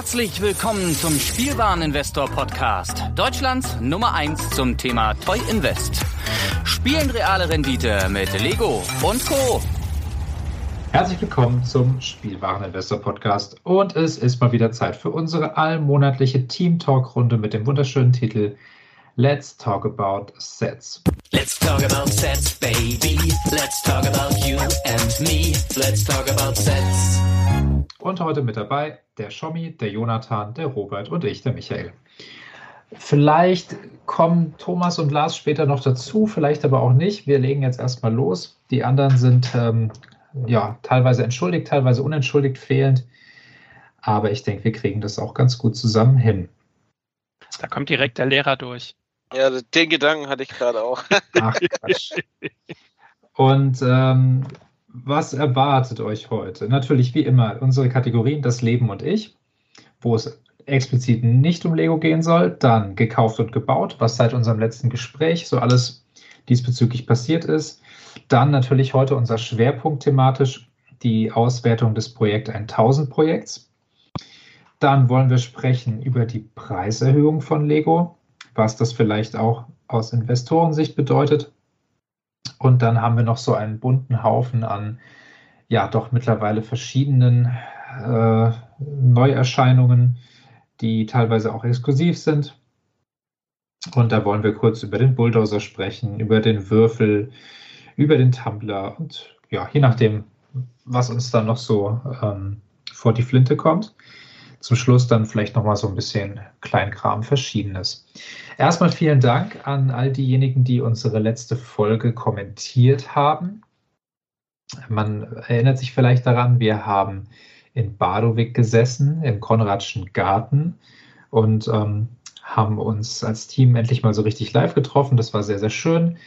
Herzlich willkommen zum Spielwareninvestor Podcast, Deutschlands Nummer 1 zum Thema Toy Invest. Spielen reale Rendite mit Lego und Co. Herzlich willkommen zum Spielwareninvestor Podcast und es ist mal wieder Zeit für unsere allmonatliche Team Talk Runde mit dem wunderschönen Titel Let's Talk About Sets. Let's talk about sets, baby. Let's talk about you and me. Let's talk about sets. Und heute mit dabei der Schommi, der Jonathan, der Robert und ich, der Michael. Vielleicht kommen Thomas und Lars später noch dazu, vielleicht aber auch nicht. Wir legen jetzt erstmal los. Die anderen sind ähm, ja teilweise entschuldigt, teilweise unentschuldigt fehlend. Aber ich denke, wir kriegen das auch ganz gut zusammen hin. Da kommt direkt der Lehrer durch. Ja, den Gedanken hatte ich gerade auch. Ach, Quatsch. Und ähm, was erwartet euch heute? Natürlich wie immer unsere Kategorien Das Leben und ich, wo es explizit nicht um Lego gehen soll, dann gekauft und gebaut, was seit unserem letzten Gespräch so alles diesbezüglich passiert ist. Dann natürlich heute unser Schwerpunkt thematisch, die Auswertung des Projekt 1000 Projekts. Dann wollen wir sprechen über die Preiserhöhung von Lego, was das vielleicht auch aus Investorensicht bedeutet. Und dann haben wir noch so einen bunten Haufen an, ja, doch mittlerweile verschiedenen äh, Neuerscheinungen, die teilweise auch exklusiv sind. Und da wollen wir kurz über den Bulldozer sprechen, über den Würfel, über den Tumblr und ja, je nachdem, was uns dann noch so ähm, vor die Flinte kommt zum Schluss dann vielleicht nochmal so ein bisschen Kleinkram Verschiedenes. Erstmal vielen Dank an all diejenigen, die unsere letzte Folge kommentiert haben. Man erinnert sich vielleicht daran, wir haben in Badowik gesessen, im Konradschen Garten und ähm, haben uns als Team endlich mal so richtig live getroffen. Das war sehr, sehr schön.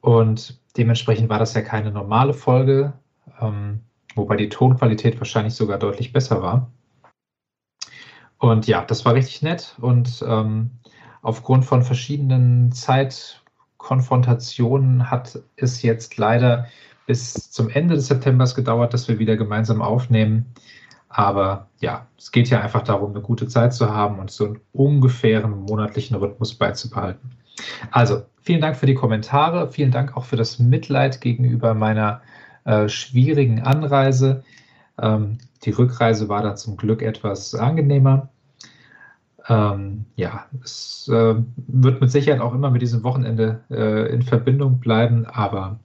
Und dementsprechend war das ja keine normale Folge, ähm, wobei die Tonqualität wahrscheinlich sogar deutlich besser war. Und ja, das war richtig nett und ähm, aufgrund von verschiedenen Zeitkonfrontationen hat es jetzt leider bis zum Ende des Septembers gedauert, dass wir wieder gemeinsam aufnehmen. Aber ja, es geht ja einfach darum, eine gute Zeit zu haben und so einen ungefähren monatlichen Rhythmus beizubehalten. Also, vielen Dank für die Kommentare. Vielen Dank auch für das Mitleid gegenüber meiner äh, schwierigen Anreise. Ähm, die Rückreise war da zum Glück etwas angenehmer. Ähm, ja, es äh, wird mit Sicherheit auch immer mit diesem Wochenende äh, in Verbindung bleiben, aber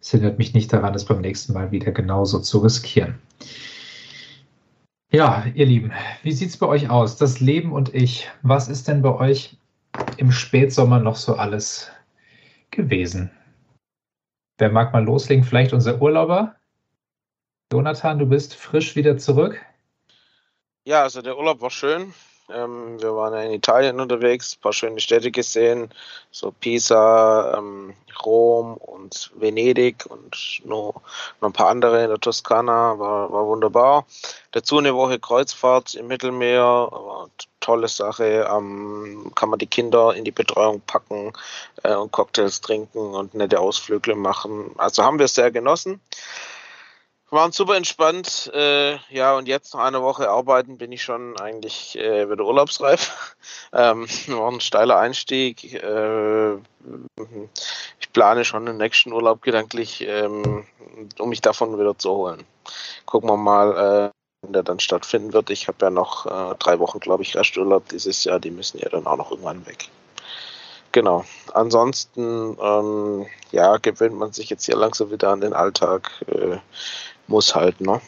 es hindert mich nicht daran, es beim nächsten Mal wieder genauso zu riskieren. Ja, ihr Lieben, wie sieht es bei euch aus? Das Leben und ich, was ist denn bei euch im Spätsommer noch so alles gewesen? Wer mag mal loslegen? Vielleicht unser Urlauber? Jonathan, du bist frisch wieder zurück. Ja, also der Urlaub war schön. Ähm, wir waren ja in Italien unterwegs, ein paar schöne Städte gesehen, so Pisa, ähm, Rom und Venedig und noch, noch ein paar andere in der Toskana, war, war wunderbar. Dazu eine Woche Kreuzfahrt im Mittelmeer, war tolle Sache. Ähm, kann man die Kinder in die Betreuung packen äh, und Cocktails trinken und nette Ausflüge machen. Also haben wir sehr genossen waren super entspannt. Äh, ja, und jetzt nach einer Woche arbeiten bin ich schon eigentlich äh, wieder urlaubsreif. Ähm, war ein steiler Einstieg. Äh, ich plane schon den nächsten Urlaub gedanklich, ähm, um mich davon wieder zu holen. Gucken wir mal, äh, wenn der dann stattfinden wird. Ich habe ja noch äh, drei Wochen, glaube ich, Resturlaub dieses Jahr. Die müssen ja dann auch noch irgendwann weg. Genau. Ansonsten, ähm, ja, gewöhnt man sich jetzt hier langsam wieder an den Alltag. Äh, muss halt, ne?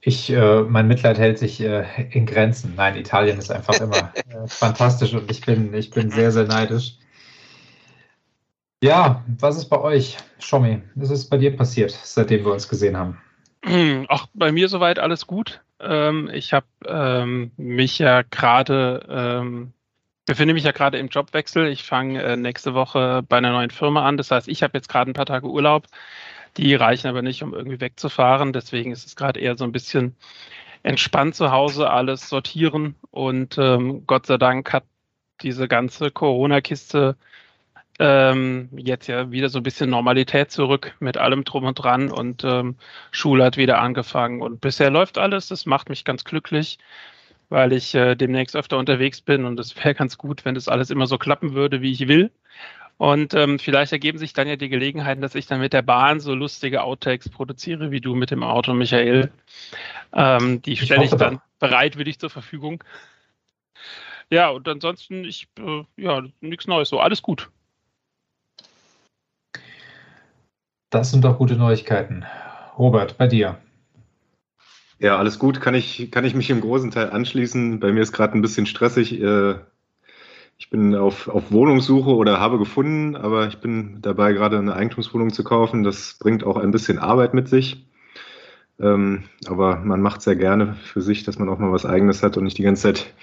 Ich, äh, mein Mitleid hält sich äh, in Grenzen. Nein, Italien ist einfach immer äh, fantastisch und ich bin, ich bin sehr, sehr neidisch. Ja, was ist bei euch, Schommi? Was ist bei dir passiert, seitdem wir uns gesehen haben? Ach, bei mir soweit alles gut. Ähm, ich habe ähm, mich ja gerade ähm, befinde mich ja gerade im Jobwechsel. Ich fange äh, nächste Woche bei einer neuen Firma an. Das heißt, ich habe jetzt gerade ein paar Tage Urlaub. Die reichen aber nicht, um irgendwie wegzufahren. Deswegen ist es gerade eher so ein bisschen entspannt zu Hause alles sortieren. Und ähm, Gott sei Dank hat diese ganze Corona-Kiste ähm, jetzt ja wieder so ein bisschen Normalität zurück mit allem drum und dran und ähm, Schule hat wieder angefangen und bisher läuft alles. Das macht mich ganz glücklich, weil ich äh, demnächst öfter unterwegs bin und es wäre ganz gut, wenn das alles immer so klappen würde, wie ich will. Und ähm, vielleicht ergeben sich dann ja die Gelegenheiten, dass ich dann mit der Bahn so lustige Outtakes produziere, wie du mit dem Auto, Michael. Ähm, die stelle ich, ich dann bereitwillig zur Verfügung. Ja, und ansonsten, ich, äh, ja, nichts Neues, so alles gut. Das sind doch gute Neuigkeiten. Robert, bei dir. Ja, alles gut. Kann ich, kann ich mich im großen Teil anschließen. Bei mir ist gerade ein bisschen stressig. Äh, ich bin auf, auf Wohnungssuche oder habe gefunden, aber ich bin dabei, gerade eine Eigentumswohnung zu kaufen. Das bringt auch ein bisschen Arbeit mit sich. Ähm, aber man macht ja gerne für sich, dass man auch mal was Eigenes hat und nicht die ganze Zeit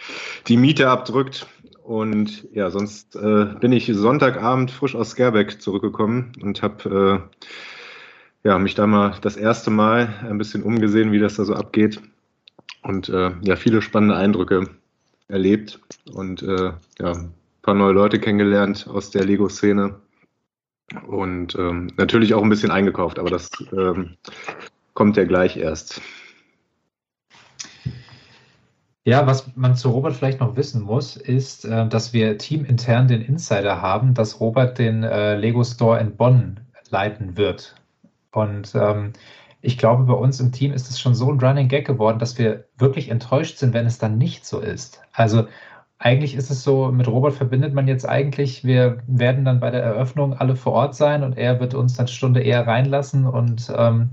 die Miete abdrückt. Und ja, sonst äh, bin ich Sonntagabend frisch aus Skerbeck zurückgekommen und habe äh, ja, mich da mal das erste Mal ein bisschen umgesehen, wie das da so abgeht. Und äh, ja, viele spannende Eindrücke erlebt und äh, ja, ein paar neue Leute kennengelernt aus der Lego-Szene und ähm, natürlich auch ein bisschen eingekauft, aber das ähm, kommt ja gleich erst. Ja, was man zu Robert vielleicht noch wissen muss, ist, äh, dass wir teamintern den Insider haben, dass Robert den äh, Lego Store in Bonn leiten wird. Und ähm, ich glaube, bei uns im Team ist es schon so ein Running Gag geworden, dass wir wirklich enttäuscht sind, wenn es dann nicht so ist. Also eigentlich ist es so, mit Robert verbindet man jetzt eigentlich, wir werden dann bei der Eröffnung alle vor Ort sein und er wird uns dann eine Stunde eher reinlassen und ähm,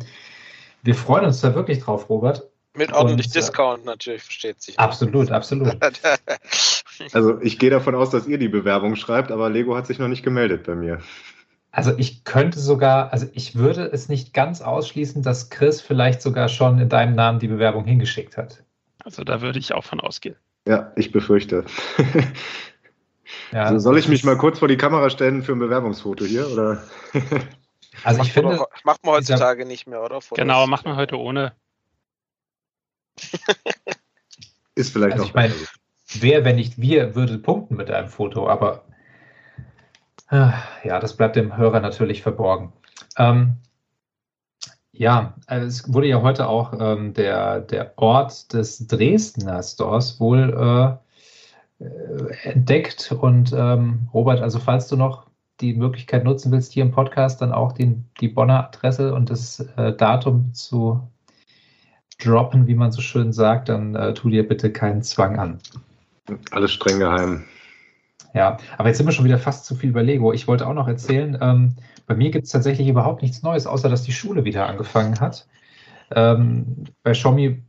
wir freuen uns da wirklich drauf, Robert. Mit ordentlich und, äh, Discount natürlich, versteht sich. Absolut, absolut. also ich gehe davon aus, dass ihr die Bewerbung schreibt, aber Lego hat sich noch nicht gemeldet bei mir. Also ich könnte sogar, also ich würde es nicht ganz ausschließen, dass Chris vielleicht sogar schon in deinem Namen die Bewerbung hingeschickt hat. Also da würde ich auch von ausgehen. Ja, ich befürchte. ja, also soll ich mich mal kurz vor die Kamera stellen für ein Bewerbungsfoto hier? Oder? also ich macht finde. Doch, macht man heutzutage nicht mehr, oder? Fotos. Genau, macht man heute ohne. Ist vielleicht also noch. Ich meine, wer, wenn nicht wir, würde punkten mit einem Foto, aber ja, das bleibt dem Hörer natürlich verborgen. Ähm, ja, also es wurde ja heute auch ähm, der, der Ort des Dresdner Stores wohl äh, äh, entdeckt. Und ähm, Robert, also falls du noch die Möglichkeit nutzen willst, hier im Podcast dann auch die, die Bonner Adresse und das äh, Datum zu droppen, wie man so schön sagt, dann äh, tu dir bitte keinen Zwang an. Alles streng geheim. Ja, aber jetzt sind wir schon wieder fast zu viel bei Lego. Ich wollte auch noch erzählen, ähm, bei mir gibt es tatsächlich überhaupt nichts Neues, außer dass die Schule wieder angefangen hat. Ähm, bei Xiaomi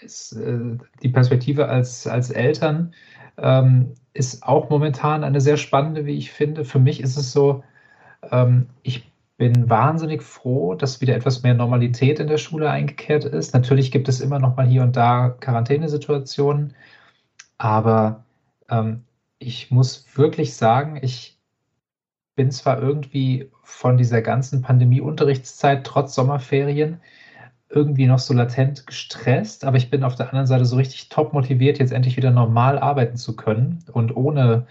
ist äh, die Perspektive als, als Eltern ähm, ist auch momentan eine sehr spannende, wie ich finde. Für mich ist es so, ähm, ich bin wahnsinnig froh, dass wieder etwas mehr Normalität in der Schule eingekehrt ist. Natürlich gibt es immer noch mal hier und da Quarantänesituationen, aber ähm, ich muss wirklich sagen, ich bin zwar irgendwie von dieser ganzen Pandemie-Unterrichtszeit trotz Sommerferien irgendwie noch so latent gestresst, aber ich bin auf der anderen Seite so richtig top motiviert, jetzt endlich wieder normal arbeiten zu können und ohne,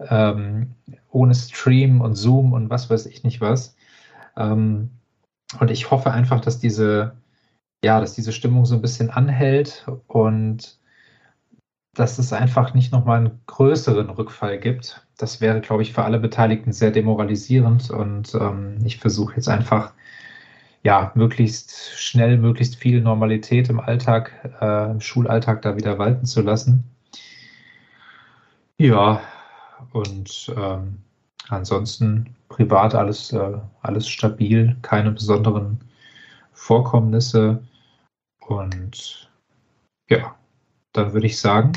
ähm, ohne Stream und Zoom und was weiß ich nicht was. Ähm, und ich hoffe einfach, dass diese, ja, dass diese Stimmung so ein bisschen anhält und dass es einfach nicht nochmal einen größeren Rückfall gibt. Das wäre, glaube ich, für alle Beteiligten sehr demoralisierend und ähm, ich versuche jetzt einfach, ja, möglichst schnell, möglichst viel Normalität im Alltag, äh, im Schulalltag da wieder walten zu lassen. Ja, und ähm, ansonsten privat alles, äh, alles stabil, keine besonderen Vorkommnisse und ja, dann würde ich sagen,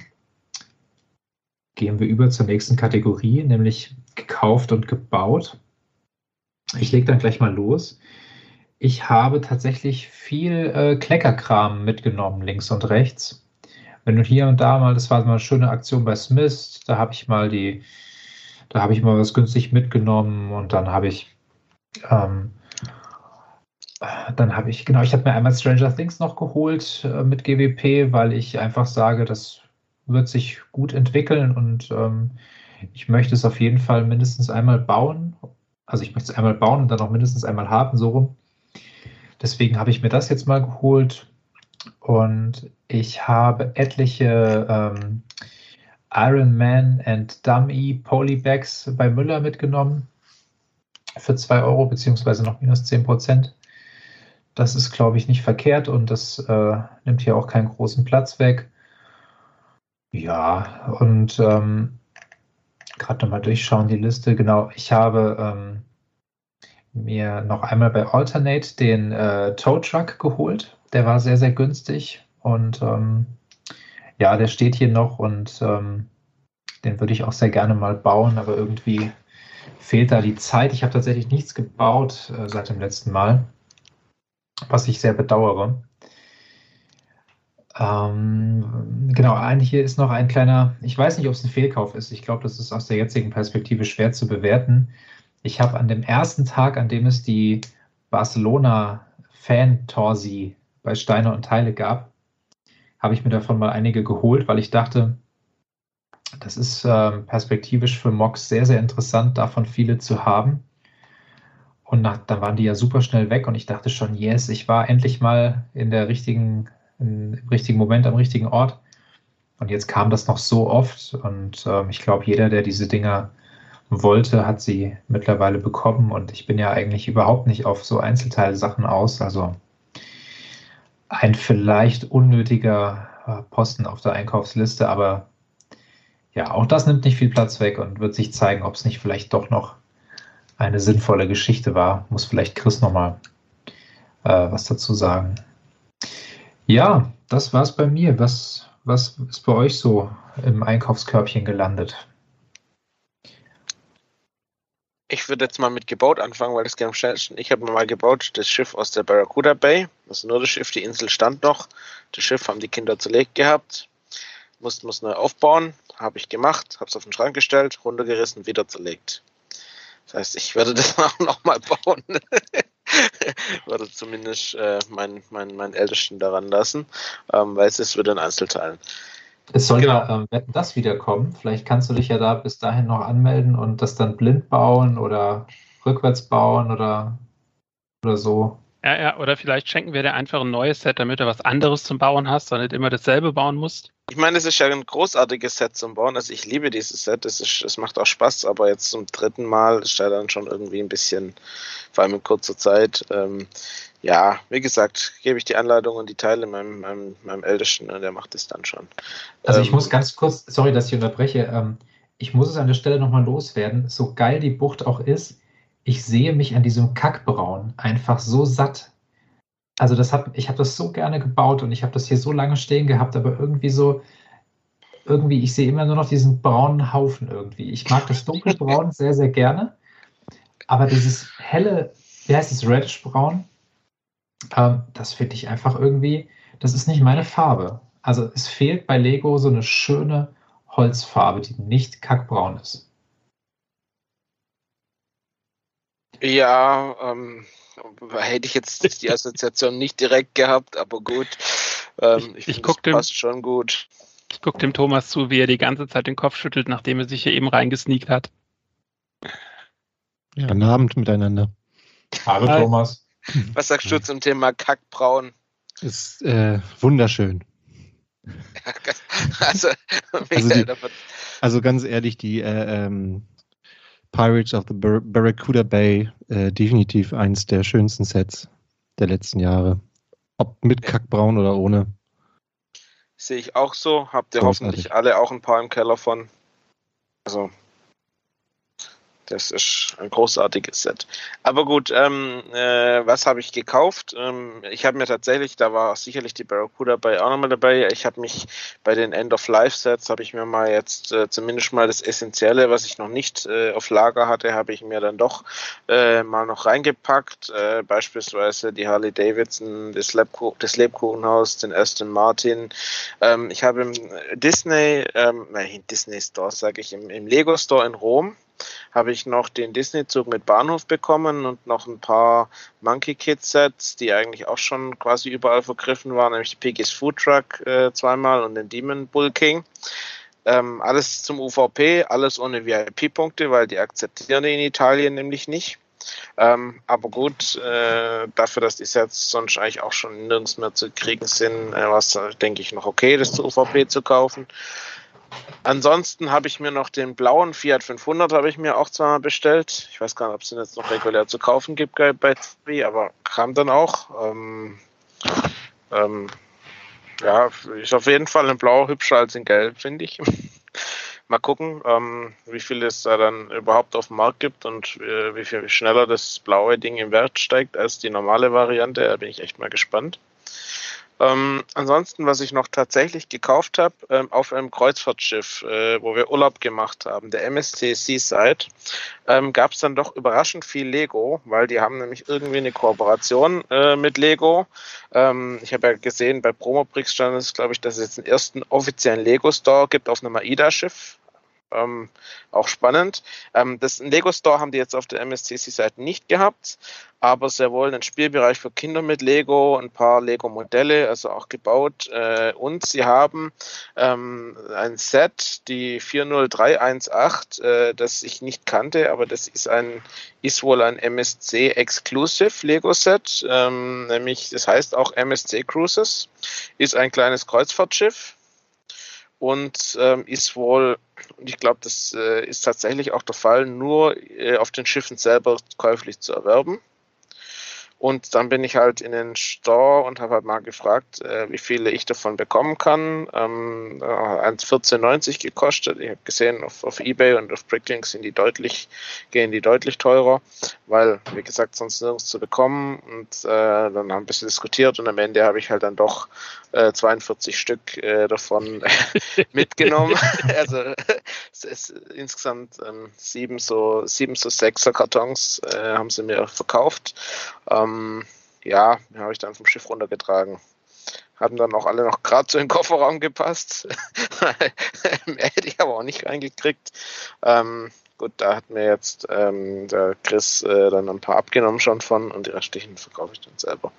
gehen wir über zur nächsten Kategorie, nämlich gekauft und gebaut. Ich lege dann gleich mal los. Ich habe tatsächlich viel äh, Kleckerkram mitgenommen, links und rechts. Wenn du hier und da mal, das war mal eine schöne Aktion bei Smith, da habe ich mal die, da habe ich mal was günstig mitgenommen und dann habe ich, ähm, dann habe ich, genau, ich habe mir einmal Stranger Things noch geholt äh, mit GWP, weil ich einfach sage, das wird sich gut entwickeln und ähm, Ich möchte es auf jeden Fall mindestens einmal bauen. Also ich möchte es einmal bauen und dann auch mindestens einmal haben, so rum. Deswegen habe ich mir das jetzt mal geholt. Und ich habe etliche ähm, Iron Man and Dummy Polybags bei Müller mitgenommen für 2 Euro beziehungsweise noch minus 10 Prozent. Das ist, glaube ich, nicht verkehrt und das äh, nimmt hier auch keinen großen Platz weg. Ja, und ähm, gerade nochmal durchschauen die Liste. Genau, ich habe ähm, mir noch einmal bei Alternate den äh, Tow Truck geholt. Der war sehr, sehr günstig und ähm, ja, der steht hier noch und ähm, den würde ich auch sehr gerne mal bauen, aber irgendwie fehlt da die Zeit. Ich habe tatsächlich nichts gebaut äh, seit dem letzten Mal, was ich sehr bedauere. Ähm, genau, eigentlich hier ist noch ein kleiner, ich weiß nicht, ob es ein Fehlkauf ist. Ich glaube, das ist aus der jetzigen Perspektive schwer zu bewerten. Ich habe an dem ersten Tag, an dem es die Barcelona Fan-Torsi bei Steine und Teile gab, habe ich mir davon mal einige geholt, weil ich dachte, das ist äh, perspektivisch für Mox sehr, sehr interessant, davon viele zu haben. Und nach, dann waren die ja super schnell weg und ich dachte schon, yes, ich war endlich mal in der richtigen, im richtigen Moment am richtigen Ort. Und jetzt kam das noch so oft und äh, ich glaube, jeder, der diese Dinger wollte, hat sie mittlerweile bekommen und ich bin ja eigentlich überhaupt nicht auf so Einzelteilsachen aus. Also ein vielleicht unnötiger äh, Posten auf der Einkaufsliste, aber ja, auch das nimmt nicht viel Platz weg und wird sich zeigen, ob es nicht vielleicht doch noch eine sinnvolle Geschichte war. Muss vielleicht Chris nochmal äh, was dazu sagen. Ja, das war's bei mir. Was, was ist bei euch so im Einkaufskörbchen gelandet? Ich würde jetzt mal mit gebaut anfangen, weil das geht am schnellsten. Ich habe mir mal gebaut das Schiff aus der Barracuda Bay. Das ist nur das Schiff, die Insel stand noch. Das Schiff haben die Kinder zerlegt gehabt. Mussten es neu aufbauen. Habe ich gemacht, habe es auf den Schrank gestellt, runtergerissen, wieder zerlegt. Das heißt, ich werde das auch nochmal bauen. würde zumindest äh, mein, mein, mein Ältesten daran lassen, ähm, weil es ist wieder in Einzelteilen. Es soll genau. ja ähm, das wiederkommen. Vielleicht kannst du dich ja da bis dahin noch anmelden und das dann blind bauen oder rückwärts bauen oder, oder so. Ja, ja, oder vielleicht schenken wir dir einfach ein neues Set, damit du was anderes zum Bauen hast, und nicht immer dasselbe bauen musst. Ich meine, es ist ja ein großartiges Set zum Bauen. Also ich liebe dieses Set. Es, ist, es macht auch Spaß, aber jetzt zum dritten Mal ist er dann schon irgendwie ein bisschen, vor allem in kurzer Zeit, ähm, ja, wie gesagt, gebe ich die Anleitung und die Teile meinem, meinem, meinem Ältesten und der macht es dann schon. Also ich ähm, muss ganz kurz, sorry, dass ich unterbreche, ähm, ich muss es an der Stelle nochmal loswerden. So geil die Bucht auch ist, ich sehe mich an diesem Kackbraun einfach so satt. Also das hab, ich habe das so gerne gebaut und ich habe das hier so lange stehen gehabt, aber irgendwie so, irgendwie, ich sehe immer nur noch diesen braunen Haufen irgendwie. Ich mag das dunkelbraun sehr, sehr gerne, aber dieses helle, wie heißt es, reddish-braun, ähm, das finde ich einfach irgendwie, das ist nicht meine Farbe. Also es fehlt bei Lego so eine schöne Holzfarbe, die nicht kackbraun ist. Ja, ähm, hätte ich jetzt die Assoziation nicht direkt gehabt, aber gut. Ähm, ich ich gucke dem, passt schon gut. Ich gucke dem Thomas zu, wie er die ganze Zeit den Kopf schüttelt, nachdem er sich hier eben reingesneakt hat. Ja, guten Abend miteinander. Hallo Hi. Thomas. Was sagst du zum Thema Kackbraun? Ist äh, wunderschön. also, also, die, also, ganz ehrlich, die äh, ähm, Pirates of the Bar Barracuda Bay äh, definitiv eins der schönsten Sets der letzten Jahre. Ob mit Kackbraun oder ohne. Sehe ich auch so. Habt ihr Großartig. hoffentlich alle auch ein paar im Keller von. Also das ist ein großartiges Set. Aber gut, ähm, äh, was habe ich gekauft? Ähm, ich habe mir tatsächlich, da war sicherlich die Barracuda bei auch nochmal dabei. Ich habe mich bei den End-of-Life-Sets, habe ich mir mal jetzt äh, zumindest mal das Essentielle, was ich noch nicht äh, auf Lager hatte, habe ich mir dann doch äh, mal noch reingepackt. Äh, beispielsweise die Harley Davidson, das, Lebku das Lebkuchenhaus, den Aston Martin. Ähm, ich habe im Disney, ähm, nein, Disney Store, sage ich, im, im Lego Store in Rom habe ich noch den Disney-Zug mit Bahnhof bekommen und noch ein paar Monkey Kids Sets, die eigentlich auch schon quasi überall vergriffen waren, nämlich die Piggy's Food Truck äh, zweimal und den Demon Bull King. Ähm, alles zum UVP, alles ohne VIP-Punkte, weil die akzeptieren in Italien nämlich nicht. Ähm, aber gut, äh, dafür, dass die Sets sonst eigentlich auch schon nirgends mehr zu kriegen sind, äh, war es, denke ich, noch okay, das zu UVP zu kaufen. Ansonsten habe ich mir noch den blauen Fiat 500 habe ich mir auch zweimal bestellt. Ich weiß gar nicht, ob es den jetzt noch regulär zu kaufen gibt bei Zwi, aber kam dann auch. Ähm, ähm, ja, ist auf jeden Fall in blau hübscher als in gelb, finde ich. Mal gucken, ähm, wie viel es da dann überhaupt auf dem Markt gibt und äh, wie viel schneller das blaue Ding im Wert steigt als die normale Variante. Da bin ich echt mal gespannt. Ähm, ansonsten, was ich noch tatsächlich gekauft habe, ähm, auf einem Kreuzfahrtschiff, äh, wo wir Urlaub gemacht haben, der MSC Seaside, ähm, gab es dann doch überraschend viel Lego, weil die haben nämlich irgendwie eine Kooperation äh, mit Lego. Ähm, ich habe ja gesehen, bei Promobrix stand es, glaube ich, dass es jetzt den ersten offiziellen Lego-Store gibt auf einem AIDA-Schiff. Ähm, auch spannend. Ähm, das Lego Store haben die jetzt auf der MSCC-Seite nicht gehabt, aber sehr wohl einen Spielbereich für Kinder mit Lego, ein paar Lego-Modelle, also auch gebaut. Äh, und sie haben ähm, ein Set, die 40318, äh, das ich nicht kannte, aber das ist ein ist wohl ein MSC Exclusive Lego Set, ähm, nämlich das heißt auch MSC Cruises, ist ein kleines Kreuzfahrtschiff und ähm, ist wohl, ich glaube, das äh, ist tatsächlich auch der Fall, nur äh, auf den Schiffen selber käuflich zu erwerben. Und dann bin ich halt in den Store und habe halt mal gefragt, äh, wie viele ich davon bekommen kann. Ähm, 1,1490 gekostet. Ich habe gesehen, auf, auf Ebay und auf Bricklink sind die deutlich, gehen die deutlich teurer, weil, wie gesagt, sonst nirgends zu bekommen. Und äh, dann haben wir ein bisschen diskutiert und am Ende habe ich halt dann doch äh, 42 Stück äh, davon mitgenommen. also es ist insgesamt ähm, sieben so sieben so sechser Kartons äh, haben sie mir verkauft. Ähm, ja, habe ich dann vom Schiff runtergetragen. Haben dann auch alle noch gerade zu den Kofferraum gepasst. Mehr hätte ich aber auch nicht reingekriegt. Ähm, gut, da hat mir jetzt ähm, der Chris äh, dann ein paar abgenommen schon von und die restlichen verkaufe ich dann selber.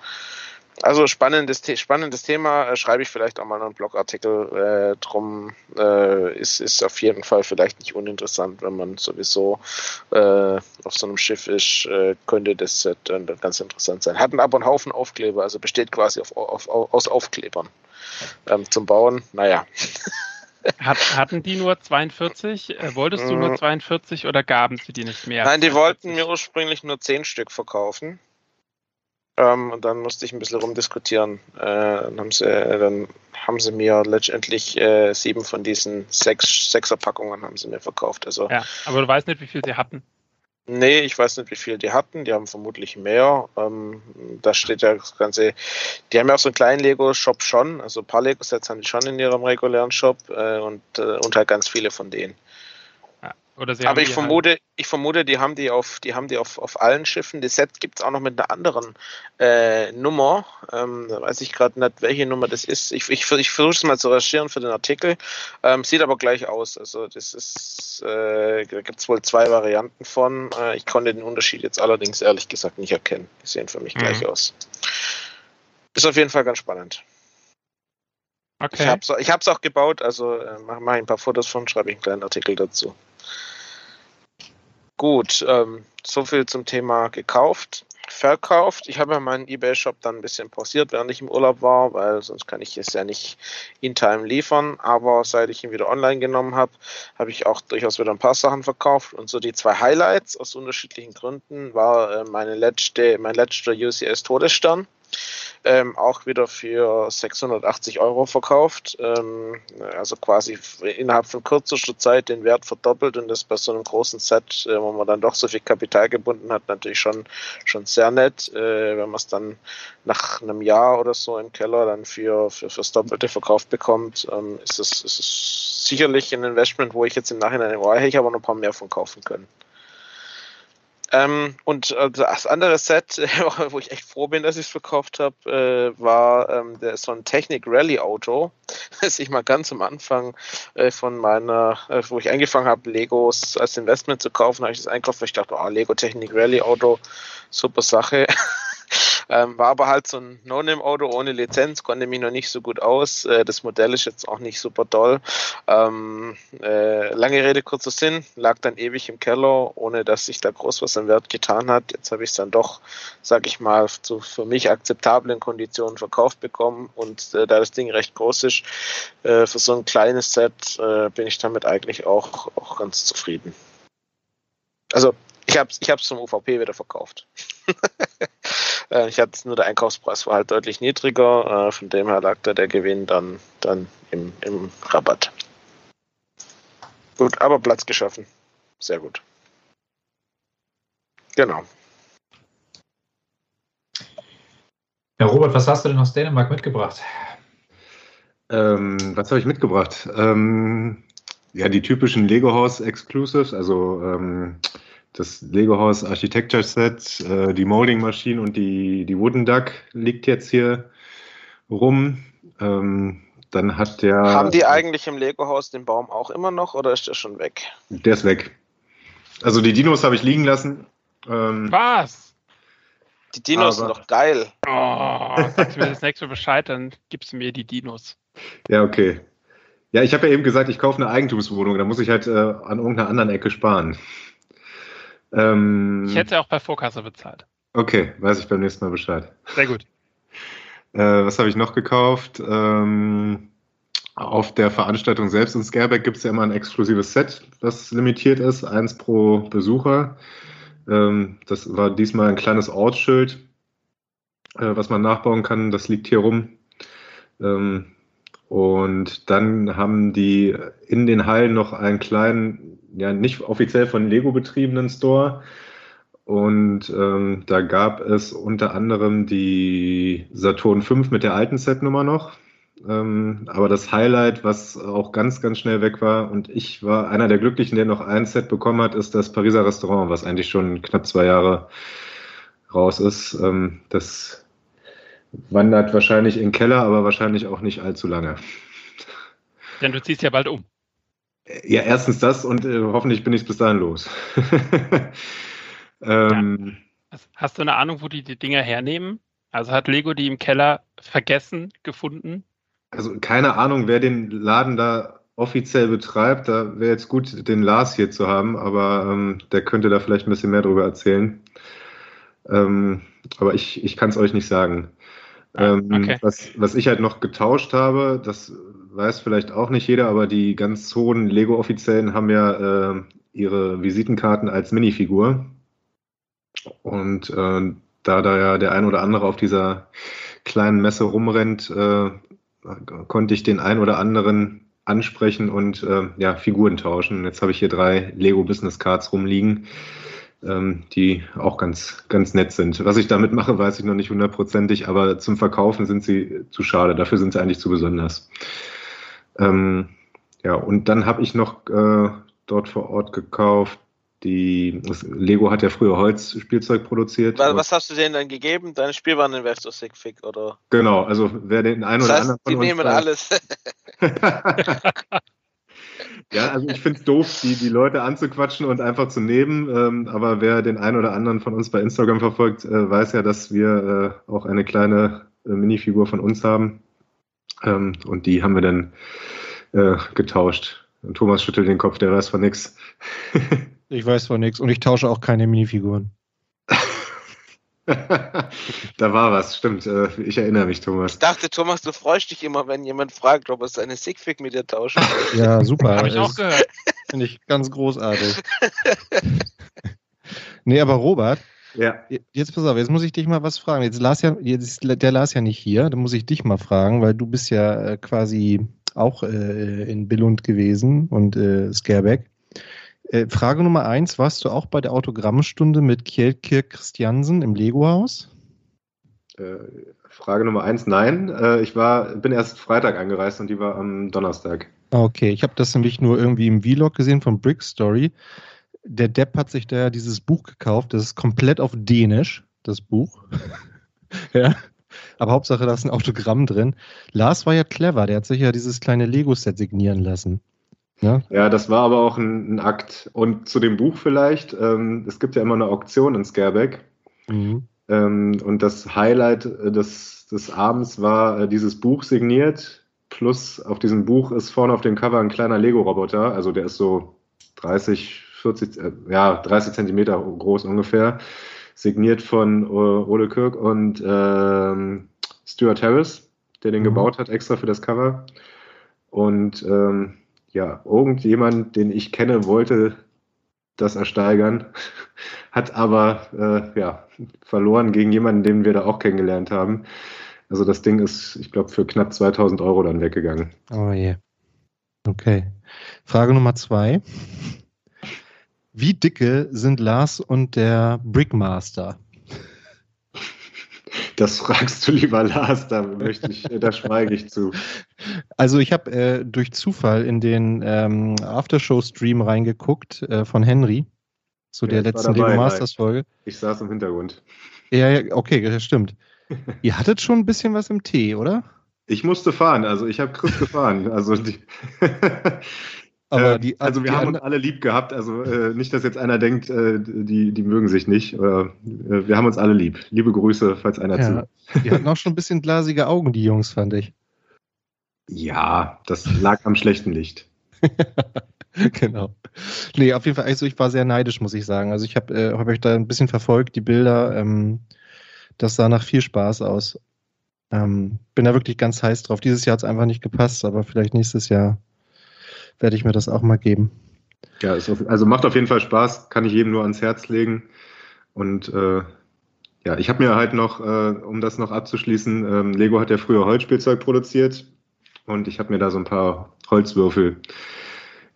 Also spannendes, spannendes Thema, äh, schreibe ich vielleicht auch mal einen Blogartikel äh, drum. Äh, ist, ist auf jeden Fall vielleicht nicht uninteressant, wenn man sowieso äh, auf so einem Schiff ist, äh, könnte das äh, dann ganz interessant sein. Hatten aber einen Haufen Aufkleber, also besteht quasi auf, auf, aus Aufklebern ähm, zum Bauen. Naja. Hat, hatten die nur 42? Äh, wolltest du nur 42 oder gaben sie die nicht mehr? Nein, die wollten mir ursprünglich nur 10 Stück verkaufen. Ähm, und dann musste ich ein bisschen rumdiskutieren. Äh, dann, haben sie, dann haben sie mir letztendlich äh, sieben von diesen sechs Sechserpackungen haben sie mir verkauft. Also, ja, aber du weißt nicht, wie viel sie hatten. Nee, ich weiß nicht, wie viel die hatten. Die haben vermutlich mehr. Ähm, da steht ja das Ganze. Die haben ja auch so einen kleinen Lego-Shop schon. Also ein paar Lego-Sets haben die schon in ihrem regulären Shop äh, und, äh, und halt ganz viele von denen. Aber ich vermute, halt ich vermute, die haben die auf, die haben die auf, auf allen Schiffen. Das Set gibt es auch noch mit einer anderen äh, Nummer. Ähm, da weiß ich gerade nicht, welche Nummer das ist. Ich, ich, ich versuche es mal zu recherchieren für den Artikel. Ähm, sieht aber gleich aus. Also das ist, äh, da gibt es wohl zwei Varianten von. Äh, ich konnte den Unterschied jetzt allerdings ehrlich gesagt nicht erkennen. Die sehen für mich mhm. gleich aus. Ist auf jeden Fall ganz spannend. Okay. Ich habe es auch gebaut, also äh, mache mach ein paar Fotos von, schreibe ich einen kleinen Artikel dazu. Gut, ähm, so viel zum Thema gekauft, verkauft. Ich habe ja meinen eBay-Shop dann ein bisschen pausiert, während ich im Urlaub war, weil sonst kann ich es ja nicht in Time liefern. Aber seit ich ihn wieder online genommen habe, habe ich auch durchaus wieder ein paar Sachen verkauft. Und so die zwei Highlights aus unterschiedlichen Gründen war äh, meine letzte, mein letzter UCS Todesstern ähm, auch wieder für 680 Euro verkauft. Ähm, also quasi innerhalb von kürzester Zeit den Wert verdoppelt und das bei so einem großen Set, äh, wo man dann doch so viel Kapital gebunden hat, natürlich schon, schon sehr nett. Äh, wenn man es dann nach einem Jahr oder so im Keller dann für, für fürs Doppelte verkauft bekommt, ähm, ist, es, sicherlich ein Investment, wo ich jetzt im Nachhinein, oh, hätte ich aber noch ein paar mehr von kaufen können. Ähm, und äh, das andere Set, wo ich echt froh bin, dass ich es verkauft habe, äh, war ähm, der, so ein Technik Rally Auto, das ich mal ganz am Anfang äh, von meiner, äh, wo ich angefangen habe, Legos als Investment zu kaufen, habe ich das einkauft, weil ich dachte, oh, Lego Technik Rally Auto, super Sache. Ähm, war aber halt so ein No-Name-Auto ohne Lizenz, konnte mich noch nicht so gut aus. Äh, das Modell ist jetzt auch nicht super toll. Ähm, äh, lange Rede, kurzer Sinn, lag dann ewig im Keller, ohne dass sich da groß was an Wert getan hat. Jetzt habe ich es dann doch, sag ich mal, zu für mich akzeptablen Konditionen verkauft bekommen. Und äh, da das Ding recht groß ist, äh, für so ein kleines Set äh, bin ich damit eigentlich auch, auch ganz zufrieden. Also ich habe es ich hab's zum UVP wieder verkauft. Äh, ich hatte nur der Einkaufspreis war halt deutlich niedriger, äh, von dem her lag da der Gewinn dann, dann im, im Rabatt. Gut, aber Platz geschaffen. Sehr gut. Genau. Ja, Robert, was hast du denn aus Dänemark mitgebracht? Ähm, was habe ich mitgebracht? Ähm, ja, die typischen Lego House Exclusives, also ähm, das Lego House Architecture Set, äh, die Molding Maschine und die, die Wooden Duck liegt jetzt hier rum. Ähm, dann hat der. Haben die eigentlich im Lego Haus den Baum auch immer noch oder ist der schon weg? Der ist weg. Also die Dinos habe ich liegen lassen. Ähm, Was? Die Dinos sind doch geil. Oh, sagst du mir das nächste Mal Bescheid, dann gibst du mir die Dinos. Ja, okay. Ja, ich habe ja eben gesagt, ich kaufe eine Eigentumswohnung, da muss ich halt äh, an irgendeiner anderen Ecke sparen. Ähm, ich hätte ja auch bei Vorkasse bezahlt. Okay, weiß ich beim nächsten Mal Bescheid. Sehr gut. Äh, was habe ich noch gekauft? Ähm, auf der Veranstaltung selbst in Scareback gibt es ja immer ein exklusives Set, das limitiert ist, eins pro Besucher. Ähm, das war diesmal ein kleines Ortsschild, äh, was man nachbauen kann. Das liegt hier rum. Ähm, und dann haben die in den Hallen noch einen kleinen, ja nicht offiziell von Lego betriebenen Store. Und ähm, da gab es unter anderem die Saturn 5 mit der alten Setnummer noch. Ähm, aber das Highlight, was auch ganz, ganz schnell weg war, und ich war einer der Glücklichen, der noch ein Set bekommen hat, ist das Pariser Restaurant, was eigentlich schon knapp zwei Jahre raus ist. Ähm, das wandert wahrscheinlich in den Keller, aber wahrscheinlich auch nicht allzu lange. Denn du ziehst ja bald um. Ja, erstens das und äh, hoffentlich bin ich bis dahin los. ähm, ja. Hast du eine Ahnung, wo die die Dinger hernehmen? Also hat Lego die im Keller vergessen, gefunden? Also keine Ahnung, wer den Laden da offiziell betreibt. Da wäre jetzt gut, den Lars hier zu haben, aber ähm, der könnte da vielleicht ein bisschen mehr drüber erzählen. Ähm, aber ich, ich kann es euch nicht sagen. Ähm, okay. was, was ich halt noch getauscht habe, das weiß vielleicht auch nicht jeder, aber die ganz hohen Lego-Offiziellen haben ja äh, ihre Visitenkarten als Minifigur. Und äh, da da ja der ein oder andere auf dieser kleinen Messe rumrennt, äh, konnte ich den ein oder anderen ansprechen und äh, ja, Figuren tauschen. Jetzt habe ich hier drei Lego Business Cards rumliegen die auch ganz, ganz nett sind. Was ich damit mache, weiß ich noch nicht hundertprozentig, aber zum Verkaufen sind sie zu schade. Dafür sind sie eigentlich zu besonders. Ähm, ja, und dann habe ich noch äh, dort vor Ort gekauft. Die, das, Lego hat ja früher Holzspielzeug produziert. Was, was hast du denen dann gegeben? Deine Spielwareninvestor Sigfig oder? Genau, also wer den einen das heißt, oder anderen von die uns, nehmen alles. Ja, also ich finde es doof, die, die Leute anzuquatschen und einfach zu nehmen. Ähm, aber wer den einen oder anderen von uns bei Instagram verfolgt, äh, weiß ja, dass wir äh, auch eine kleine äh, Minifigur von uns haben. Ähm, und die haben wir dann äh, getauscht. Und Thomas schüttelt den Kopf, der weiß von nichts. ich weiß von nichts und ich tausche auch keine Minifiguren. da war was, stimmt. Äh, ich erinnere mich, Thomas. Ich dachte, Thomas, du freust dich immer, wenn jemand fragt, ob er seine Sigfig mit dir tauscht. Ja, super. Habe ich auch gehört. Finde ich ganz großartig. nee, aber Robert, ja. Jetzt pass auf, jetzt muss ich dich mal was fragen. Jetzt las ja, jetzt der las ja nicht hier, da muss ich dich mal fragen, weil du bist ja äh, quasi auch äh, in Billund gewesen und äh, Scareback. Äh, Frage Nummer eins: Warst du auch bei der Autogrammstunde mit Kjellkirk Christiansen im Lego-Haus? Äh, Frage Nummer eins: Nein. Äh, ich war, bin erst Freitag angereist und die war am Donnerstag. Okay, ich habe das nämlich nur irgendwie im Vlog gesehen von Brick Story. Der Depp hat sich da dieses Buch gekauft. Das ist komplett auf Dänisch, das Buch. ja. Aber Hauptsache, da ist ein Autogramm drin. Lars war ja clever, der hat sich ja dieses kleine Lego-Set signieren lassen. Ja, ja das war aber auch ein, ein Akt. Und zu dem Buch vielleicht, ähm, es gibt ja immer eine Auktion in Scareback. Mhm. Ähm, und das Highlight äh, des, des Abends war äh, dieses Buch signiert. Plus auf diesem Buch ist vorne auf dem Cover ein kleiner Lego-Roboter. Also der ist so 30, 40, äh, ja, 30 Zentimeter groß ungefähr. Signiert von äh, Ole Kirk und ähm, Stuart Harris, der den mhm. gebaut hat, extra für das Cover. Und ähm, ja, irgendjemand, den ich kenne, wollte das ersteigern, hat aber äh, ja, verloren gegen jemanden, den wir da auch kennengelernt haben. Also das Ding ist, ich glaube, für knapp 2000 Euro dann weggegangen. Oh je. Okay. Frage Nummer zwei. Wie dicke sind Lars und der Brickmaster? Das fragst du lieber Lars, da möchte ich, da schweige ich zu. Also ich habe äh, durch Zufall in den ähm, Aftershow-Stream reingeguckt äh, von Henry zu ja, der letzten Lego Masters Folge. Ich saß im Hintergrund. Ja, ja okay, das stimmt. Ihr hattet schon ein bisschen was im Tee, oder? Ich musste fahren, also ich habe Chris gefahren. Also die Aber äh, die, also wir haben uns alle lieb gehabt. Also äh, nicht, dass jetzt einer denkt, äh, die, die mögen sich nicht. Äh, wir haben uns alle lieb. Liebe Grüße, falls einer ja, zu. Die hatten auch schon ein bisschen glasige Augen, die Jungs, fand ich. Ja, das lag am schlechten Licht. genau. Nee, auf jeden Fall, also ich war sehr neidisch, muss ich sagen. Also ich habe äh, hab euch da ein bisschen verfolgt, die Bilder. Ähm, das sah nach viel Spaß aus. Ähm, bin da wirklich ganz heiß drauf. Dieses Jahr hat es einfach nicht gepasst, aber vielleicht nächstes Jahr werde ich mir das auch mal geben. Ja, auf, also macht auf jeden Fall Spaß, kann ich jedem nur ans Herz legen. Und äh, ja, ich habe mir halt noch, äh, um das noch abzuschließen, ähm, Lego hat ja früher Holzspielzeug produziert und ich habe mir da so ein paar Holzwürfel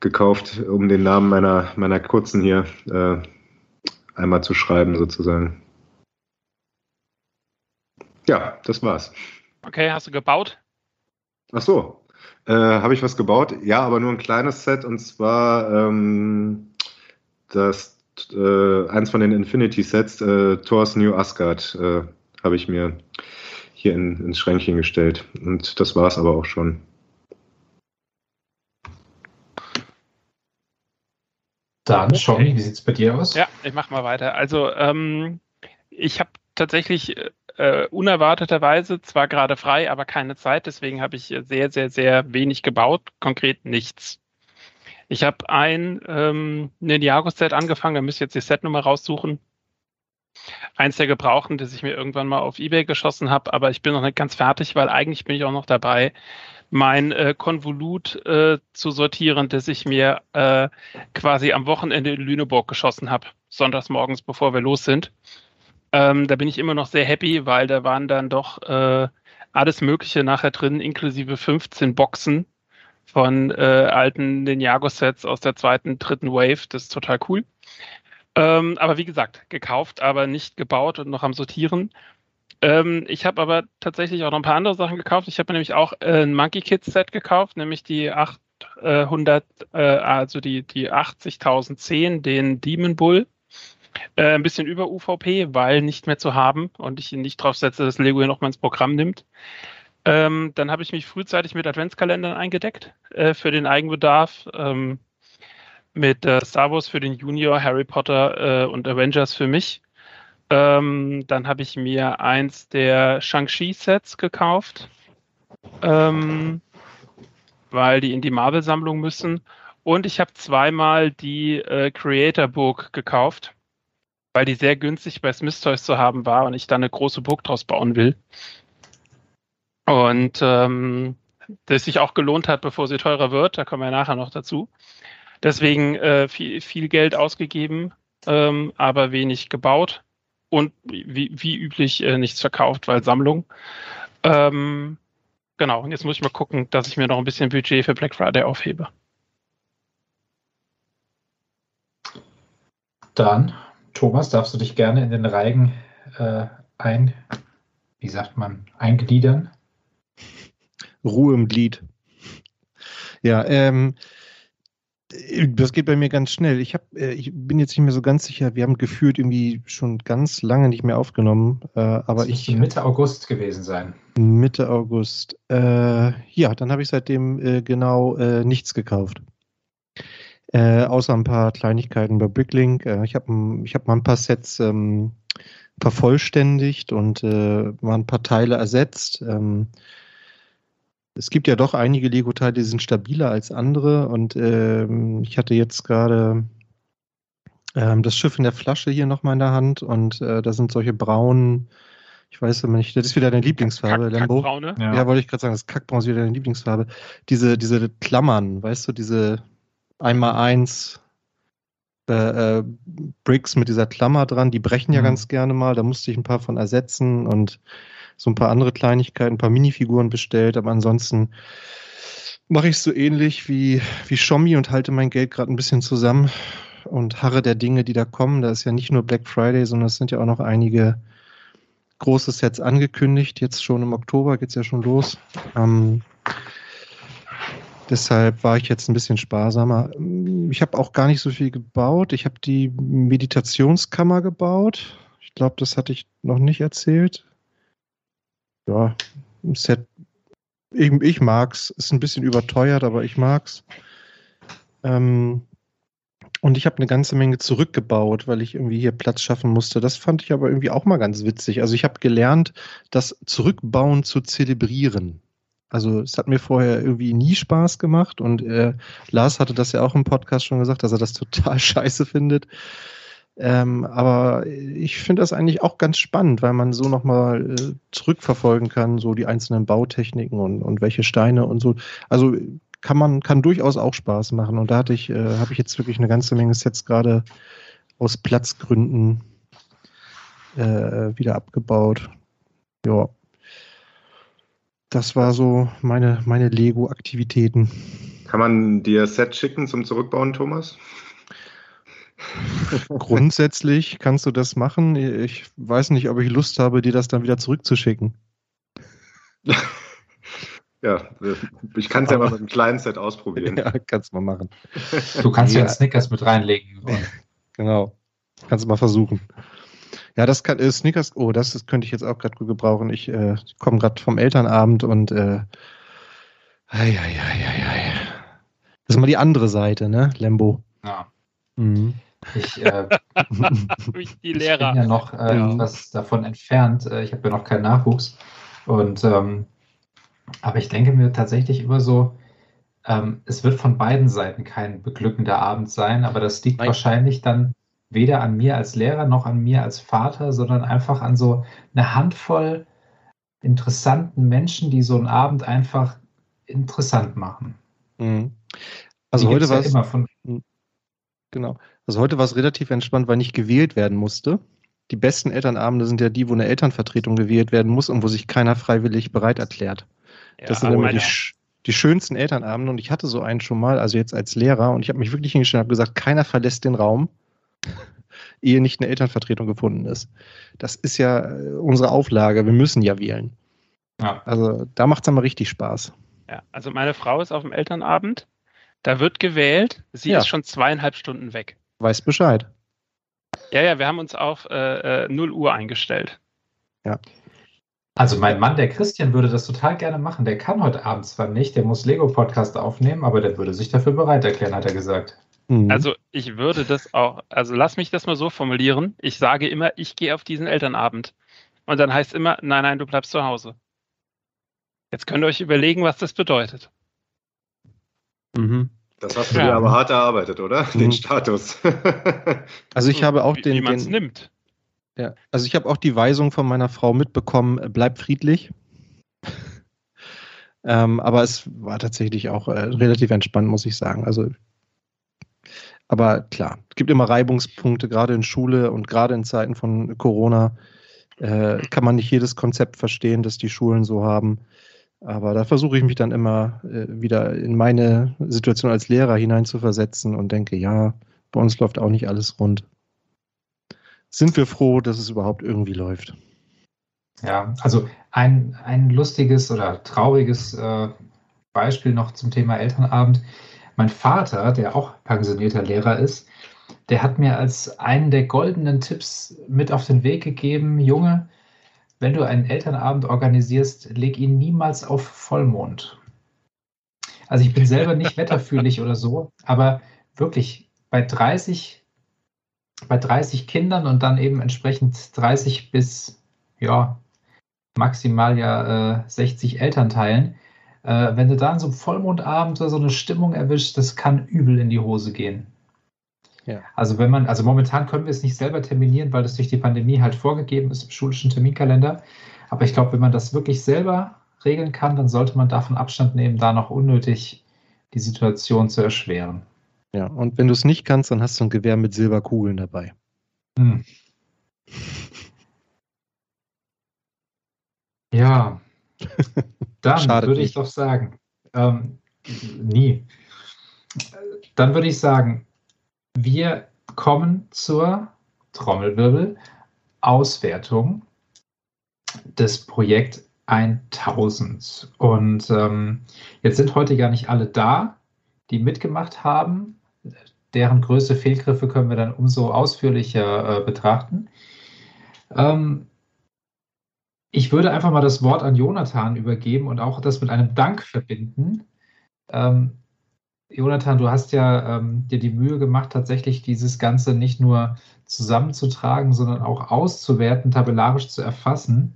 gekauft, um den Namen meiner, meiner kurzen hier äh, einmal zu schreiben, sozusagen. Ja, das war's. Okay, hast du gebaut? Ach so, äh, Habe ich was gebaut? Ja, aber nur ein kleines Set und zwar ähm, das äh, eins von den Infinity Sets, äh, Thor's New Asgard, äh, habe ich mir hier in, ins Schränkchen gestellt. Und das war es aber auch schon. Dann, okay. Sean, wie sieht es bei dir aus? Ja, ich mache mal weiter. Also, ähm, ich habe tatsächlich äh, unerwarteterweise zwar gerade frei, aber keine Zeit. Deswegen habe ich sehr, sehr, sehr wenig gebaut, konkret nichts. Ich habe ein ähm, Ninjago-Set angefangen, da müsst ihr jetzt die Setnummer raussuchen. Eins der Gebrauchten, das ich mir irgendwann mal auf Ebay geschossen habe, aber ich bin noch nicht ganz fertig, weil eigentlich bin ich auch noch dabei, mein äh, Konvolut äh, zu sortieren, das ich mir äh, quasi am Wochenende in Lüneburg geschossen habe, sonntags morgens, bevor wir los sind. Ähm, da bin ich immer noch sehr happy, weil da waren dann doch äh, alles Mögliche nachher drin, inklusive 15 Boxen von äh, alten Ninjago-Sets aus der zweiten, dritten Wave. Das ist total cool. Ähm, aber wie gesagt, gekauft, aber nicht gebaut und noch am Sortieren. Ähm, ich habe aber tatsächlich auch noch ein paar andere Sachen gekauft. Ich habe mir nämlich auch äh, ein Monkey Kids Set gekauft, nämlich die 800, äh, also die, die 80.010, den Demon Bull. Äh, ein bisschen über UVP, weil nicht mehr zu haben und ich nicht drauf setze, dass Lego hier nochmal ins Programm nimmt. Ähm, dann habe ich mich frühzeitig mit Adventskalendern eingedeckt äh, für den Eigenbedarf. Ähm, mit äh, Star Wars für den Junior, Harry Potter äh, und Avengers für mich. Ähm, dann habe ich mir eins der Shang-Chi-Sets gekauft, ähm, weil die in die Marvel-Sammlung müssen. Und ich habe zweimal die äh, Creator Book gekauft weil die sehr günstig bei Smith Toys zu haben war und ich da eine große Burg draus bauen will. Und ähm, das sich auch gelohnt hat, bevor sie teurer wird, da kommen wir nachher noch dazu. Deswegen äh, viel, viel Geld ausgegeben, ähm, aber wenig gebaut und wie, wie üblich äh, nichts verkauft, weil Sammlung. Ähm, genau, und jetzt muss ich mal gucken, dass ich mir noch ein bisschen Budget für Black Friday aufhebe. Dann Thomas, darfst du dich gerne in den Reigen äh, ein, wie sagt man, eingliedern? Ruhe im Glied. Ja, ähm, das geht bei mir ganz schnell. Ich, hab, äh, ich bin jetzt nicht mehr so ganz sicher. Wir haben gefühlt irgendwie schon ganz lange nicht mehr aufgenommen. Äh, aber ich Mitte August gewesen sein. Mitte August. Äh, ja, dann habe ich seitdem äh, genau äh, nichts gekauft. Äh, außer ein paar Kleinigkeiten bei Bricklink. Äh, ich habe ich hab mal ein paar Sets ähm, vervollständigt und äh, mal ein paar Teile ersetzt. Ähm, es gibt ja doch einige Lego-Teile, die sind stabiler als andere und ähm, ich hatte jetzt gerade ähm, das Schiff in der Flasche hier nochmal in der Hand und äh, da sind solche braunen, ich weiß aber nicht, das ist wieder deine Lieblingsfarbe, Kack, Lambo. Kackbraune? Ja. ja, wollte ich gerade sagen, das Kackbraun ist wieder deine Lieblingsfarbe. Diese, diese Klammern, weißt du, diese einmal eins äh, äh, Bricks mit dieser Klammer dran, die brechen ja mhm. ganz gerne mal, da musste ich ein paar von ersetzen und so ein paar andere Kleinigkeiten, ein paar Minifiguren bestellt, aber ansonsten mache ich es so ähnlich wie, wie Schommi und halte mein Geld gerade ein bisschen zusammen und harre der Dinge, die da kommen. Da ist ja nicht nur Black Friday, sondern es sind ja auch noch einige große Sets angekündigt. Jetzt schon im Oktober geht es ja schon los. Ähm, deshalb war ich jetzt ein bisschen sparsamer. Ich habe auch gar nicht so viel gebaut. Ich habe die Meditationskammer gebaut. Ich glaube, das hatte ich noch nicht erzählt. Ja, ein Set. Ich, ich mag's. Ist ein bisschen überteuert, aber ich mag's. Ähm, und ich habe eine ganze Menge zurückgebaut, weil ich irgendwie hier Platz schaffen musste. Das fand ich aber irgendwie auch mal ganz witzig. Also ich habe gelernt, das Zurückbauen zu zelebrieren. Also es hat mir vorher irgendwie nie Spaß gemacht und äh, Lars hatte das ja auch im Podcast schon gesagt, dass er das total scheiße findet. Ähm, aber ich finde das eigentlich auch ganz spannend, weil man so nochmal äh, zurückverfolgen kann, so die einzelnen Bautechniken und, und welche Steine und so. Also kann man, kann durchaus auch Spaß machen. Und da hatte ich, äh, habe ich jetzt wirklich eine ganze Menge Sets gerade aus Platzgründen äh, wieder abgebaut. Ja. Das war so meine, meine Lego-Aktivitäten. Kann man dir Set schicken zum Zurückbauen, Thomas? Grundsätzlich kannst du das machen. Ich weiß nicht, ob ich Lust habe, dir das dann wieder zurückzuschicken. Ja, ich kann es ja mal mit einem kleinen Set ausprobieren. Ja, kannst du mal machen. Du kannst ja, ja Snickers mit reinlegen. Genau. Kannst du mal versuchen. Ja, das kann äh, Snickers, oh, das, das könnte ich jetzt auch gerade gut gebrauchen. Ich äh, komme gerade vom Elternabend und äh, ei, ei, ei, ei, ei. Das ist mal die andere Seite, ne, Lembo? Ja. Mhm. Ich, äh, ich bin ja noch äh, ja. was davon entfernt. Äh, ich habe ja noch keinen Nachwuchs. Und ähm, aber ich denke mir tatsächlich immer so, ähm, es wird von beiden Seiten kein beglückender Abend sein, aber das liegt Nein. wahrscheinlich dann weder an mir als Lehrer noch an mir als Vater, sondern einfach an so eine Handvoll interessanten Menschen, die so einen Abend einfach interessant machen. Mhm. Also heute war es ja von mhm. genau. Also heute war es relativ entspannt, weil nicht gewählt werden musste. Die besten Elternabende sind ja die, wo eine Elternvertretung gewählt werden muss und wo sich keiner freiwillig bereit erklärt. Ja, das sind immer die, die schönsten Elternabende und ich hatte so einen schon mal, also jetzt als Lehrer und ich habe mich wirklich hingestellt und habe gesagt, keiner verlässt den Raum, ehe nicht eine Elternvertretung gefunden ist. Das ist ja äh, unsere Auflage, wir müssen ja wählen. Ja. Also da macht es dann mal richtig Spaß. Ja, also meine Frau ist auf dem Elternabend, da wird gewählt, sie ja. ist schon zweieinhalb Stunden weg. Weiß Bescheid. Ja, ja, wir haben uns auf äh, 0 äh, Uhr eingestellt. Ja. Also mein Mann, der Christian, würde das total gerne machen. Der kann heute Abend zwar nicht, der muss Lego-Podcast aufnehmen, aber der würde sich dafür bereit erklären, hat er gesagt. Mhm. Also ich würde das auch, also lass mich das mal so formulieren. Ich sage immer, ich gehe auf diesen Elternabend. Und dann heißt immer, nein, nein, du bleibst zu Hause. Jetzt könnt ihr euch überlegen, was das bedeutet. Mhm. Das hast du ja. dir aber hart erarbeitet, oder? Mhm. Den Status. also ich habe auch wie, den. Wie man es nimmt. Ja, also ich habe auch die Weisung von meiner Frau mitbekommen, bleib friedlich. ähm, aber es war tatsächlich auch äh, relativ entspannt, muss ich sagen. Also, aber klar, es gibt immer Reibungspunkte, gerade in Schule und gerade in Zeiten von Corona äh, kann man nicht jedes Konzept verstehen, das die Schulen so haben. Aber da versuche ich mich dann immer äh, wieder in meine Situation als Lehrer hineinzuversetzen und denke, ja, bei uns läuft auch nicht alles rund sind wir froh, dass es überhaupt irgendwie läuft. Ja, also ein, ein lustiges oder trauriges äh, Beispiel noch zum Thema Elternabend. Mein Vater, der auch pensionierter Lehrer ist, der hat mir als einen der goldenen Tipps mit auf den Weg gegeben, Junge, wenn du einen Elternabend organisierst, leg ihn niemals auf Vollmond. Also ich bin selber nicht wetterfühlig oder so, aber wirklich bei 30 bei 30 Kindern und dann eben entsprechend 30 bis ja, maximal ja äh, 60 Elternteilen. Äh, wenn du da an so einem Vollmondabend so eine Stimmung erwischt, das kann übel in die Hose gehen. Ja. Also wenn man, also momentan können wir es nicht selber terminieren, weil das durch die Pandemie halt vorgegeben ist im schulischen Terminkalender. Aber ich glaube, wenn man das wirklich selber regeln kann, dann sollte man davon Abstand nehmen, da noch unnötig die Situation zu erschweren. Ja, und wenn du es nicht kannst, dann hast du ein Gewehr mit Silberkugeln dabei. Hm. Ja, dann würde ich doch sagen, ähm, nie. Dann würde ich sagen, wir kommen zur Trommelwirbel Auswertung des Projekt 1000. Und ähm, jetzt sind heute gar nicht alle da, die mitgemacht haben. Deren größte Fehlgriffe können wir dann umso ausführlicher äh, betrachten. Ähm, ich würde einfach mal das Wort an Jonathan übergeben und auch das mit einem Dank verbinden. Ähm, Jonathan, du hast ja ähm, dir die Mühe gemacht, tatsächlich dieses Ganze nicht nur zusammenzutragen, sondern auch auszuwerten, tabellarisch zu erfassen.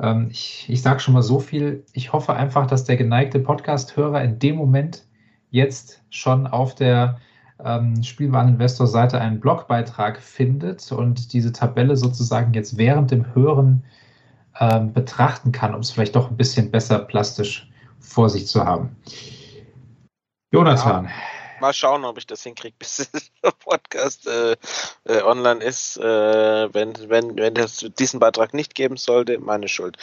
Ähm, ich ich sage schon mal so viel. Ich hoffe einfach, dass der geneigte Podcast-Hörer in dem Moment jetzt schon auf der ähm, Spielwareninvestor-Seite einen Blogbeitrag findet und diese Tabelle sozusagen jetzt während dem Hören ähm, betrachten kann, um es vielleicht doch ein bisschen besser plastisch vor sich zu haben. Jonathan. Ja, mal schauen, ob ich das hinkriege, bis der Podcast äh, äh, online ist. Äh, wenn, wenn, wenn es diesen Beitrag nicht geben sollte, meine Schuld.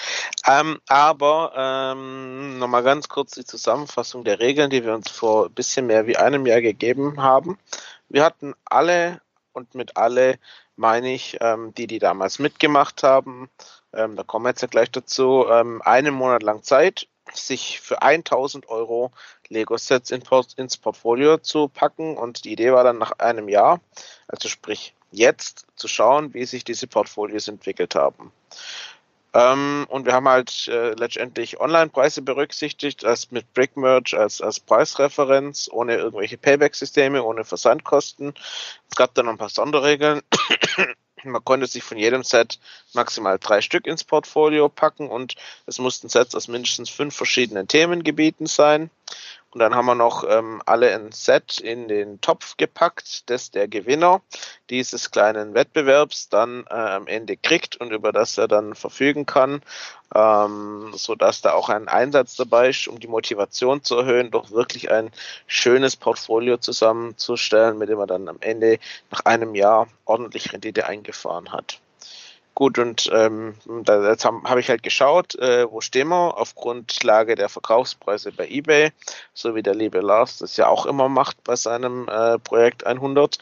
Ähm, aber ähm, nochmal ganz kurz die Zusammenfassung der Regeln, die wir uns vor ein bisschen mehr wie einem Jahr gegeben haben. Wir hatten alle und mit alle meine ich, ähm, die, die damals mitgemacht haben, ähm, da kommen wir jetzt ja gleich dazu, ähm, einen Monat lang Zeit, sich für 1000 Euro Lego-Sets in, ins Portfolio zu packen. Und die Idee war dann nach einem Jahr, also sprich jetzt, zu schauen, wie sich diese Portfolios entwickelt haben. Ähm, und wir haben halt äh, letztendlich Online-Preise berücksichtigt, als mit Brickmerge als, als Preisreferenz, ohne irgendwelche Payback-Systeme, ohne Versandkosten. Es gab dann ein paar Sonderregeln. Man konnte sich von jedem Set maximal drei Stück ins Portfolio packen und es mussten Sets aus mindestens fünf verschiedenen Themengebieten sein. Und dann haben wir noch ähm, alle ein Set in den Topf gepackt, das der Gewinner dieses kleinen Wettbewerbs dann äh, am Ende kriegt und über das er dann verfügen kann, ähm, so dass da auch ein Einsatz dabei ist, um die Motivation zu erhöhen, doch wirklich ein schönes Portfolio zusammenzustellen, mit dem er dann am Ende nach einem Jahr ordentlich Rendite eingefahren hat. Gut, und ähm, da, jetzt habe hab ich halt geschaut, äh, wo stehen wir auf Grundlage der Verkaufspreise bei eBay, so wie der liebe Lars das ja auch immer macht bei seinem äh, Projekt 100.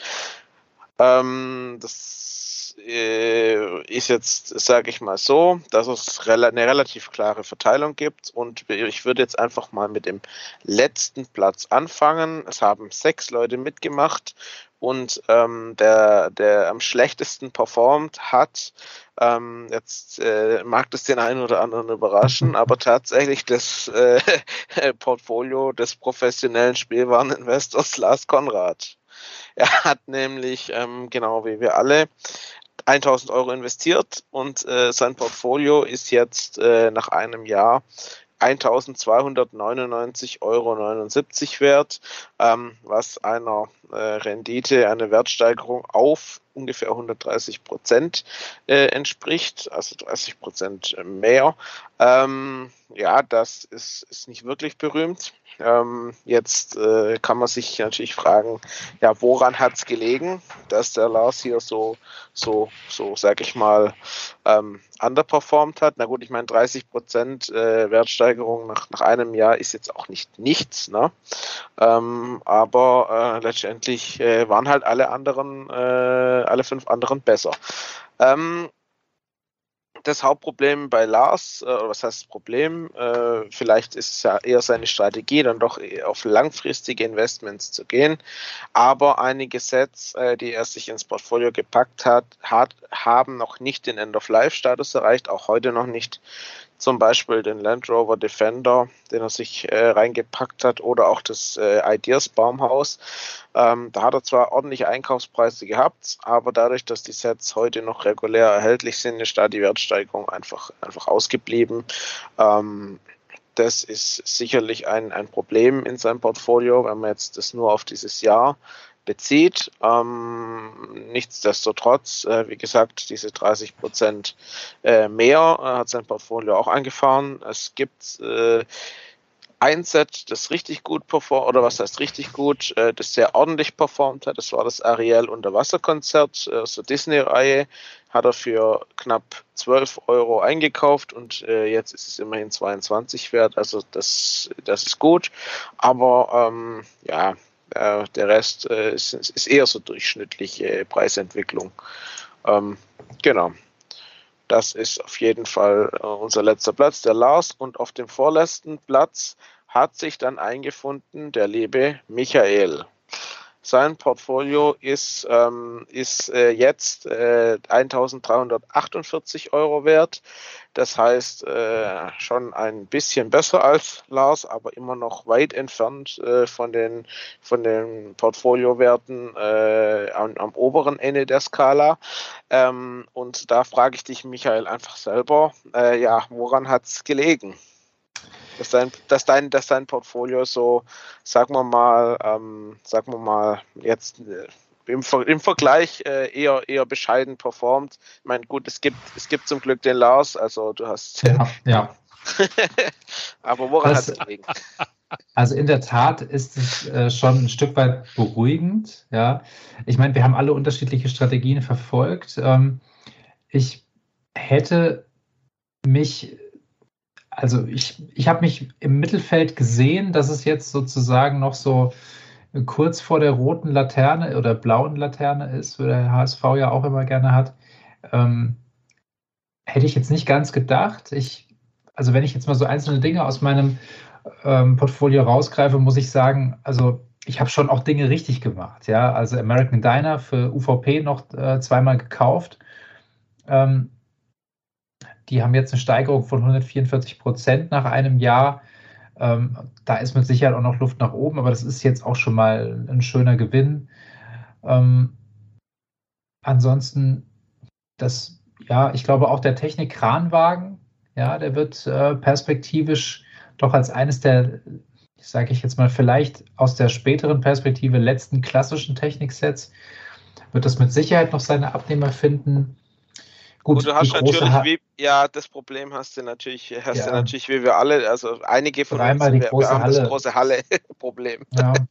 Ähm, das äh, ist jetzt, sage ich mal so, dass es rel eine relativ klare Verteilung gibt und ich würde jetzt einfach mal mit dem letzten Platz anfangen. Es haben sechs Leute mitgemacht und ähm, der, der am schlechtesten performt hat, ähm, jetzt äh, mag das den einen oder anderen überraschen, aber tatsächlich das äh, Portfolio des professionellen Spielwareninvestors Lars Konrad. Er hat nämlich, ähm, genau wie wir alle, 1000 Euro investiert und äh, sein Portfolio ist jetzt äh, nach einem Jahr 1299,79 Euro wert, ähm, was einer äh, Rendite, eine Wertsteigerung auf ungefähr 130 Prozent äh, entspricht, also 30 Prozent mehr. Ähm, ja, das ist, ist nicht wirklich berühmt. Ähm, jetzt äh, kann man sich natürlich fragen, ja, woran hat es gelegen, dass der Lars hier so, so, so, sag ich mal, ähm, underperformed hat? Na gut, ich meine, 30 Prozent äh, Wertsteigerung nach, nach einem Jahr ist jetzt auch nicht nichts, ne? Ähm, aber äh, letztendlich äh, waren halt alle anderen, äh, alle fünf anderen besser. Ähm, das Hauptproblem bei Lars, äh, was heißt das Problem? Äh, vielleicht ist es ja eher seine Strategie, dann doch auf langfristige Investments zu gehen. Aber einige Sets, äh, die er sich ins Portfolio gepackt hat, hat haben noch nicht den End-of-Life-Status erreicht, auch heute noch nicht. Zum Beispiel den Land Rover Defender, den er sich äh, reingepackt hat, oder auch das äh, Ideas Baumhaus. Ähm, da hat er zwar ordentliche Einkaufspreise gehabt, aber dadurch, dass die Sets heute noch regulär erhältlich sind, ist da die Wertsteigerung einfach, einfach ausgeblieben. Ähm, das ist sicherlich ein, ein Problem in seinem Portfolio, wenn man jetzt das nur auf dieses Jahr bezieht. Ähm, nichtsdestotrotz, äh, wie gesagt, diese 30 Prozent äh, mehr äh, hat sein Portfolio auch angefahren. Es gibt äh, ein Set, das richtig gut performt, oder was heißt richtig gut, äh, das sehr ordentlich performt hat. Das war das Ariel Unterwasserkonzert aus der Disney-Reihe. Hat er für knapp 12 Euro eingekauft und äh, jetzt ist es immerhin 22 wert. Also das, das ist gut. Aber ähm, ja, äh, der Rest äh, ist, ist, eher so durchschnittliche Preisentwicklung. Ähm, genau. Das ist auf jeden Fall äh, unser letzter Platz, der Lars. Und auf dem vorletzten Platz hat sich dann eingefunden der liebe Michael. Sein Portfolio ist, ähm, ist äh, jetzt äh, 1348 Euro wert. Das heißt äh, schon ein bisschen besser als Lars, aber immer noch weit entfernt äh, von den, von den Portfoliowerten äh, am, am, oberen Ende der Skala. Ähm, und da frage ich dich, Michael, einfach selber, äh, ja, woran hat es gelegen? Dass dein, dass dein, dass dein Portfolio so, sagen wir mal, ähm, sagen wir mal, jetzt äh, im, im Vergleich äh, eher, eher bescheiden performt. Ich meine, gut, es gibt, es gibt zum Glück den Lars, also du hast. Ja, ja. Aber woran hat es gelegen? Also in der Tat ist es äh, schon ein Stück weit beruhigend. Ja, ich meine, wir haben alle unterschiedliche Strategien verfolgt. Ähm, ich hätte mich also ich, ich habe mich im Mittelfeld gesehen, dass es jetzt sozusagen noch so kurz vor der roten Laterne oder blauen Laterne ist, wo der HSV ja auch immer gerne hat. Ähm, hätte ich jetzt nicht ganz gedacht. Ich, also wenn ich jetzt mal so einzelne Dinge aus meinem ähm, Portfolio rausgreife, muss ich sagen, also ich habe schon auch Dinge richtig gemacht. Ja, also American Diner für UVP noch äh, zweimal gekauft. Ähm, die haben jetzt eine Steigerung von 144 Prozent nach einem Jahr. Ähm, da ist mit Sicherheit auch noch Luft nach oben, aber das ist jetzt auch schon mal ein schöner Gewinn. Ähm, ansonsten, das, ja, ich glaube auch der Technik-Kranwagen, ja, der wird äh, perspektivisch doch als eines der, sage ich jetzt mal, vielleicht aus der späteren Perspektive letzten klassischen Techniksets, wird das mit Sicherheit noch seine Abnehmer finden. Gut, du hast natürlich, wie, ja, das Problem hast du natürlich, hast ja. du natürlich, wie wir alle, also einige von Dreimal uns, die große wir haben Halle. das große Halle-Problem. Ja.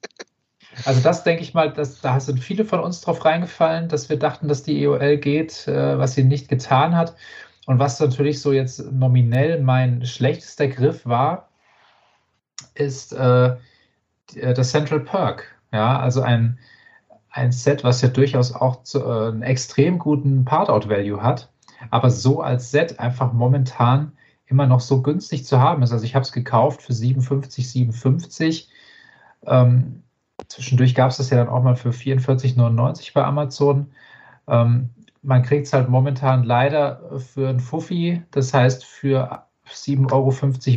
Also das denke ich mal, dass, da sind viele von uns drauf reingefallen, dass wir dachten, dass die EOL geht, äh, was sie nicht getan hat. Und was natürlich so jetzt nominell mein schlechtester Griff war, ist äh, äh das Central Perk. Ja, also ein, ein Set, was ja durchaus auch zu, äh, einen extrem guten Part-Out-Value hat aber so als Set einfach momentan immer noch so günstig zu haben ist. Also ich habe es gekauft für 57, 57. Ähm, zwischendurch gab es das ja dann auch mal für 44,99 bei Amazon. Ähm, man kriegt es halt momentan leider für ein Fuffi, das heißt für 7,50 Euro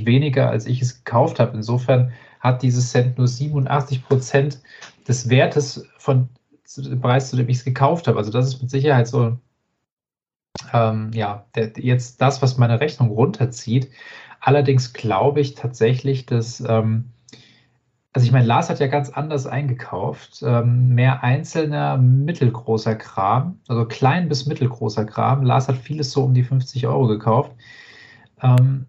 weniger, als ich es gekauft habe. Insofern hat dieses Cent nur 87 Prozent des Wertes von dem Preis, zu dem ich es gekauft habe. Also das ist mit Sicherheit so ähm, ja, jetzt das, was meine Rechnung runterzieht. Allerdings glaube ich tatsächlich, dass, ähm, also ich meine, Lars hat ja ganz anders eingekauft. Ähm, mehr einzelner, mittelgroßer Kram, also klein bis mittelgroßer Kram. Lars hat vieles so um die 50 Euro gekauft. Ähm,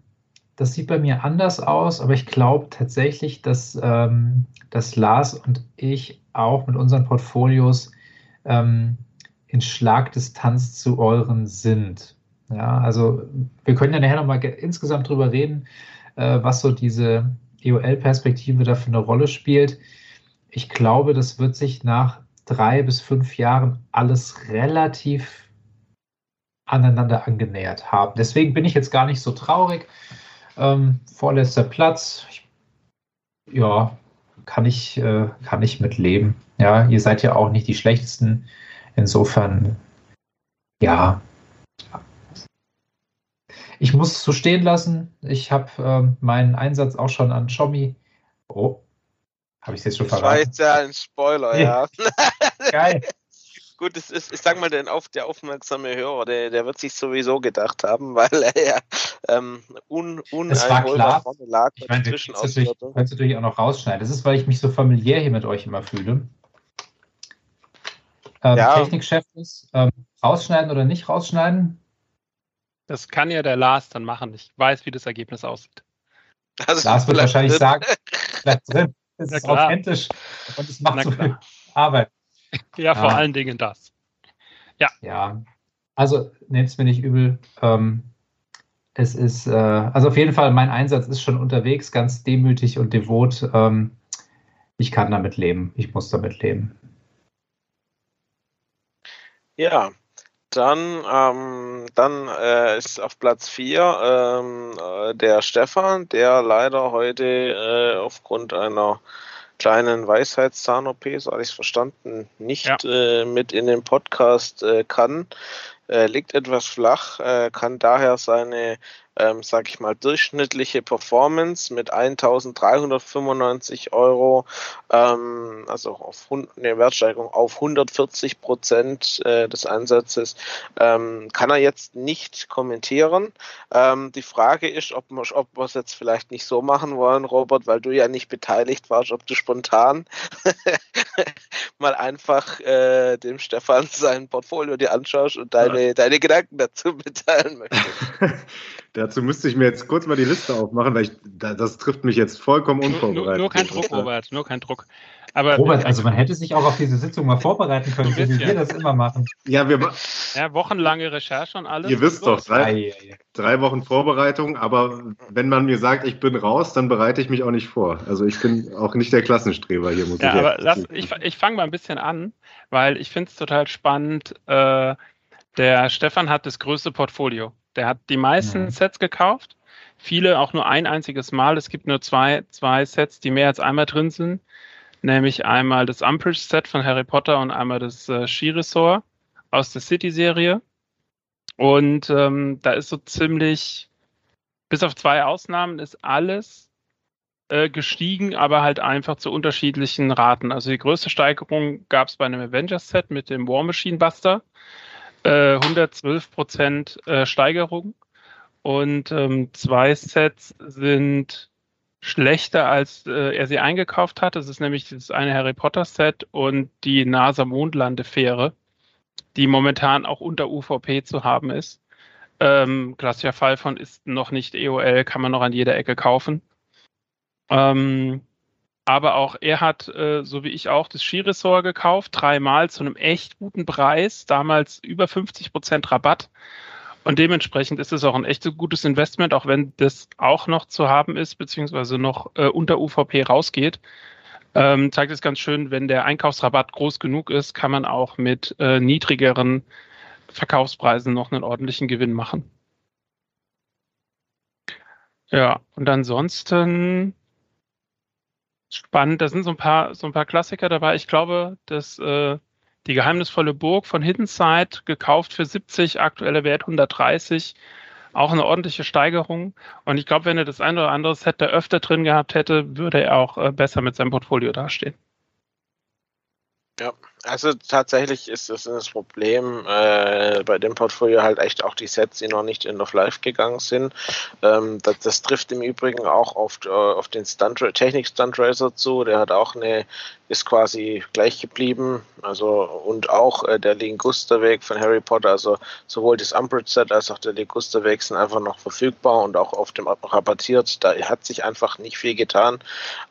das sieht bei mir anders aus, aber ich glaube tatsächlich, dass, ähm, dass Lars und ich auch mit unseren Portfolios ähm, in Schlagdistanz zu euren sind. Ja, also wir können ja nachher nochmal insgesamt drüber reden, äh, was so diese EOL-Perspektive da für eine Rolle spielt. Ich glaube, das wird sich nach drei bis fünf Jahren alles relativ aneinander angenähert haben. Deswegen bin ich jetzt gar nicht so traurig. Ähm, vorletzter Platz. Ich, ja, kann ich, äh, kann ich mit leben. Ja, ihr seid ja auch nicht die schlechtesten Insofern, ja. Ich muss es so stehen lassen. Ich habe ähm, meinen Einsatz auch schon an Xiaomi. Oh, habe ich es jetzt schon verraten? Das war jetzt ja ein Spoiler, ja. Geil. Gut, es ist, ich sag mal, den auf, der aufmerksame Hörer, der, der wird sich sowieso gedacht haben, weil er ja ähm, un, uneinholbar vorne lag. Ich meine, das natürlich, kannst natürlich auch noch rausschneiden. Das ist, weil ich mich so familiär hier mit euch immer fühle. Ähm, ja. Technikchef ist, ähm, rausschneiden oder nicht rausschneiden? Das kann ja der Lars dann machen. Ich weiß, wie das Ergebnis aussieht. Also Lars wird wahrscheinlich drin. sagen, bleibt drin. Das ist authentisch und es macht so viel Arbeit. Ja, vor ja. allen Dingen das. Ja. Ja. Also nehmt es mir nicht übel. Ähm, es ist, äh, also auf jeden Fall, mein Einsatz ist schon unterwegs, ganz demütig und devot. Ähm, ich kann damit leben. Ich muss damit leben. Ja, dann, ähm, dann äh, ist auf Platz 4 ähm, äh, der Stefan, der leider heute äh, aufgrund einer kleinen Weisheitszahn-OP, so habe ich es verstanden, nicht ja. äh, mit in den Podcast äh, kann. Äh, liegt etwas flach, äh, kann daher seine ähm, sag ich mal, durchschnittliche Performance mit 1395 Euro, ähm, also auf eine Wertsteigerung auf 140 Prozent äh, des Einsatzes, ähm, kann er jetzt nicht kommentieren. Ähm, die Frage ist, ob wir ob es jetzt vielleicht nicht so machen wollen, Robert, weil du ja nicht beteiligt warst, ob du spontan mal einfach äh, dem Stefan sein Portfolio dir anschaust und deine, deine Gedanken dazu mitteilen möchtest. Dazu müsste ich mir jetzt kurz mal die Liste aufmachen, weil ich, das trifft mich jetzt vollkommen unvorbereitet. Nur, nur, nur kein Druck, Robert, nur kein Druck. Aber Robert, also man hätte sich auch auf diese Sitzung mal vorbereiten können, wie wir das immer machen. Ja, wir ja, wochenlange Recherche und alles. Ihr wisst doch, drei, drei Wochen Vorbereitung, aber wenn man mir sagt, ich bin raus, dann bereite ich mich auch nicht vor. Also ich bin auch nicht der Klassenstreber hier, muss ja, ich aber lass, ich, ich fange mal ein bisschen an, weil ich finde es total spannend. Äh, der Stefan hat das größte Portfolio. Der hat die meisten mhm. Sets gekauft, viele auch nur ein einziges Mal. Es gibt nur zwei, zwei Sets, die mehr als einmal drin sind, nämlich einmal das Umbridge-Set von Harry Potter und einmal das äh, Skiresort aus der City-Serie. Und ähm, da ist so ziemlich, bis auf zwei Ausnahmen, ist alles äh, gestiegen, aber halt einfach zu unterschiedlichen Raten. Also die größte Steigerung gab es bei einem Avengers-Set mit dem War Machine Buster. 112 äh, Prozent äh, Steigerung und ähm, zwei Sets sind schlechter, als äh, er sie eingekauft hat. Das ist nämlich das eine Harry Potter Set und die NASA Mondlandefähre, die momentan auch unter UVP zu haben ist. Ähm, klassischer Fall von ist noch nicht EOL, kann man noch an jeder Ecke kaufen. Ähm, aber auch er hat, äh, so wie ich auch, das Skiresort gekauft, dreimal zu einem echt guten Preis, damals über 50 Prozent Rabatt. Und dementsprechend ist es auch ein echt gutes Investment, auch wenn das auch noch zu haben ist, beziehungsweise noch äh, unter UVP rausgeht. Ähm, zeigt es ganz schön, wenn der Einkaufsrabatt groß genug ist, kann man auch mit äh, niedrigeren Verkaufspreisen noch einen ordentlichen Gewinn machen. Ja, und ansonsten spannend. Da sind so ein paar, so ein paar Klassiker dabei. Ich glaube, dass äh, die geheimnisvolle Burg von Hidden Side gekauft für 70, aktuelle Wert 130. Auch eine ordentliche Steigerung. Und ich glaube, wenn er das ein oder andere Set da öfter drin gehabt hätte, würde er auch äh, besser mit seinem Portfolio dastehen. Ja, also tatsächlich ist das das Problem äh, bei dem Portfolio halt echt auch die Sets, die noch nicht in of Life gegangen sind. Ähm, das, das, trifft im Übrigen auch auf, äh, auf den Stunt Technik Stunt Racer zu. Der hat auch eine, ist quasi gleich geblieben. Also und auch äh, der Lingusterweg von Harry Potter, also sowohl das Umbridge Set als auch der Lingusterweg sind einfach noch verfügbar und auch auf dem rabattiert. Da hat sich einfach nicht viel getan.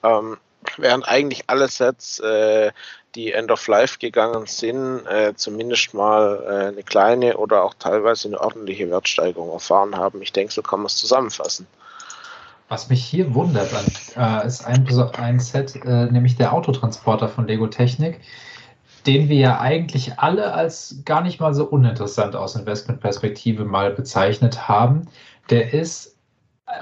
Ähm, während eigentlich alle Sets äh, die End of Life gegangen sind, äh, zumindest mal äh, eine kleine oder auch teilweise eine ordentliche Wertsteigerung erfahren haben. Ich denke, so kann man es zusammenfassen. Was mich hier wundert, äh, ist ein, ein Set, äh, nämlich der Autotransporter von Lego Technik, den wir ja eigentlich alle als gar nicht mal so uninteressant aus Investmentperspektive mal bezeichnet haben. Der ist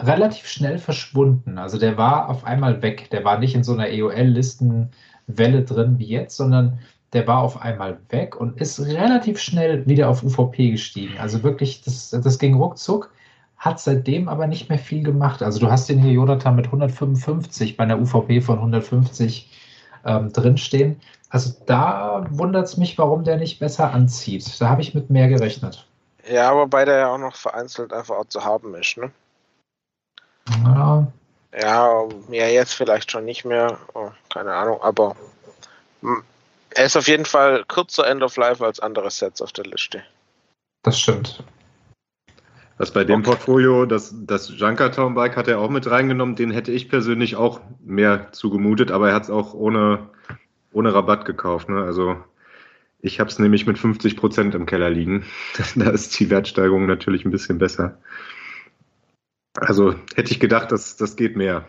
relativ schnell verschwunden. Also der war auf einmal weg. Der war nicht in so einer EOL-Listen- Welle drin wie jetzt, sondern der war auf einmal weg und ist relativ schnell wieder auf UVP gestiegen. Also wirklich, das, das ging ruckzuck. hat seitdem aber nicht mehr viel gemacht. Also du hast den hier Jonathan mit 155 bei einer UVP von 150 ähm, drinstehen. Also da wundert es mich, warum der nicht besser anzieht. Da habe ich mit mehr gerechnet. Ja, wobei der ja auch noch vereinzelt einfach auch zu haben ist, ne? Ja. Ja, ja, jetzt vielleicht schon nicht mehr. Oh, keine Ahnung, aber er ist auf jeden Fall kürzer End of Life als andere Sets auf der Liste. Das stimmt. Was bei dem okay. Portfolio, das, das Junkertown Bike hat er auch mit reingenommen, den hätte ich persönlich auch mehr zugemutet, aber er hat es auch ohne, ohne Rabatt gekauft. Ne? Also ich habe es nämlich mit 50 Prozent im Keller liegen. da ist die Wertsteigerung natürlich ein bisschen besser. Also hätte ich gedacht, dass das geht mehr.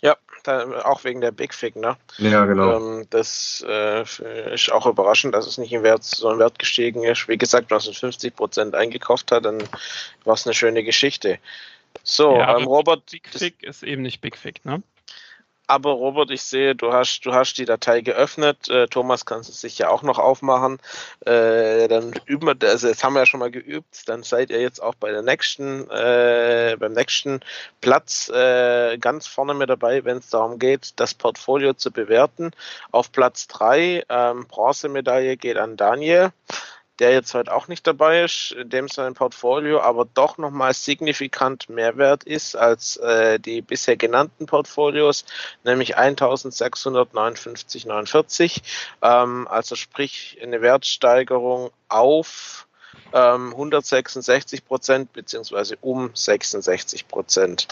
Ja, da, auch wegen der Big Fig, ne? Ja, genau. Ähm, das äh, ist auch überraschend, dass es nicht im Wert, so ein Wert gestiegen ist. Wie gesagt, wenn man 50 Prozent eingekauft hat, dann war es eine schöne Geschichte. So, ja, ähm, Robert. Big Fig ist eben nicht Big Fig, ne? Aber Robert, ich sehe, du hast, du hast die Datei geöffnet. Äh, Thomas kannst es sich ja auch noch aufmachen. Äh, dann üben wir, also jetzt haben wir ja schon mal geübt, dann seid ihr jetzt auch bei der nächsten, äh, beim nächsten Platz äh, ganz vorne mit dabei, wenn es darum geht, das Portfolio zu bewerten. Auf Platz 3, ähm, Bronzemedaille geht an Daniel der jetzt heute auch nicht dabei ist, in dem sein Portfolio aber doch nochmal signifikant mehr wert ist als äh, die bisher genannten Portfolios, nämlich 1659,49. Ähm, also sprich eine Wertsteigerung auf ähm, 166 Prozent beziehungsweise um 66 Prozent.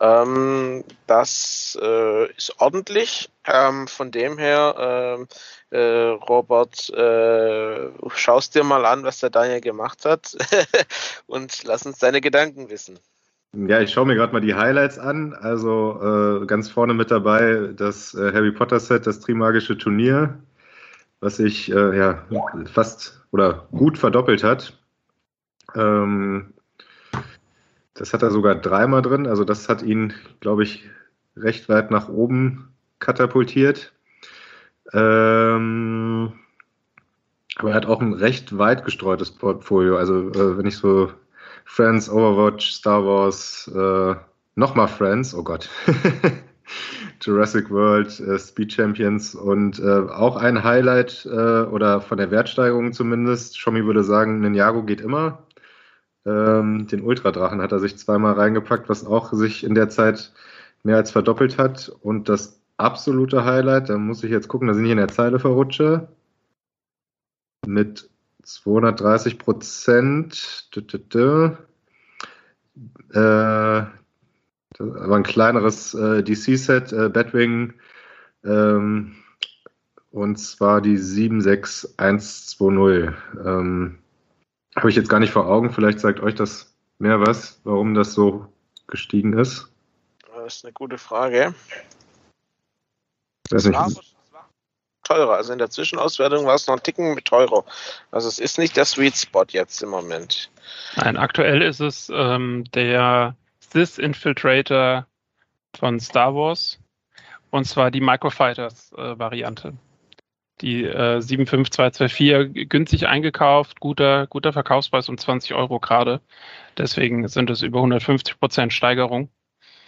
Ähm, das äh, ist ordentlich. Ähm, von dem her, ähm, äh, Robert, äh, schaust dir mal an, was der Daniel gemacht hat und lass uns deine Gedanken wissen. Ja, ich schaue mir gerade mal die Highlights an. Also äh, ganz vorne mit dabei das äh, Harry Potter Set, das Trimagische Turnier, was sich äh, ja fast oder gut verdoppelt hat. Ähm, das hat er sogar dreimal drin. Also das hat ihn, glaube ich, recht weit nach oben katapultiert. Ähm, aber er hat auch ein recht weit gestreutes Portfolio. Also äh, wenn ich so Friends, Overwatch, Star Wars, äh, nochmal Friends, oh Gott. Jurassic World, äh, Speed Champions und äh, auch ein Highlight äh, oder von der Wertsteigerung zumindest. Shomi würde sagen, Ninjago geht immer. Ähm, den Ultradrachen hat er sich zweimal reingepackt, was auch sich in der Zeit mehr als verdoppelt hat. Und das absolute Highlight, da muss ich jetzt gucken, da sind hier in der Zeile verrutsche. Mit 230 Prozent. Äh, aber ein kleineres äh, DC-Set, äh, Batwing, ähm, und zwar die 76120. Ähm, habe ich jetzt gar nicht vor Augen. Vielleicht sagt euch das mehr was, warum das so gestiegen ist. Das ist eine gute Frage. Das war teurer. Also in der Zwischenauswertung war es noch ein Ticken mit teurer. Also es ist nicht der Sweet Spot jetzt im Moment. Nein, aktuell ist es ähm, der Sys Infiltrator von Star Wars. Und zwar die Microfighters-Variante. Äh, die äh, 75224 günstig eingekauft, guter, guter Verkaufspreis um 20 Euro gerade. Deswegen sind es über 150 Prozent Steigerung.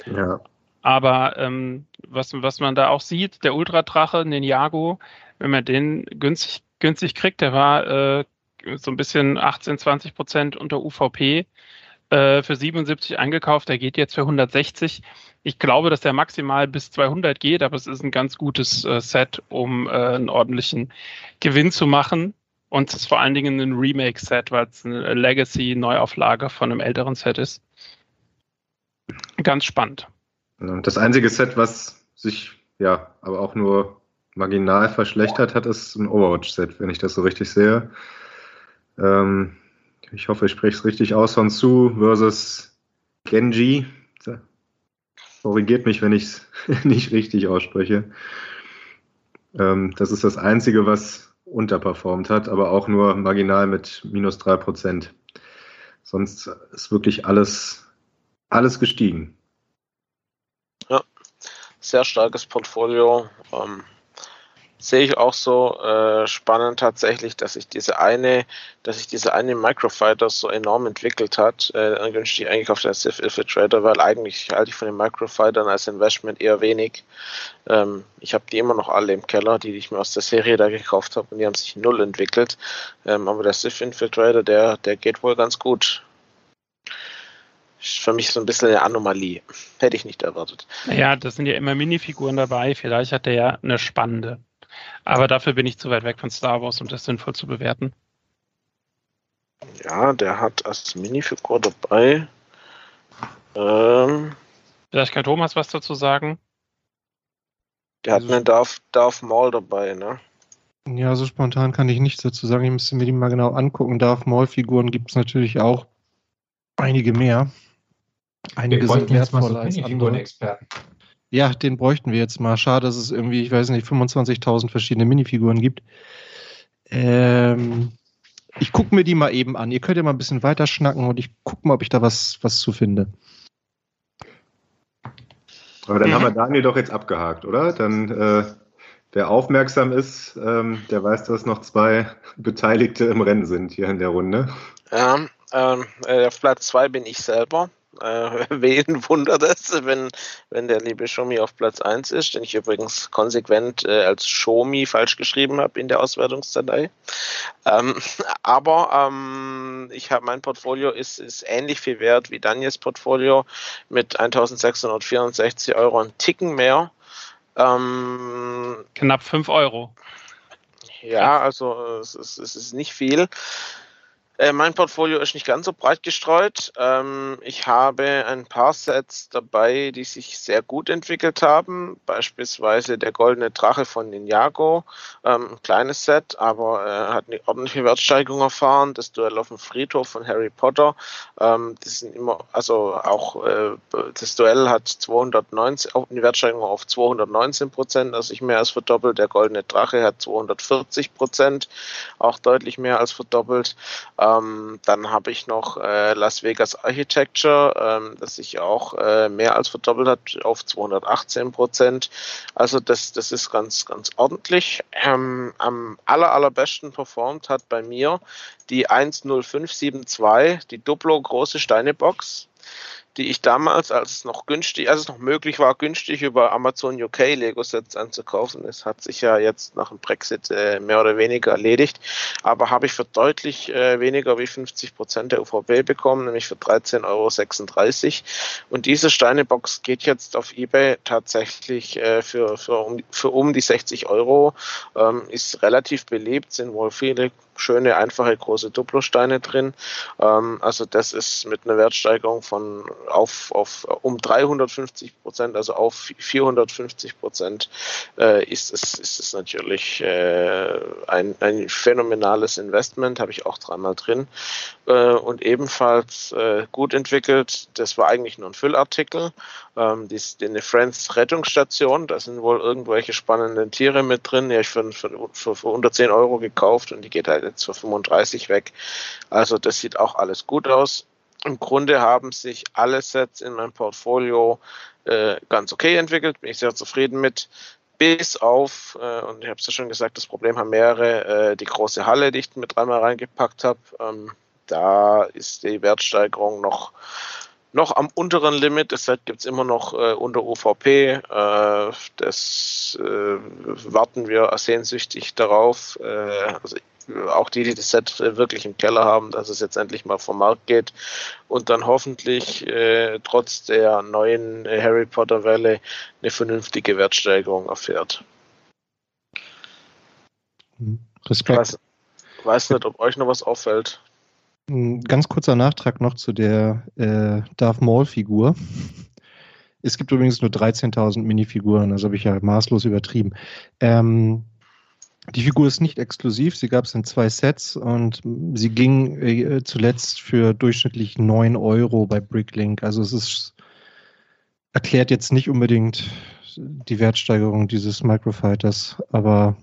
Ja. Aber ähm, was, was man da auch sieht, der Ultradrache, Ninjago, wenn man den günstig, günstig kriegt, der war äh, so ein bisschen 18, 20 Prozent unter UVP äh, für 77 eingekauft, der geht jetzt für 160. Ich glaube, dass der maximal bis 200 geht, aber es ist ein ganz gutes äh, Set, um äh, einen ordentlichen Gewinn zu machen. Und es ist vor allen Dingen ein Remake-Set, weil es eine Legacy-Neuauflage von einem älteren Set ist. Ganz spannend. Das einzige Set, was sich ja aber auch nur marginal verschlechtert hat, ist ein Overwatch-Set, wenn ich das so richtig sehe. Ähm, ich hoffe, ich spreche es richtig aus. Honsu versus Genji korrigiert mich, wenn ich es nicht richtig ausspreche. Ähm, das ist das Einzige, was unterperformt hat, aber auch nur marginal mit minus drei Prozent. Sonst ist wirklich alles, alles gestiegen. Ja, sehr starkes Portfolio. Ähm, Sehe ich auch so äh, spannend tatsächlich, dass sich diese eine, dass sich diese eine Microfighter so enorm entwickelt hat. Äh, dann wünsche ich eigentlich auf den Civ Infiltrator, weil eigentlich halte ich von den Microfightern als Investment eher wenig. Ähm, ich habe die immer noch alle im Keller, die, die ich mir aus der Serie da gekauft habe und die haben sich null entwickelt. Ähm, aber der Civ Infiltrator, der, der geht wohl ganz gut. Ist für mich so ein bisschen eine Anomalie. Hätte ich nicht erwartet. Naja, das sind ja immer Minifiguren dabei. Vielleicht hat der ja eine spannende. Aber dafür bin ich zu weit weg von Star Wars, um das sinnvoll zu bewerten. Ja, der hat als Minifigur dabei. Ähm, Vielleicht kann Thomas was dazu sagen. Der hat also, einen Darth, Darth Maul dabei, ne? Ja, so spontan kann ich nichts dazu sagen. Ich müsste mir die mal genau angucken. Darth Maul-Figuren gibt es natürlich auch einige mehr. Einige wir sind wertvoller als andere. Experten. Ja, den bräuchten wir jetzt mal. Schade, dass es irgendwie, ich weiß nicht, 25.000 verschiedene Minifiguren gibt. Ähm, ich gucke mir die mal eben an. Ihr könnt ja mal ein bisschen weiter schnacken und ich gucke mal, ob ich da was, was zu finde. Aber dann mhm. haben wir Daniel doch jetzt abgehakt, oder? Dann, äh, wer aufmerksam ist, ähm, der weiß, dass noch zwei Beteiligte im Rennen sind hier in der Runde. Ja, ähm, äh, auf Platz zwei bin ich selber. Äh, wen wundert es, wenn, wenn der liebe Shomi auf Platz 1 ist, den ich übrigens konsequent äh, als Shomi falsch geschrieben habe in der Auswertungsdatei. Ähm, aber ähm, ich habe mein Portfolio ist, ist ähnlich viel wert wie Daniels Portfolio mit 1664 Euro, ein Ticken mehr. Ähm, Knapp 5 Euro. Ja, also es ist, es ist nicht viel. Äh, mein Portfolio ist nicht ganz so breit gestreut. Ähm, ich habe ein paar Sets dabei, die sich sehr gut entwickelt haben. Beispielsweise der Goldene Drache von Ninjago. Ähm, ein kleines Set, aber äh, hat eine ordentliche Wertsteigerung erfahren. Das Duell auf dem Friedhof von Harry Potter. Ähm, das sind immer, also auch äh, das Duell hat 219, auch eine Wertsteigerung auf 219 Prozent, also ich mehr als verdoppelt. Der Goldene Drache hat 240 Prozent, auch deutlich mehr als verdoppelt. Ähm, dann habe ich noch äh, Las Vegas Architecture, ähm, das sich auch äh, mehr als verdoppelt hat auf 218 Prozent. Also das, das ist ganz, ganz ordentlich. Ähm, am aller, allerbesten performt hat bei mir die 10572, die Duplo große Steinebox die ich damals, als es noch günstig, als es noch möglich war, günstig über Amazon UK Lego Sets anzukaufen. Es hat sich ja jetzt nach dem Brexit äh, mehr oder weniger erledigt, aber habe ich für deutlich äh, weniger wie 50 Prozent der UVP bekommen, nämlich für 13,36 Euro. Und diese Steinebox geht jetzt auf eBay tatsächlich äh, für, für, um, für um die 60 Euro, ähm, ist relativ beliebt, sind wohl viele schöne, einfache, große Duplosteine drin. Ähm, also das ist mit einer Wertsteigerung von auf, auf um 350 Prozent, also auf 450 Prozent, äh, ist, es, ist es natürlich äh, ein, ein phänomenales Investment, habe ich auch dreimal drin. Äh, und ebenfalls äh, gut entwickelt, das war eigentlich nur ein Füllartikel, ähm, die, die Friends Rettungsstation, da sind wohl irgendwelche spannenden Tiere mit drin, die habe ich für, für, für, für 110 Euro gekauft und die geht halt jetzt für 35 weg. Also das sieht auch alles gut aus. Im Grunde haben sich alle Sets in meinem Portfolio äh, ganz okay entwickelt, bin ich sehr zufrieden mit. Bis auf, äh, und ich habe es ja schon gesagt, das Problem haben mehrere, äh, die große Halle, die ich mit dreimal reingepackt habe. Ähm, da ist die Wertsteigerung noch noch am unteren Limit. Deshalb gibt es immer noch äh, unter UVP. Äh, das äh, warten wir sehnsüchtig darauf. Äh, also auch die, die das Set wirklich im Keller haben, dass es jetzt endlich mal vom Markt geht und dann hoffentlich äh, trotz der neuen Harry Potter Welle eine vernünftige Wertsteigerung erfährt. Respekt. Weiß, weiß nicht, ob euch noch was auffällt. Ein ganz kurzer Nachtrag noch zu der äh, Darth Maul-Figur. Es gibt übrigens nur 13.000 Minifiguren, also habe ich ja maßlos übertrieben. Ähm, die Figur ist nicht exklusiv, sie gab es in zwei Sets und sie ging äh, zuletzt für durchschnittlich 9 Euro bei Bricklink. Also es ist erklärt jetzt nicht unbedingt die Wertsteigerung dieses Microfighters, aber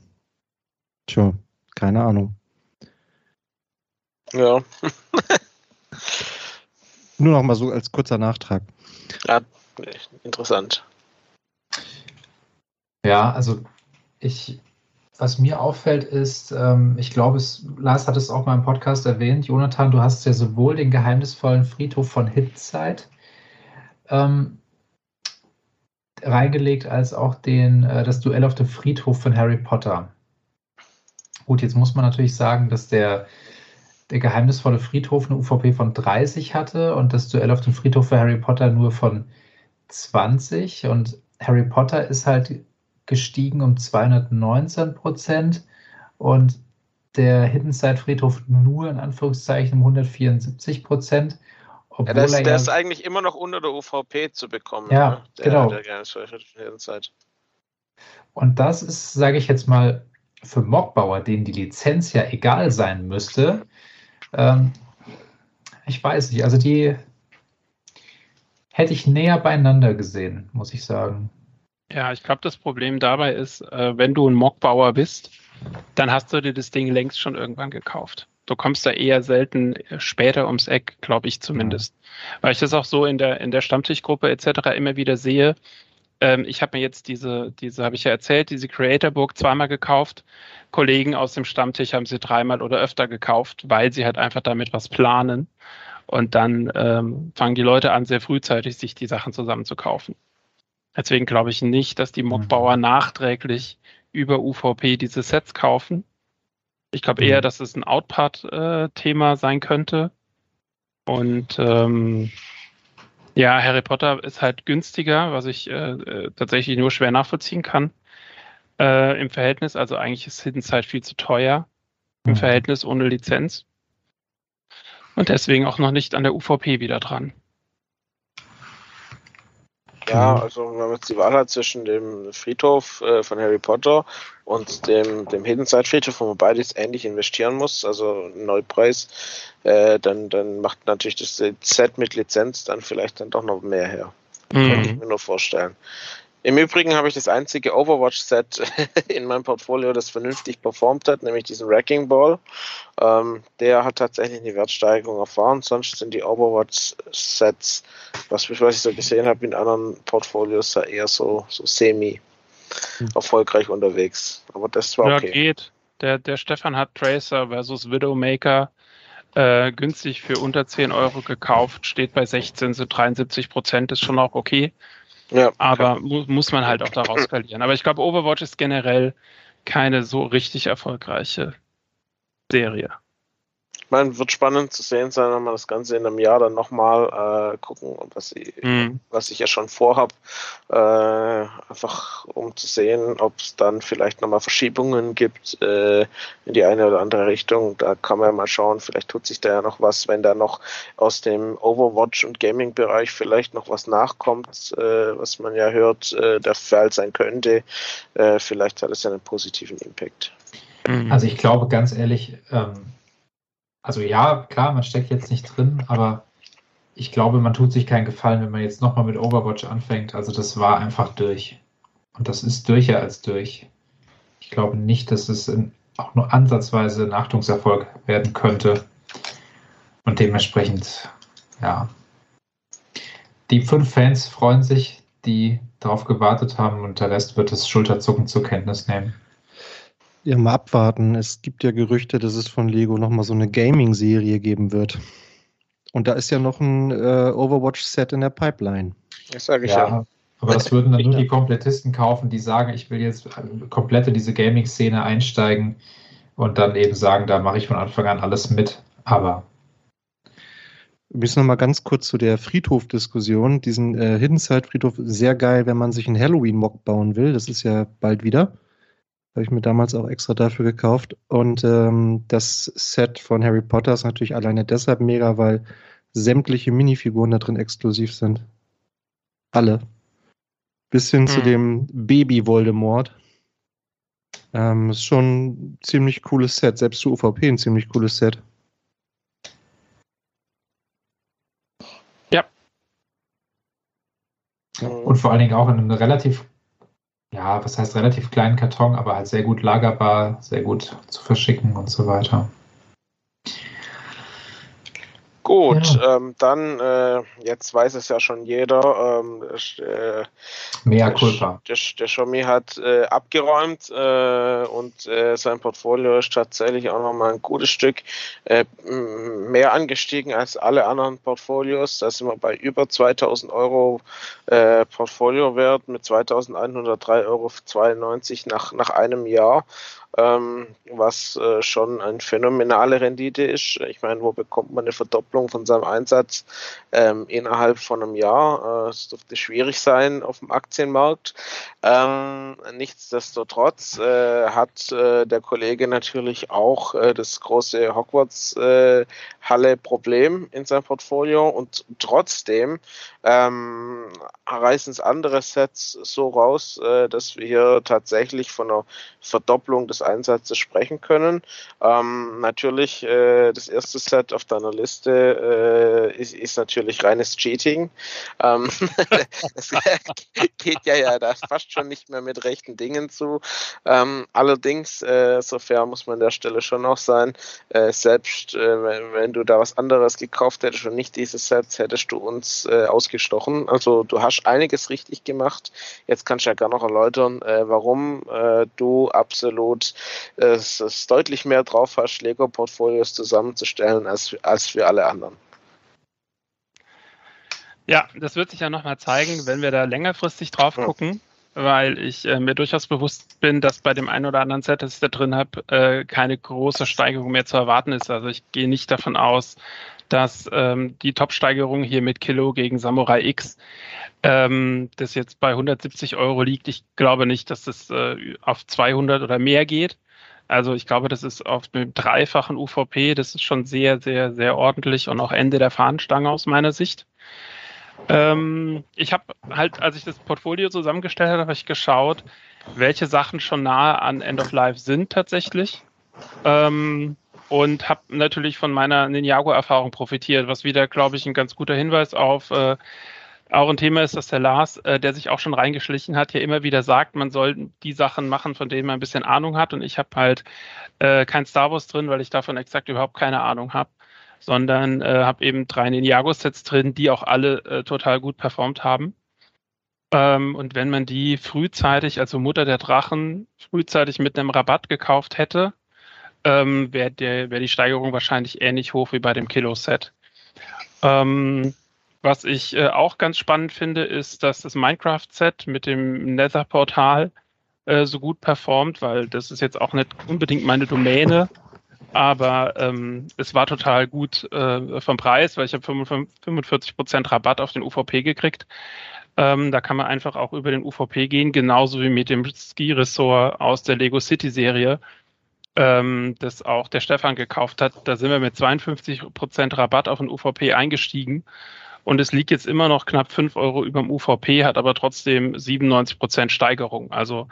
tja, keine Ahnung. Ja. Nur noch mal so als kurzer Nachtrag. Ja, interessant. Ja, also ich was mir auffällt, ist, ähm, ich glaube, es, Lars hat es auch mal im Podcast erwähnt, Jonathan, du hast ja sowohl den geheimnisvollen Friedhof von Hitzeit ähm, reingelegt, als auch den, äh, das Duell auf dem Friedhof von Harry Potter. Gut, jetzt muss man natürlich sagen, dass der, der geheimnisvolle Friedhof eine UVP von 30 hatte und das Duell auf dem Friedhof für Harry Potter nur von 20. Und Harry Potter ist halt gestiegen um 219 Prozent und der Hidden Side Friedhof nur in Anführungszeichen um 174 Prozent. Ja, der, ist, der ja, ist eigentlich immer noch unter der UVP zu bekommen. Ja, ne? der, genau. Der Und das ist, sage ich jetzt mal, für Mockbauer, denen die Lizenz ja egal sein müsste, ähm, ich weiß nicht, also die hätte ich näher beieinander gesehen, muss ich sagen. Ja, ich glaube, das Problem dabei ist, äh, wenn du ein Mockbauer bist, dann hast du dir das Ding längst schon irgendwann gekauft. Du kommst da eher selten äh, später ums Eck, glaube ich zumindest. Mhm. Weil ich das auch so in der, in der Stammtischgruppe etc. immer wieder sehe. Ähm, ich habe mir jetzt diese, diese habe ich ja erzählt, diese Creator Book zweimal gekauft. Kollegen aus dem Stammtisch haben sie dreimal oder öfter gekauft, weil sie halt einfach damit was planen. Und dann ähm, fangen die Leute an, sehr frühzeitig sich die Sachen zusammen zu kaufen. Deswegen glaube ich nicht, dass die mhm. Mockbauer nachträglich über UVP diese Sets kaufen. Ich glaube eher, mhm. dass es ein Outpart-Thema äh, sein könnte. Und ähm, ja, Harry Potter ist halt günstiger, was ich äh, äh, tatsächlich nur schwer nachvollziehen kann äh, im Verhältnis. Also eigentlich ist Hidden Side viel zu teuer im mhm. Verhältnis ohne Lizenz. Und deswegen auch noch nicht an der UVP wieder dran. Ja, mhm. also wenn man jetzt die Wahl hat zwischen dem Friedhof äh, von Harry Potter und dem, dem Hidden Side Friedhof, wo man beides ähnlich investieren muss, also Neupreis, äh, dann, dann macht natürlich das Set mit Lizenz dann vielleicht dann doch noch mehr her. Mhm. Kann ich mir nur vorstellen. Im Übrigen habe ich das einzige Overwatch-Set in meinem Portfolio, das vernünftig performt hat, nämlich diesen Wrecking Ball. Ähm, der hat tatsächlich eine Wertsteigerung erfahren. Sonst sind die Overwatch-Sets, was, was ich so gesehen habe in anderen Portfolios, eher so, so semi erfolgreich unterwegs. Aber das war okay. Ja, geht. Der, der Stefan hat Tracer versus Widowmaker äh, günstig für unter 10 Euro gekauft, steht bei 16, so 73 Prozent, ist schon auch okay. Ja, aber mu muss man halt auch daraus verlieren. Aber ich glaube, Overwatch ist generell keine so richtig erfolgreiche Serie meine, wird spannend zu sehen sein, wenn wir das Ganze in einem Jahr dann nochmal äh, gucken, was ich, mhm. was ich ja schon vorhab, äh, einfach um zu sehen, ob es dann vielleicht nochmal Verschiebungen gibt äh, in die eine oder andere Richtung. Da kann man ja mal schauen, vielleicht tut sich da ja noch was, wenn da noch aus dem Overwatch- und Gaming-Bereich vielleicht noch was nachkommt, äh, was man ja hört, äh, der Fall sein könnte. Äh, vielleicht hat es ja einen positiven Impact. Mhm. Also ich glaube ganz ehrlich, ähm, also ja, klar, man steckt jetzt nicht drin, aber ich glaube, man tut sich keinen Gefallen, wenn man jetzt nochmal mit Overwatch anfängt. Also das war einfach durch. Und das ist durcher als durch. Ich glaube nicht, dass es auch nur ansatzweise ein Achtungserfolg werden könnte. Und dementsprechend, ja. Die fünf Fans freuen sich, die darauf gewartet haben und der Rest wird es Schulterzucken zur Kenntnis nehmen. Ja, mal abwarten. Es gibt ja Gerüchte, dass es von Lego nochmal so eine Gaming-Serie geben wird. Und da ist ja noch ein äh, Overwatch-Set in der Pipeline. Das sage ich ja. ja. Aber das würden dann nur die Komplettisten kaufen, die sagen, ich will jetzt komplett in diese Gaming-Szene einsteigen und dann eben sagen, da mache ich von Anfang an alles mit. Aber. Wir müssen noch mal ganz kurz zu der Friedhof-Diskussion. Diesen äh, Hidden Side-Friedhof, sehr geil, wenn man sich einen Halloween-Mock bauen will. Das ist ja bald wieder. Habe ich mir damals auch extra dafür gekauft. Und ähm, das Set von Harry Potter ist natürlich alleine deshalb mega, weil sämtliche Minifiguren da drin exklusiv sind. Alle. Bis hin mhm. zu dem Baby Voldemort. Ähm, ist schon ein ziemlich cooles Set. Selbst zu UVP ein ziemlich cooles Set. Ja. Und vor allen Dingen auch in einem relativ ja, was heißt relativ kleinen Karton, aber halt sehr gut lagerbar, sehr gut zu verschicken und so weiter. Gut, ja. ähm, dann, äh, jetzt weiß es ja schon jeder, ähm, äh, Mehr Culpa. Der, der Xiaomi hat äh, abgeräumt äh, und äh, sein Portfolio ist tatsächlich auch nochmal ein gutes Stück äh, mehr angestiegen als alle anderen Portfolios. Da sind wir bei über 2000 Euro äh, Portfoliowert mit 2103,92 Euro nach, nach einem Jahr ähm, was äh, schon eine phänomenale Rendite ist. Ich meine, wo bekommt man eine Verdopplung von seinem Einsatz ähm, innerhalb von einem Jahr? Es äh, dürfte schwierig sein auf dem Aktienmarkt. Ähm, nichtsdestotrotz äh, hat äh, der Kollege natürlich auch äh, das große Hogwarts-Halle-Problem äh, in seinem Portfolio und trotzdem ähm, reißen es andere Sets so raus, dass wir hier tatsächlich von einer Verdopplung des Einsatzes sprechen können. Ähm, natürlich, äh, das erste Set auf deiner Liste äh, ist, ist, natürlich reines Cheating. Ähm, es geht ja, ja da fast schon nicht mehr mit rechten Dingen zu. Ähm, allerdings, äh, so fair muss man an der Stelle schon auch sein, äh, selbst äh, wenn, wenn, du da was anderes gekauft hättest und nicht dieses Set, hättest du uns äh, ausgestochen. Also du hast einiges richtig gemacht. Jetzt kannst du ja gar noch erläutern, warum du absolut es, es deutlich mehr drauf hast, Lego-Portfolios zusammenzustellen als, als für alle anderen. Ja, das wird sich ja nochmal zeigen, wenn wir da längerfristig drauf gucken, ja. weil ich äh, mir durchaus bewusst bin, dass bei dem einen oder anderen Set, das ich da drin habe, äh, keine große Steigerung mehr zu erwarten ist. Also ich gehe nicht davon aus, dass ähm, die Top-Steigerung hier mit Kilo gegen Samurai X, ähm, das jetzt bei 170 Euro liegt. Ich glaube nicht, dass das äh, auf 200 oder mehr geht. Also ich glaube, das ist auf dem dreifachen UVP, das ist schon sehr, sehr, sehr ordentlich und auch Ende der Fahnenstange aus meiner Sicht. Ähm, ich habe halt, als ich das Portfolio zusammengestellt habe, habe ich geschaut, welche Sachen schon nahe an End of Life sind tatsächlich. Ähm, und habe natürlich von meiner Ninjago-Erfahrung profitiert, was wieder, glaube ich, ein ganz guter Hinweis auf äh, auch ein Thema ist, dass der Lars, äh, der sich auch schon reingeschlichen hat, hier immer wieder sagt, man soll die Sachen machen, von denen man ein bisschen Ahnung hat. Und ich habe halt äh, kein Star Wars drin, weil ich davon exakt überhaupt keine Ahnung habe, sondern äh, habe eben drei Ninjago-Sets drin, die auch alle äh, total gut performt haben. Ähm, und wenn man die frühzeitig, also Mutter der Drachen, frühzeitig mit einem Rabatt gekauft hätte, ähm, wäre wär die Steigerung wahrscheinlich ähnlich hoch wie bei dem Kilo-Set. Ähm, was ich äh, auch ganz spannend finde, ist, dass das Minecraft-Set mit dem Nether-Portal äh, so gut performt, weil das ist jetzt auch nicht unbedingt meine Domäne, aber ähm, es war total gut äh, vom Preis, weil ich habe 45% Rabatt auf den UVP gekriegt. Ähm, da kann man einfach auch über den UVP gehen, genauso wie mit dem Ski-Ressort aus der Lego City-Serie ähm, das auch der Stefan gekauft hat. Da sind wir mit 52% Rabatt auf den UVP eingestiegen. Und es liegt jetzt immer noch knapp 5 Euro über dem UVP, hat aber trotzdem 97% Steigerung. Also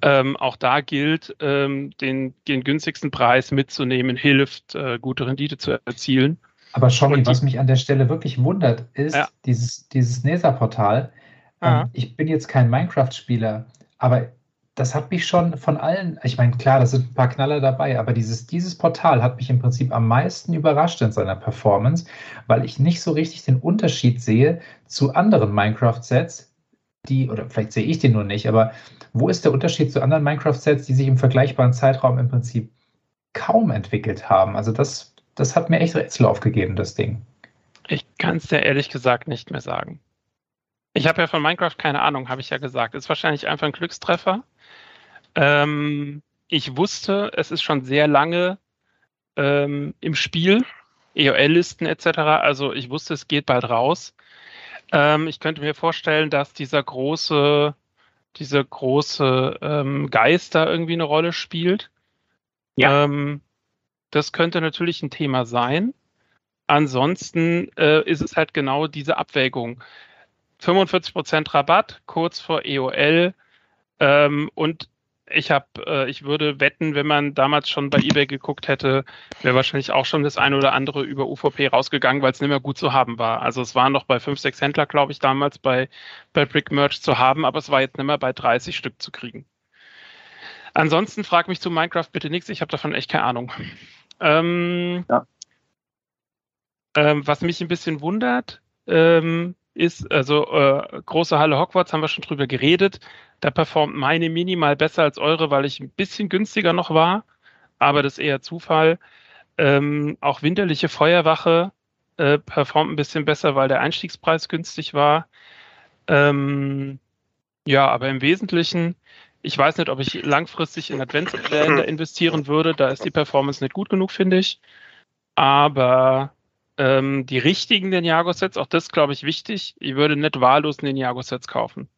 ähm, auch da gilt, ähm, den, den günstigsten Preis mitzunehmen, hilft, äh, gute Rendite zu erzielen. Aber Schommi, was mich an der Stelle wirklich wundert, ist ja. dieses, dieses NESA-Portal. Ähm, ich bin jetzt kein Minecraft-Spieler, aber das hat mich schon von allen, ich meine, klar, da sind ein paar Knaller dabei, aber dieses, dieses Portal hat mich im Prinzip am meisten überrascht in seiner Performance, weil ich nicht so richtig den Unterschied sehe zu anderen Minecraft-Sets, die, oder vielleicht sehe ich den nur nicht, aber wo ist der Unterschied zu anderen Minecraft-Sets, die sich im vergleichbaren Zeitraum im Prinzip kaum entwickelt haben? Also das, das hat mir echt Rätsel aufgegeben, das Ding. Ich kann es dir ehrlich gesagt nicht mehr sagen. Ich habe ja von Minecraft keine Ahnung, habe ich ja gesagt. Ist wahrscheinlich einfach ein Glückstreffer. Ähm, ich wusste, es ist schon sehr lange ähm, im Spiel, EOL-Listen etc. Also ich wusste, es geht bald raus. Ähm, ich könnte mir vorstellen, dass dieser große, dieser große ähm, Geist da irgendwie eine Rolle spielt. Ja. Ähm, das könnte natürlich ein Thema sein. Ansonsten äh, ist es halt genau diese Abwägung. 45% Rabatt kurz vor EOL ähm, und ich habe, äh, ich würde wetten, wenn man damals schon bei eBay geguckt hätte, wäre wahrscheinlich auch schon das eine oder andere über UVP rausgegangen, weil es nicht mehr gut zu haben war. Also es waren noch bei fünf, sechs Händler, glaube ich, damals bei, bei Brick Merch zu haben, aber es war jetzt nicht mehr bei 30 Stück zu kriegen. Ansonsten frag mich zu Minecraft bitte nichts, ich habe davon echt keine Ahnung. Ähm, ja. Ähm, was mich ein bisschen wundert, ähm, ist, also äh, große Halle Hogwarts haben wir schon drüber geredet. Da performt meine minimal besser als eure, weil ich ein bisschen günstiger noch war, aber das ist eher Zufall. Ähm, auch winterliche Feuerwache äh, performt ein bisschen besser, weil der Einstiegspreis günstig war. Ähm, ja, aber im Wesentlichen, ich weiß nicht, ob ich langfristig in Adventskalender investieren würde. Da ist die Performance nicht gut genug, finde ich. Aber ähm, die richtigen Ninjago-Sets, auch das glaube ich wichtig. Ich würde nicht wahllos Ninjago-Sets kaufen.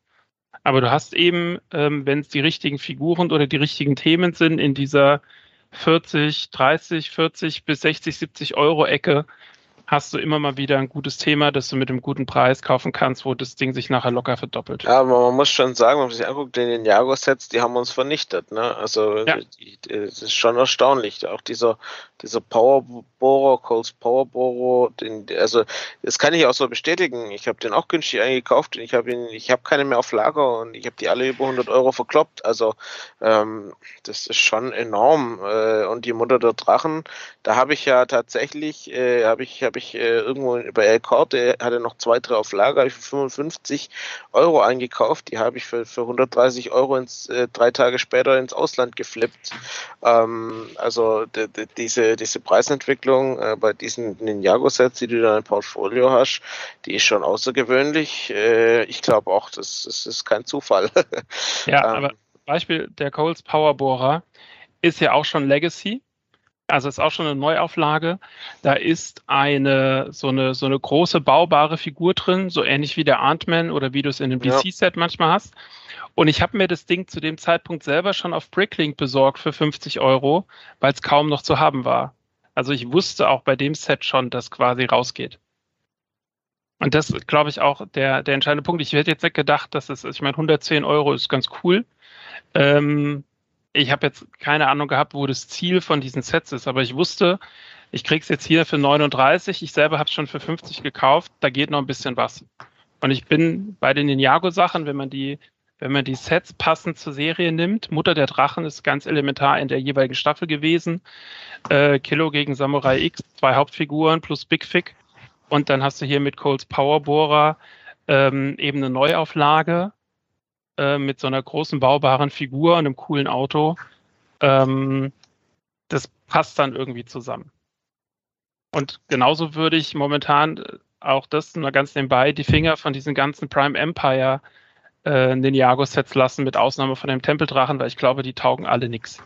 Aber du hast eben, ähm, wenn es die richtigen Figuren oder die richtigen Themen sind, in dieser 40, 30, 40 bis 60, 70 Euro Ecke, hast du immer mal wieder ein gutes Thema, das du mit einem guten Preis kaufen kannst, wo das Ding sich nachher locker verdoppelt. Ja, aber man muss schon sagen, wenn man sich anguckt, den Ninjago-Sets, die haben uns vernichtet. Ne? Also ja. das ist schon erstaunlich. Auch dieser, dieser Powerbohrer, Coles Powerbohrer, den, also das kann ich auch so bestätigen. Ich habe den auch günstig eingekauft und ich habe ihn, ich habe keine mehr auf Lager und ich habe die alle über 100 Euro verkloppt. Also ähm, das ist schon enorm. Äh, und die Mutter der Drachen, da habe ich ja tatsächlich, äh, habe ich, habe ich äh, irgendwo bei El Corte, hatte noch zwei, drei auf Lager, habe ich für 55 Euro eingekauft. Die habe ich für, für 130 Euro ins, äh, drei Tage später ins Ausland geflippt. Ähm, also diese, diese Preisentwicklung äh, bei diesen Ninjago-Sets, die du da im Portfolio hast, die ist schon außergewöhnlich. Äh, ich glaube auch, das, das ist kein Zufall. ja, ähm, aber Beispiel der Coles Powerbohrer ist ja auch schon Legacy also ist auch schon eine Neuauflage. Da ist eine so eine so eine große baubare Figur drin, so ähnlich wie der Ant-Man oder wie du es in dem DC-Set manchmal hast. Und ich habe mir das Ding zu dem Zeitpunkt selber schon auf Bricklink besorgt für 50 Euro, weil es kaum noch zu haben war. Also ich wusste auch bei dem Set schon, dass quasi rausgeht. Und das glaube ich auch der, der entscheidende Punkt. Ich hätte jetzt nicht gedacht, dass es, ich meine, 110 Euro ist ganz cool. Ähm, ich habe jetzt keine Ahnung gehabt, wo das Ziel von diesen Sets ist, aber ich wusste, ich kriege es jetzt hier für 39, ich selber habe es schon für 50 gekauft, da geht noch ein bisschen was. Und ich bin bei den Ninjago-Sachen, wenn man die, wenn man die Sets passend zur Serie nimmt, Mutter der Drachen ist ganz elementar in der jeweiligen Staffel gewesen. Äh, Kilo gegen Samurai X, zwei Hauptfiguren plus Big Fig. Und dann hast du hier mit Coles Powerbohrer ähm, eben eine Neuauflage äh, mit so einer großen baubaren Figur und einem coolen Auto. Ähm, das passt dann irgendwie zusammen. Und genauso würde ich momentan auch das nur ganz nebenbei die Finger von diesen ganzen Prime Empire äh, Ninjago-Sets lassen, mit Ausnahme von dem Tempeldrachen, weil ich glaube, die taugen alle nichts.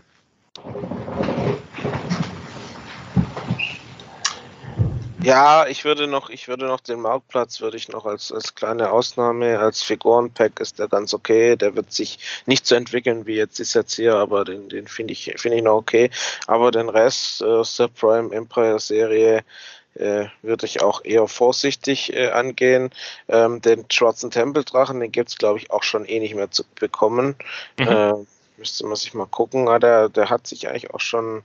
Ja, ich würde noch, ich würde noch den Marktplatz würde ich noch als, als kleine Ausnahme, als Figurenpack ist der ganz okay. Der wird sich nicht so entwickeln wie jetzt ist jetzt hier, aber den, den finde ich, finde ich noch okay. Aber den Rest äh, der Prime Empire Serie äh, würde ich auch eher vorsichtig äh, angehen. Ähm, den schwarzen Tempeldrachen, den gibt's glaube ich auch schon eh nicht mehr zu bekommen. Mhm. Äh, müsste man sich mal gucken. Ah, der, der hat sich eigentlich auch schon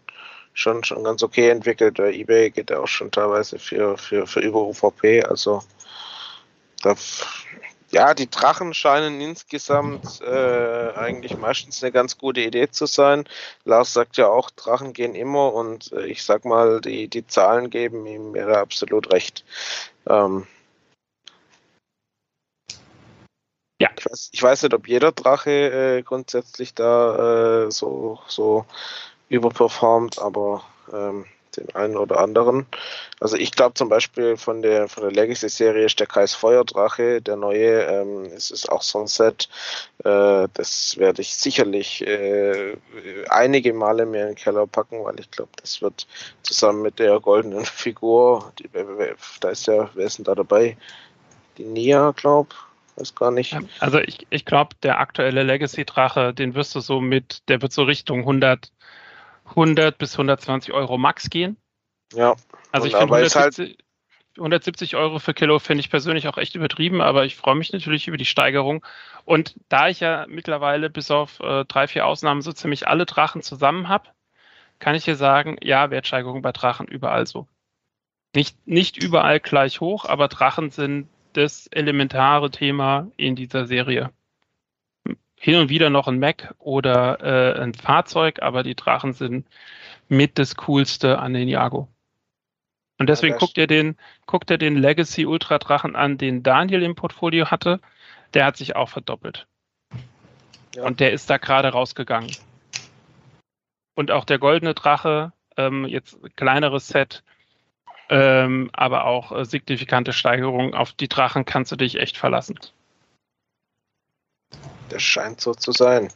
schon, schon ganz okay entwickelt. Bei eBay geht er auch schon teilweise für, für, für über UVP. Also da, ja, die Drachen scheinen insgesamt äh, eigentlich meistens eine ganz gute Idee zu sein. Lars sagt ja auch, Drachen gehen immer und äh, ich sag mal, die, die Zahlen geben ihm wäre absolut recht. Ähm, ja. Ich weiß, ich weiß nicht, ob jeder Drache äh, grundsätzlich da äh, so, so überperformt, aber ähm, den einen oder anderen. Also ich glaube zum Beispiel von der von der Legacy-Serie ist der Kreis Feuerdrache, der neue, ähm, es ist auch so ein Set, äh, das werde ich sicherlich äh, einige Male mehr in den Keller packen, weil ich glaube, das wird zusammen mit der goldenen Figur, die, da ist ja, wer ist denn da dabei? Die Nia, glaube weiß gar nicht. Also ich, ich glaube, der aktuelle Legacy-Drache, den wirst du so mit, der wird so Richtung 100 100 bis 120 Euro max gehen. Ja. Also ich finde 170, halt 170 Euro für Kilo finde ich persönlich auch echt übertrieben, aber ich freue mich natürlich über die Steigerung. Und da ich ja mittlerweile bis auf äh, drei, vier Ausnahmen so ziemlich alle Drachen zusammen habe, kann ich hier sagen, ja, Wertsteigerung bei Drachen überall so. Nicht, nicht überall gleich hoch, aber Drachen sind das elementare Thema in dieser Serie hin und wieder noch ein Mac oder äh, ein Fahrzeug, aber die Drachen sind mit das Coolste an den Jago. Und deswegen ja, guckt ihr den, guckt ihr den Legacy Ultra Drachen an, den Daniel im Portfolio hatte. Der hat sich auch verdoppelt. Ja. Und der ist da gerade rausgegangen. Und auch der goldene Drache, ähm, jetzt kleineres Set, ähm, aber auch äh, signifikante Steigerungen. Auf die Drachen kannst du dich echt verlassen. Das scheint so zu sein.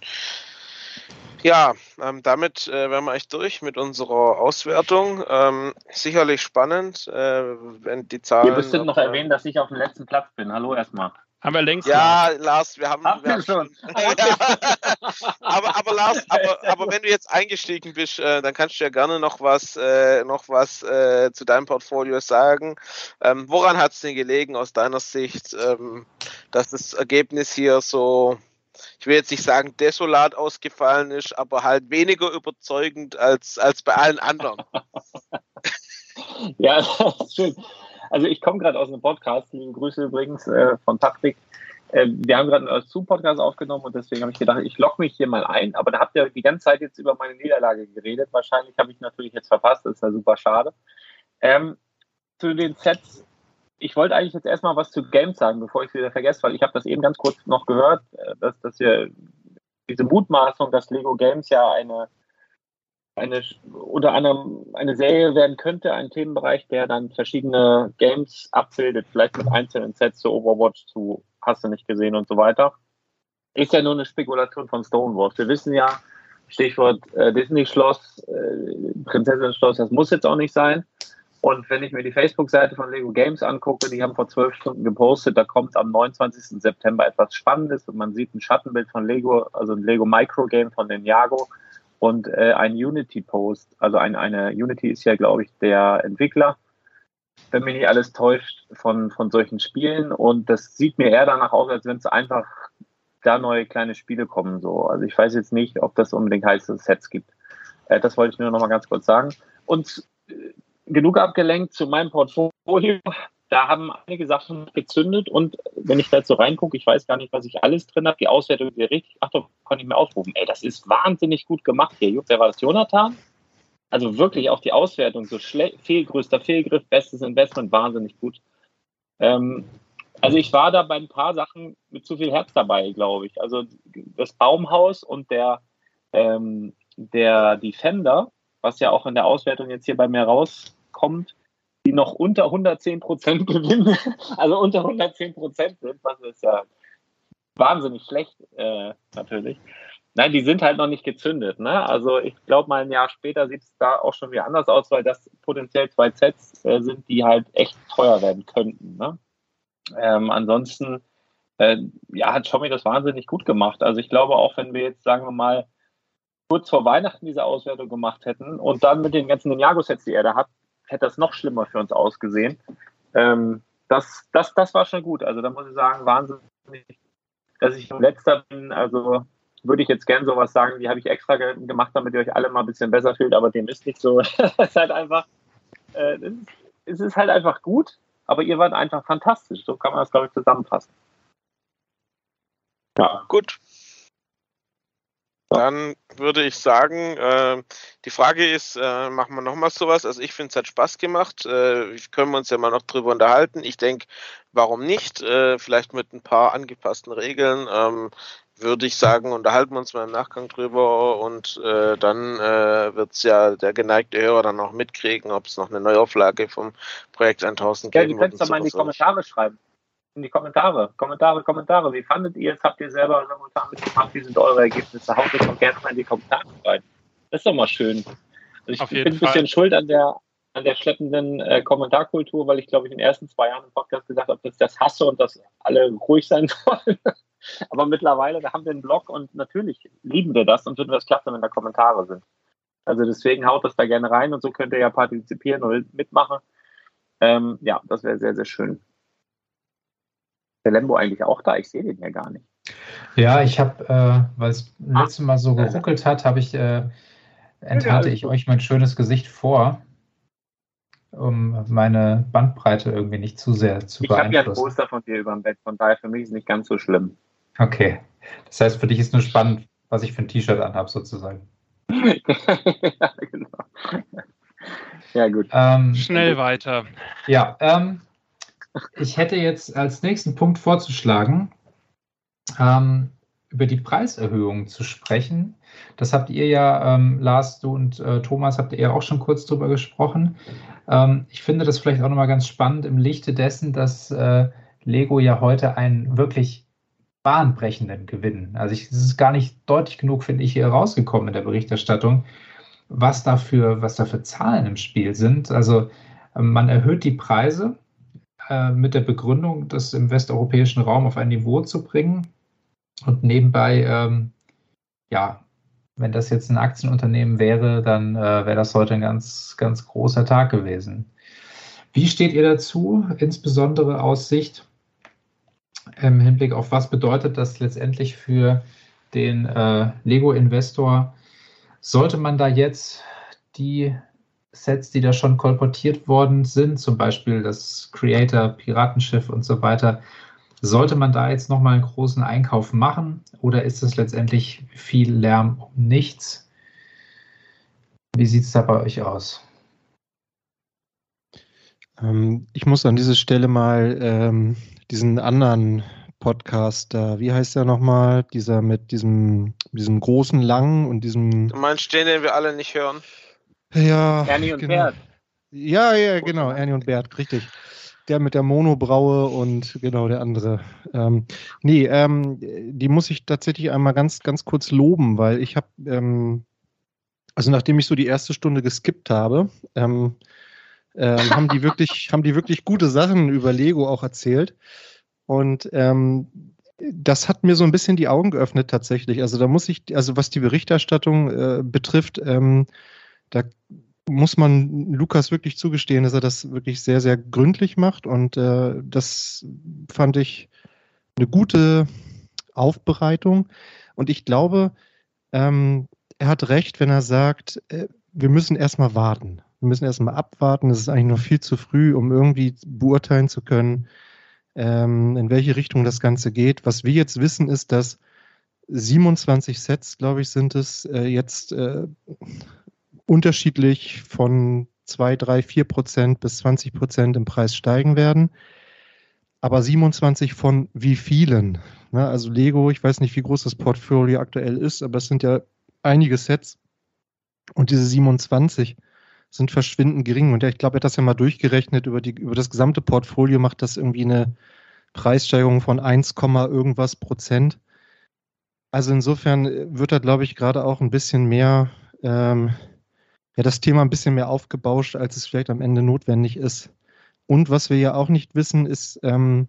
Ja, ähm, damit äh, wären wir echt durch mit unserer Auswertung. Ähm, sicherlich spannend, äh, wenn die Zahlen. Ihr müsstet noch erwähnen, dass ich auf dem letzten Platz bin. Hallo erstmal. Haben wir längst. Ja, gemacht. Lars, wir haben. Haben wir schon. aber, aber Lars, aber, aber wenn du jetzt eingestiegen bist, äh, dann kannst du ja gerne noch was, äh, noch was äh, zu deinem Portfolio sagen. Ähm, woran hat es denn gelegen aus deiner Sicht, ähm, dass das Ergebnis hier so ich will jetzt nicht sagen desolat ausgefallen ist, aber halt weniger überzeugend als, als bei allen anderen. ja, das ist schön. Also ich komme gerade aus einem Podcast, liebe Grüße übrigens äh, von Patrick. Äh, wir haben gerade einen Zoom-Podcast aufgenommen und deswegen habe ich gedacht, ich logge mich hier mal ein. Aber da habt ihr die ganze Zeit jetzt über meine Niederlage geredet. Wahrscheinlich habe ich natürlich jetzt verpasst, das ist ja super schade. Ähm, zu den Sets ich wollte eigentlich jetzt erstmal was zu Games sagen, bevor ich es wieder vergesse, weil ich habe das eben ganz kurz noch gehört, äh, dass, dass wir diese Mutmaßung, dass Lego Games ja eine, eine unter anderem eine Serie werden könnte, ein Themenbereich, der dann verschiedene Games abbildet, vielleicht mit einzelnen Sets zu Overwatch, zu Hast du nicht gesehen und so weiter. Ist ja nur eine Spekulation von Stonewalls. Wir wissen ja, Stichwort äh, Disney-Schloss, äh, Prinzessin-Schloss, das muss jetzt auch nicht sein. Und wenn ich mir die Facebook-Seite von Lego Games angucke, die haben vor zwölf Stunden gepostet, da kommt am 29. September etwas Spannendes und man sieht ein Schattenbild von Lego, also ein Lego Micro Game von Ninjago und äh, ein Unity-Post. Also ein, eine Unity ist ja, glaube ich, der Entwickler, wenn mich nicht alles täuscht, von, von solchen Spielen. Und das sieht mir eher danach aus, als wenn es einfach da neue kleine Spiele kommen. So. Also ich weiß jetzt nicht, ob das unbedingt es Sets gibt. Äh, das wollte ich nur noch mal ganz kurz sagen. Und äh, genug abgelenkt zu meinem Portfolio. Da haben einige Sachen gezündet und wenn ich da so reingucke, ich weiß gar nicht, was ich alles drin habe. Die Auswertung ist richtig. Achtung, kann ich mir aufrufen. Ey, das ist wahnsinnig gut gemacht hier. Wer war das? Jonathan? Also wirklich auch die Auswertung, so fehl, größter Fehlgriff, bestes Investment, wahnsinnig gut. Ähm, also ich war da bei ein paar Sachen mit zu viel Herz dabei, glaube ich. Also das Baumhaus und der, ähm, der Defender, was ja auch in der Auswertung jetzt hier bei mir rauskommt, die noch unter 110 Prozent gewinnen, also unter 110 Prozent sind, was ist ja wahnsinnig schlecht äh, natürlich. Nein, die sind halt noch nicht gezündet. Ne? Also ich glaube, mal ein Jahr später sieht es da auch schon wieder anders aus, weil das potenziell zwei Sets äh, sind, die halt echt teuer werden könnten. Ne? Ähm, ansonsten äh, ja, hat Xiaomi das wahnsinnig gut gemacht. Also ich glaube auch, wenn wir jetzt, sagen wir mal, kurz vor Weihnachten diese Auswertung gemacht hätten und dann mit den ganzen Ninjago-Sets, die er da hat, hätte das noch schlimmer für uns ausgesehen. Ähm, das, das, das war schon gut. Also da muss ich sagen, wahnsinnig, dass ich letzter bin. Also würde ich jetzt gern sowas sagen, die habe ich extra gemacht, damit ihr euch alle mal ein bisschen besser fühlt, aber dem ist nicht so. es ist halt einfach, äh, es ist halt einfach gut, aber ihr wart einfach fantastisch. So kann man das, glaube ich, zusammenfassen. Ja. Gut, dann würde ich sagen, äh, die Frage ist, äh, machen wir nochmal sowas? Also ich finde, es hat Spaß gemacht. Äh, können wir uns ja mal noch drüber unterhalten. Ich denke, warum nicht? Äh, vielleicht mit ein paar angepassten Regeln. Ähm, würde ich sagen, unterhalten wir uns mal im Nachgang drüber und äh, dann äh, wird es ja der geneigte Hörer dann auch mitkriegen, ob es noch eine Neuauflage vom Projekt 1000 ja, geben wird. Ja, die könnt ihr mal in die Kommentare schreiben in die Kommentare. Kommentare, Kommentare. Wie fandet ihr es? Habt ihr selber momentan mitgemacht? Wie sind eure Ergebnisse? Haut es doch gerne mal in die Kommentare rein. Das ist doch mal schön. Also ich bin ein bisschen schuld an der, an der schleppenden äh, Kommentarkultur, weil ich, glaube ich, in den ersten zwei Jahren im Podcast gesagt habe, dass ich das hasse und dass alle ruhig sein sollen. Aber mittlerweile, da haben wir einen Blog und natürlich lieben wir das und finden das klasse, wenn da Kommentare sind. Also deswegen haut das da gerne rein und so könnt ihr ja partizipieren und mitmachen. Ähm, ja, das wäre sehr, sehr schön der Lembo eigentlich auch da? Ich sehe den ja gar nicht. Ja, ich habe, äh, weil es letztes Mal so geruckelt hat, habe ich, äh, enthalte ich euch mein schönes Gesicht vor, um meine Bandbreite irgendwie nicht zu sehr zu ich beeinflussen. Ich habe ja ein Poster von dir über dem Bett, von daher für mich ist es nicht ganz so schlimm. Okay. Das heißt, für dich ist nur spannend, was ich für ein T-Shirt anhabe, sozusagen. ja, genau. Ja, gut. Ähm, Schnell weiter. Ja, ähm, ich hätte jetzt als nächsten Punkt vorzuschlagen, ähm, über die Preiserhöhungen zu sprechen. Das habt ihr ja, ähm, Lars, du und äh, Thomas, habt ihr ja auch schon kurz drüber gesprochen. Ähm, ich finde das vielleicht auch nochmal ganz spannend im Lichte dessen, dass äh, Lego ja heute einen wirklich bahnbrechenden Gewinn, also es ist gar nicht deutlich genug, finde ich, hier rausgekommen in der Berichterstattung, was dafür, was da für Zahlen im Spiel sind. Also ähm, man erhöht die Preise äh, mit der Begründung, das im westeuropäischen Raum auf ein Niveau zu bringen. Und nebenbei, ähm, ja, wenn das jetzt ein Aktienunternehmen wäre, dann äh, wäre das heute ein ganz, ganz großer Tag gewesen. Wie steht ihr dazu, insbesondere aus Sicht im Hinblick auf was bedeutet das letztendlich für den äh, Lego-Investor? Sollte man da jetzt die Sets, die da schon kolportiert worden sind, zum Beispiel das Creator, Piratenschiff und so weiter, sollte man da jetzt nochmal einen großen Einkauf machen oder ist es letztendlich viel Lärm um nichts? Wie sieht es da bei euch aus? Ähm, ich muss an dieser Stelle mal ähm, diesen anderen Podcast da, wie heißt der nochmal? Dieser mit diesem, diesem großen Langen und diesem. Du meinst den, den wir alle nicht hören? Ja. Ernie und genau. Bert. Ja, ja, genau, Ernie und Bert, richtig. Der mit der Monobraue und genau der andere. Ähm, nee, ähm, die muss ich tatsächlich einmal ganz, ganz kurz loben, weil ich habe, ähm, also nachdem ich so die erste Stunde geskippt habe, ähm, ähm, haben die wirklich, haben die wirklich gute Sachen über Lego auch erzählt. Und ähm, das hat mir so ein bisschen die Augen geöffnet tatsächlich. Also da muss ich, also was die Berichterstattung äh, betrifft, ähm, da muss man Lukas wirklich zugestehen, dass er das wirklich sehr, sehr gründlich macht. Und äh, das fand ich eine gute Aufbereitung. Und ich glaube, ähm, er hat recht, wenn er sagt, äh, wir müssen erstmal warten. Wir müssen erstmal abwarten. Es ist eigentlich noch viel zu früh, um irgendwie beurteilen zu können, ähm, in welche Richtung das Ganze geht. Was wir jetzt wissen, ist, dass 27 Sets, glaube ich, sind es äh, jetzt äh, unterschiedlich von 2, 3, 4 Prozent bis 20 Prozent im Preis steigen werden. Aber 27 von wie vielen? Ne? Also Lego, ich weiß nicht, wie groß das Portfolio aktuell ist, aber es sind ja einige Sets. Und diese 27 sind verschwindend gering. Und ja, ich glaube, er hat das ja mal durchgerechnet über, die, über das gesamte Portfolio, macht das irgendwie eine Preissteigerung von 1, irgendwas Prozent. Also insofern wird da, glaube ich, gerade auch ein bisschen mehr, ähm, ja, das Thema ein bisschen mehr aufgebauscht, als es vielleicht am Ende notwendig ist. Und was wir ja auch nicht wissen, ist, ähm,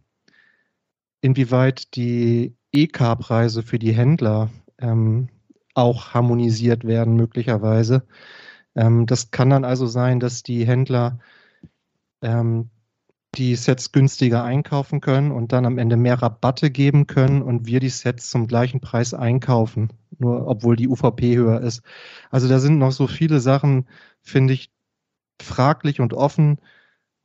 inwieweit die EK-Preise für die Händler ähm, auch harmonisiert werden, möglicherweise. Ähm, das kann dann also sein, dass die Händler ähm, die Sets günstiger einkaufen können und dann am Ende mehr Rabatte geben können und wir die Sets zum gleichen Preis einkaufen, nur obwohl die UVP höher ist. Also da sind noch so viele Sachen, finde ich, fraglich und offen.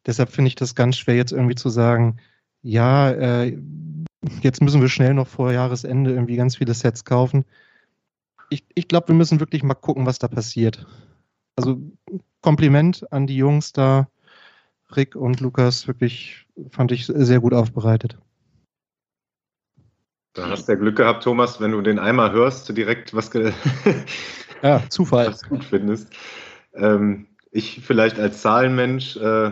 Deshalb finde ich das ganz schwer, jetzt irgendwie zu sagen, ja, äh, jetzt müssen wir schnell noch vor Jahresende irgendwie ganz viele Sets kaufen. Ich, ich glaube, wir müssen wirklich mal gucken, was da passiert. Also Kompliment an die Jungs da, Rick und Lukas, wirklich fand ich sehr gut aufbereitet. Da hast du ja Glück gehabt, Thomas, wenn du den einmal hörst, direkt was, ja, Zufall. was gut findest. Ähm, ich vielleicht als Zahlenmensch, äh,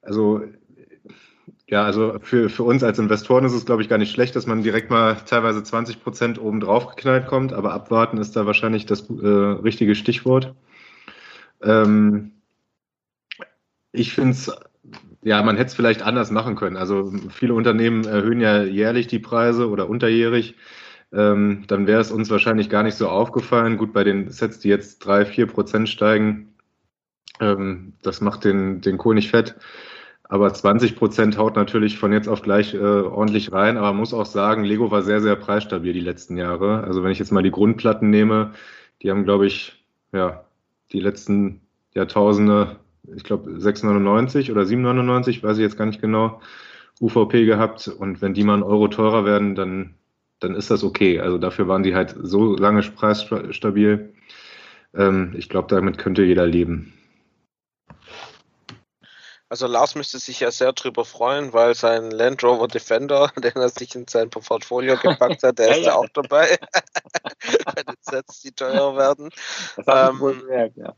also ja, also für, für uns als Investoren ist es, glaube ich, gar nicht schlecht, dass man direkt mal teilweise 20 Prozent oben drauf geknallt kommt, aber abwarten ist da wahrscheinlich das äh, richtige Stichwort. Ähm, ich finde es, ja, man hätte es vielleicht anders machen können. Also viele Unternehmen erhöhen ja jährlich die Preise oder unterjährig. Ähm, dann wäre es uns wahrscheinlich gar nicht so aufgefallen. Gut, bei den Sets, die jetzt drei, vier Prozent steigen, ähm, das macht den, den Kohl nicht fett. Aber 20 Prozent haut natürlich von jetzt auf gleich äh, ordentlich rein. Aber man muss auch sagen, Lego war sehr, sehr preisstabil die letzten Jahre. Also wenn ich jetzt mal die Grundplatten nehme, die haben, glaube ich, ja, die letzten Jahrtausende, ich glaube 6,99 oder 7,99, weiß ich jetzt gar nicht genau, UVP gehabt. Und wenn die mal einen Euro teurer werden, dann, dann ist das okay. Also dafür waren die halt so lange preisstabil. Ähm, ich glaube, damit könnte jeder leben. Also Lars müsste sich ja sehr drüber freuen, weil sein Land Rover Defender, den er sich in sein Portfolio gepackt hat, der ja, ist ja auch dabei. Bei den Sets, die teurer werden. Das ähm, wohl gemerkt, ja.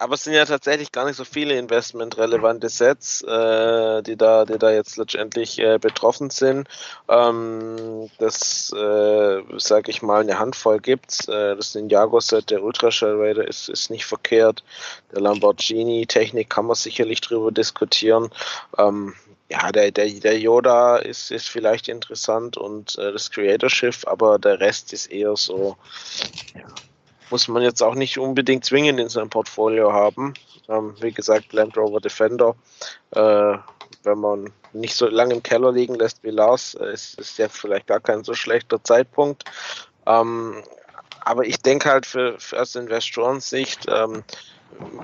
Aber es sind ja tatsächlich gar nicht so viele investmentrelevante Sets, äh, die, da, die da jetzt letztendlich äh, betroffen sind. Ähm, das, äh, sage ich mal, eine Handvoll gibt's. Äh, das Ninjago-Set, der Ultraschall Raider ist, ist nicht verkehrt. Der Lamborghini-Technik kann man sicherlich drüber diskutieren. Ähm, ja, der, der, der Yoda ist, ist vielleicht interessant und äh, das Creator-Schiff, aber der Rest ist eher so, ja, muss man jetzt auch nicht unbedingt zwingend in seinem Portfolio haben. Ähm, wie gesagt, Land Rover Defender, äh, wenn man nicht so lange im Keller liegen lässt wie Lars, äh, ist, ist jetzt vielleicht gar kein so schlechter Zeitpunkt. Ähm, aber ich denke halt für, für aus Investorensicht, ähm,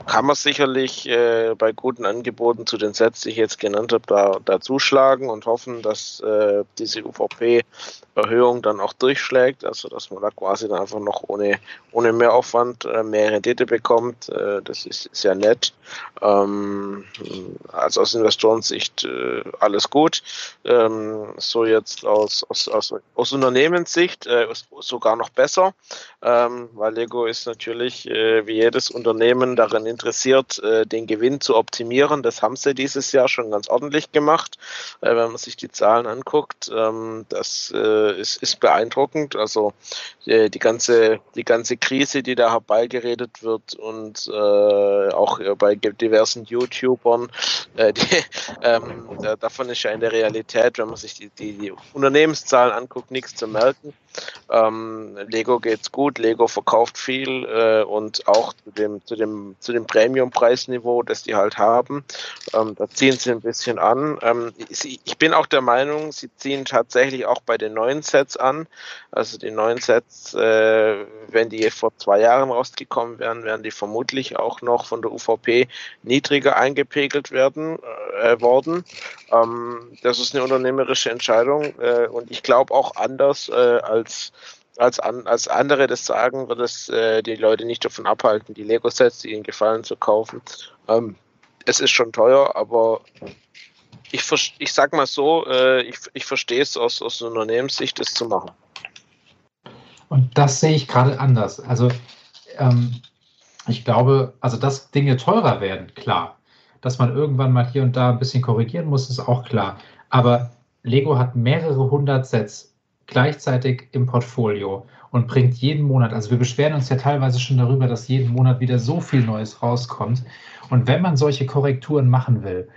kann man sicherlich äh, bei guten Angeboten zu den Sets, die ich jetzt genannt habe, da, da zuschlagen und hoffen, dass äh, diese UVP-Erhöhung dann auch durchschlägt, also dass man da quasi dann einfach noch ohne, ohne Mehraufwand äh, mehr Rendite bekommt. Äh, das ist sehr nett. Ähm, also aus Investorensicht äh, alles gut. Ähm, so jetzt aus, aus, aus, aus Unternehmenssicht äh, sogar noch besser, ähm, weil Lego ist natürlich wie jedes Unternehmen daran interessiert, äh, den Gewinn zu optimieren. Das haben sie dieses Jahr schon ganz ordentlich gemacht. Äh, wenn man sich die Zahlen anguckt, ähm, das äh, ist, ist beeindruckend. Also die ganze, die ganze Krise, die da herbeigeredet wird und auch bei diversen YouTubern, die, ähm, davon ist ja in der Realität, wenn man sich die, die, die Unternehmenszahlen anguckt, nichts zu merken. Ähm, Lego geht's gut, Lego verkauft viel äh, und auch zu dem, zu dem, zu dem Premium-Preisniveau, das die halt haben. Ähm, da ziehen sie ein bisschen an. Ähm, ich, bin auch der Meinung, sie ziehen tatsächlich auch bei den neuen Sets an. Also die neuen Sets, äh, wenn die vor zwei Jahren rausgekommen wären, wären die vermutlich auch noch von der UVP niedriger eingepegelt werden äh, worden. Ähm, das ist eine unternehmerische Entscheidung äh, und ich glaube auch anders äh, als als als, an, als andere das sagen, wird es äh, die Leute nicht davon abhalten, die Lego-Sets, die ihnen gefallen, zu kaufen. Ähm, es ist schon teuer, aber ich, ich sag mal so, äh, ich, ich verstehe es aus, aus Unternehmenssicht, das zu machen. Und das sehe ich gerade anders. Also ähm, ich glaube, also dass Dinge teurer werden, klar. Dass man irgendwann mal hier und da ein bisschen korrigieren muss, ist auch klar. Aber Lego hat mehrere hundert Sets gleichzeitig im Portfolio und bringt jeden Monat, also wir beschweren uns ja teilweise schon darüber, dass jeden Monat wieder so viel Neues rauskommt. Und wenn man solche Korrekturen machen will,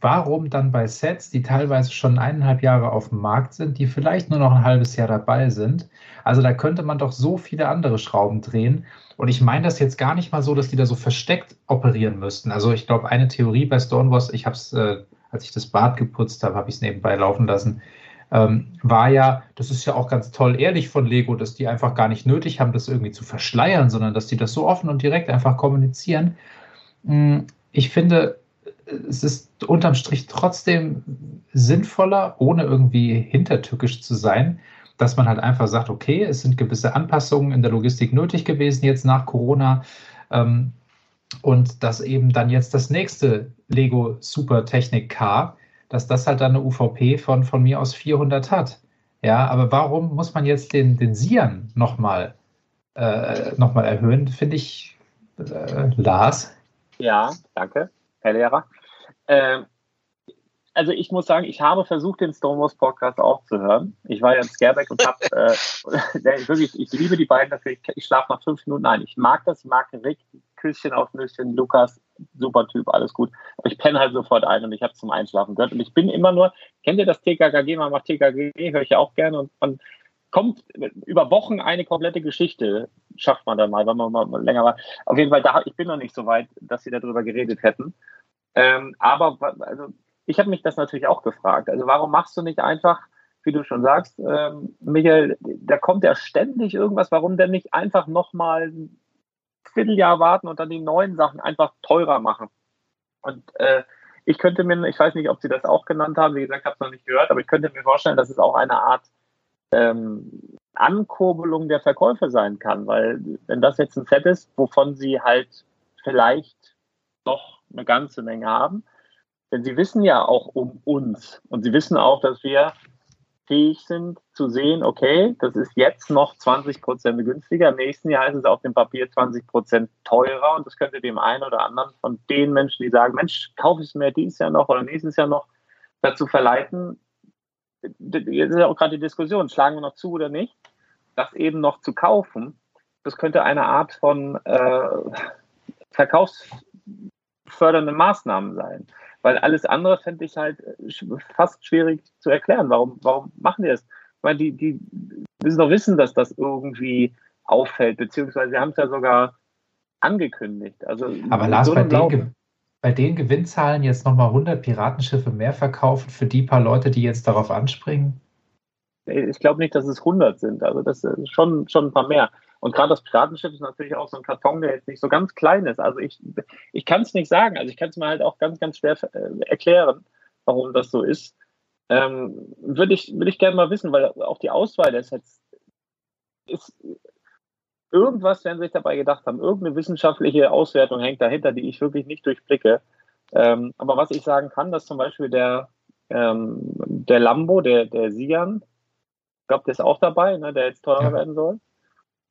warum dann bei Sets, die teilweise schon eineinhalb Jahre auf dem Markt sind, die vielleicht nur noch ein halbes Jahr dabei sind? Also da könnte man doch so viele andere Schrauben drehen. Und ich meine das jetzt gar nicht mal so, dass die da so versteckt operieren müssten. Also ich glaube, eine Theorie bei Stonewalls, ich habe es, äh, als ich das Bad geputzt habe, habe ich es nebenbei laufen lassen ähm, war ja, das ist ja auch ganz toll ehrlich von Lego, dass die einfach gar nicht nötig haben, das irgendwie zu verschleiern, sondern dass die das so offen und direkt einfach kommunizieren. Hm, ich finde, es ist unterm Strich trotzdem sinnvoller, ohne irgendwie hintertückisch zu sein, dass man halt einfach sagt, okay, es sind gewisse Anpassungen in der Logistik nötig gewesen jetzt nach Corona. Ähm, und dass eben dann jetzt das nächste Lego Super Technik Car dass das halt dann eine UVP von, von mir aus 400 hat. Ja, aber warum muss man jetzt den, den Sian nochmal äh, noch erhöhen, finde ich, äh, Lars? Ja, danke, Herr Lehrer. Ähm, also ich muss sagen, ich habe versucht, den Stonewalls Podcast auch zu hören. Ich war ja in Scareback und habe äh, wirklich, ich liebe die beiden dafür. Ich, ich schlafe nach fünf Minuten ein. Ich mag das, ich mag Rick, Küsschen auf Nüsschen, Lukas, super Typ, alles gut. Aber ich penne halt sofort ein und ich habe zum Einschlafen gehört. Und ich bin immer nur, kennt ihr das TKKG? Man macht TKKG, höre ich ja auch gerne. Und man kommt über Wochen eine komplette Geschichte, schafft man dann mal, wenn man mal länger war. Auf jeden Fall, da, ich bin noch nicht so weit, dass sie darüber geredet hätten. Ähm, aber also, ich habe mich das natürlich auch gefragt. Also warum machst du nicht einfach, wie du schon sagst, ähm, Michael, da kommt ja ständig irgendwas, warum denn nicht einfach nochmal Vierteljahr warten und dann die neuen Sachen einfach teurer machen. Und äh, ich könnte mir, ich weiß nicht, ob Sie das auch genannt haben, wie gesagt, habe es noch nicht gehört, aber ich könnte mir vorstellen, dass es auch eine Art ähm, Ankurbelung der Verkäufe sein kann, weil wenn das jetzt ein Set ist, wovon Sie halt vielleicht noch eine ganze Menge haben, Denn sie wissen ja auch um uns. Und sie wissen auch, dass wir fähig sind zu sehen, okay, das ist jetzt noch 20 Prozent günstiger, im nächsten Jahr ist es auf dem Papier 20 Prozent teurer. Und das könnte dem einen oder anderen von den Menschen, die sagen, Mensch, kaufe ich es mir dieses Jahr noch oder nächstes Jahr noch, dazu verleiten, jetzt ist ja auch gerade die Diskussion, schlagen wir noch zu oder nicht, das eben noch zu kaufen, das könnte eine Art von äh, verkaufsfördernden Maßnahmen sein. Weil alles andere fände ich halt fast schwierig zu erklären. Warum, warum machen die das? Weil die, die müssen doch wissen, dass das irgendwie auffällt, beziehungsweise sie haben es ja sogar angekündigt. Also Aber Lars, so bei den, bei den Gewinnzahlen jetzt nochmal 100 Piratenschiffe mehr verkaufen für die paar Leute, die jetzt darauf anspringen? Ich glaube nicht, dass es 100 sind. Also das ist schon, schon ein paar mehr. Und gerade das Piratenschiff ist natürlich auch so ein Karton, der jetzt nicht so ganz klein ist. Also ich, ich kann es nicht sagen. Also ich kann es mir halt auch ganz, ganz schwer äh, erklären, warum das so ist. Ähm, Würde ich, würd ich gerne mal wissen, weil auch die Auswahl des Sets ist irgendwas werden sie sich dabei gedacht haben. Irgendeine wissenschaftliche Auswertung hängt dahinter, die ich wirklich nicht durchblicke. Ähm, aber was ich sagen kann, dass zum Beispiel der, ähm, der Lambo, der, der Sian, ich glaube, der ist auch dabei, ne, der jetzt teurer ja. werden soll.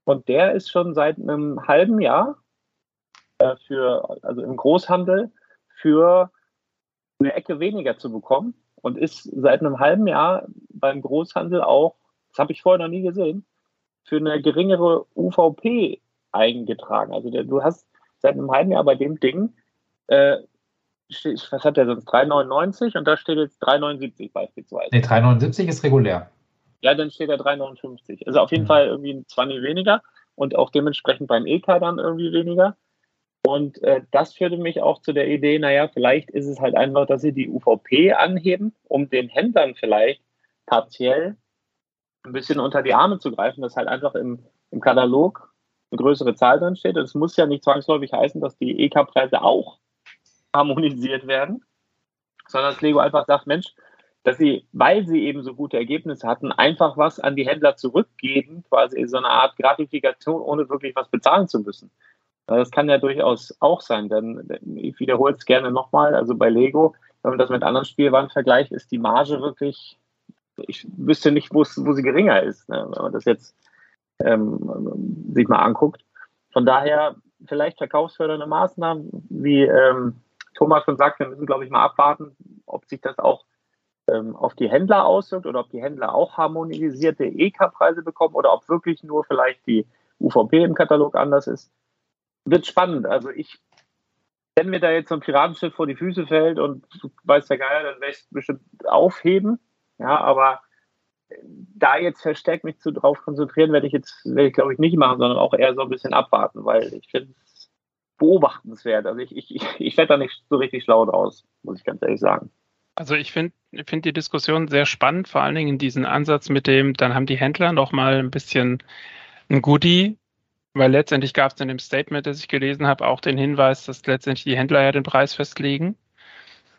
Und der ist schon seit einem halben Jahr äh, für, also im Großhandel für eine Ecke weniger zu bekommen und ist seit einem halben Jahr beim Großhandel auch, das habe ich vorher noch nie gesehen, für eine geringere UVP eingetragen. Also der, du hast seit einem halben Jahr bei dem Ding, äh, was hat der sonst, 3,99 und da steht jetzt 3,79 beispielsweise. Nee, 3,79 ist regulär. Ja, dann steht er 3,59. Also auf jeden mhm. Fall irgendwie ein 20 weniger und auch dementsprechend beim EK dann irgendwie weniger. Und äh, das führte mich auch zu der Idee, naja, vielleicht ist es halt einfach, dass sie die UVP anheben, um den Händlern vielleicht partiell ein bisschen unter die Arme zu greifen, dass halt einfach im, im Katalog eine größere Zahl drin steht. Es muss ja nicht zwangsläufig heißen, dass die EK-Preise auch harmonisiert werden, sondern dass Lego einfach sagt, Mensch, dass sie, weil sie eben so gute Ergebnisse hatten, einfach was an die Händler zurückgeben, quasi so eine Art Gratifikation, ohne wirklich was bezahlen zu müssen. Das kann ja durchaus auch sein, denn ich wiederhole es gerne nochmal, also bei Lego, wenn man das mit anderen Spielwaren vergleicht, ist die Marge wirklich, ich wüsste nicht, wo sie geringer ist, ne, wenn man das jetzt ähm, sich mal anguckt. Von daher vielleicht verkaufsfördernde Maßnahmen, wie ähm, Thomas schon sagt, wir müssen, glaube ich, mal abwarten, ob sich das auch ähm, auf die Händler auswirkt oder ob die Händler auch harmonisierte EK-Preise bekommen oder ob wirklich nur vielleicht die UVP im Katalog anders ist. Wird spannend. Also ich, wenn mir da jetzt so ein Piratenschiff vor die Füße fällt und weißt ja geil, dann werde ich es bestimmt aufheben. Ja, aber da jetzt verstärkt mich zu drauf konzentrieren, werde ich jetzt, werde ich glaube ich nicht machen, sondern auch eher so ein bisschen abwarten, weil ich finde es beobachtenswert. Also ich, ich, ich werde da nicht so richtig schlau draus, muss ich ganz ehrlich sagen. Also ich finde find die Diskussion sehr spannend, vor allen Dingen diesen Ansatz mit dem, dann haben die Händler noch mal ein bisschen ein Goodie, weil letztendlich gab es in dem Statement, das ich gelesen habe, auch den Hinweis, dass letztendlich die Händler ja den Preis festlegen.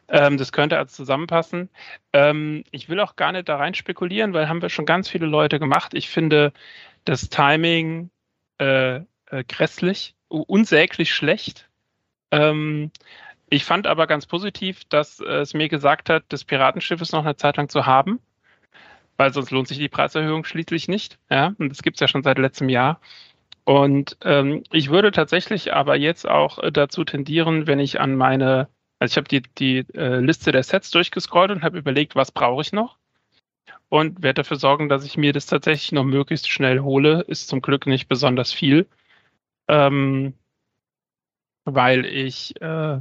Ähm, das könnte also zusammenpassen. Ähm, ich will auch gar nicht da rein spekulieren, weil haben wir schon ganz viele Leute gemacht. Ich finde das Timing äh, äh, grässlich, unsäglich schlecht. Ähm, ich fand aber ganz positiv, dass es mir gesagt hat, das Piratenschiff ist noch eine Zeit lang zu haben, weil sonst lohnt sich die Preiserhöhung schließlich nicht. Ja, und das gibt es ja schon seit letztem Jahr. Und ähm, ich würde tatsächlich aber jetzt auch dazu tendieren, wenn ich an meine, also ich habe die, die äh, Liste der Sets durchgescrollt und habe überlegt, was brauche ich noch? Und werde dafür sorgen, dass ich mir das tatsächlich noch möglichst schnell hole. Ist zum Glück nicht besonders viel. Ähm, weil ich äh,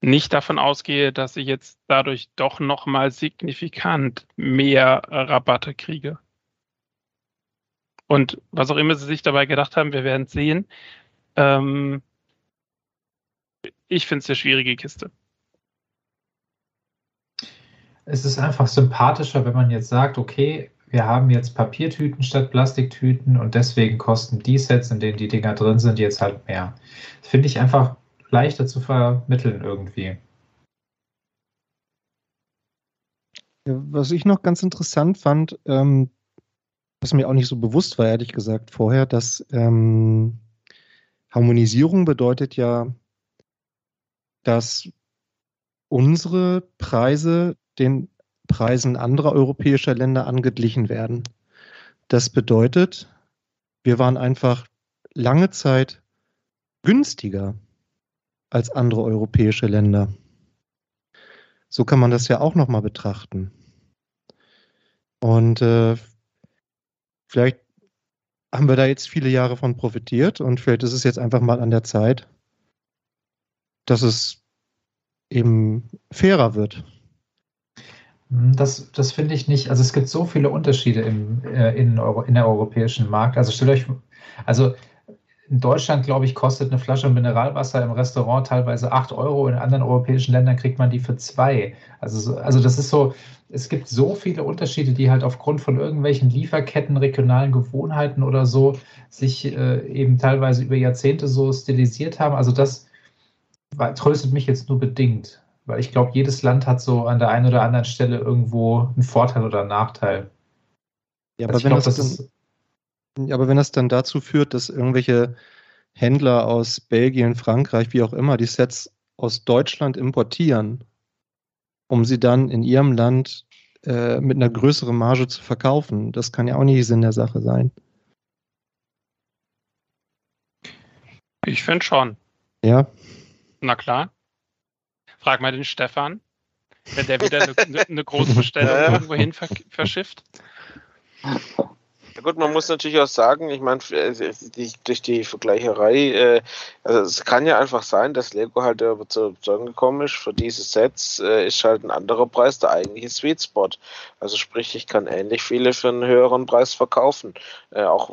nicht davon ausgehe, dass ich jetzt dadurch doch nochmal signifikant mehr Rabatte kriege. Und was auch immer sie sich dabei gedacht haben, wir werden sehen. Ähm, ich finde es eine schwierige Kiste. Es ist einfach sympathischer, wenn man jetzt sagt, okay, wir haben jetzt Papiertüten statt Plastiktüten und deswegen kosten die Sets, in denen die Dinger drin sind, jetzt halt mehr. Das finde ich einfach leichter zu vermitteln irgendwie. Was ich noch ganz interessant fand, ähm, was mir auch nicht so bewusst war, ehrlich gesagt, vorher, dass ähm, Harmonisierung bedeutet ja, dass unsere Preise den Preisen anderer europäischer Länder angeglichen werden. Das bedeutet, wir waren einfach lange Zeit günstiger als andere europäische Länder. So kann man das ja auch nochmal betrachten. Und äh, vielleicht haben wir da jetzt viele Jahre von profitiert und vielleicht ist es jetzt einfach mal an der Zeit, dass es eben fairer wird. Hm, das, das finde ich nicht. Also es gibt so viele Unterschiede im, äh, in, Euro, in der europäischen Markt. Also stellt euch, also in Deutschland, glaube ich, kostet eine Flasche Mineralwasser im Restaurant teilweise 8 Euro. In anderen europäischen Ländern kriegt man die für 2. Also, also das ist so, es gibt so viele Unterschiede, die halt aufgrund von irgendwelchen Lieferketten, regionalen Gewohnheiten oder so sich äh, eben teilweise über Jahrzehnte so stilisiert haben. Also das tröstet mich jetzt nur bedingt, weil ich glaube, jedes Land hat so an der einen oder anderen Stelle irgendwo einen Vorteil oder einen Nachteil. Ja, also aber wenn glaub, das, das ist, aber wenn das dann dazu führt, dass irgendwelche Händler aus Belgien, Frankreich, wie auch immer, die Sets aus Deutschland importieren, um sie dann in ihrem Land äh, mit einer größeren Marge zu verkaufen, das kann ja auch nicht Sinn der Sache sein. Ich finde schon. Ja. Na klar. Frag mal den Stefan, wenn der wieder eine, eine große Bestellung irgendwo hin verschifft. Ja gut, man muss natürlich auch sagen, ich meine, äh, durch die Vergleicherei, äh, also es kann ja einfach sein, dass Lego halt zur Überzeugung gekommen ist, für diese Sets äh, ist halt ein anderer Preis der eigentliche Sweet Spot. Also sprich, ich kann ähnlich viele für einen höheren Preis verkaufen. Äh, auch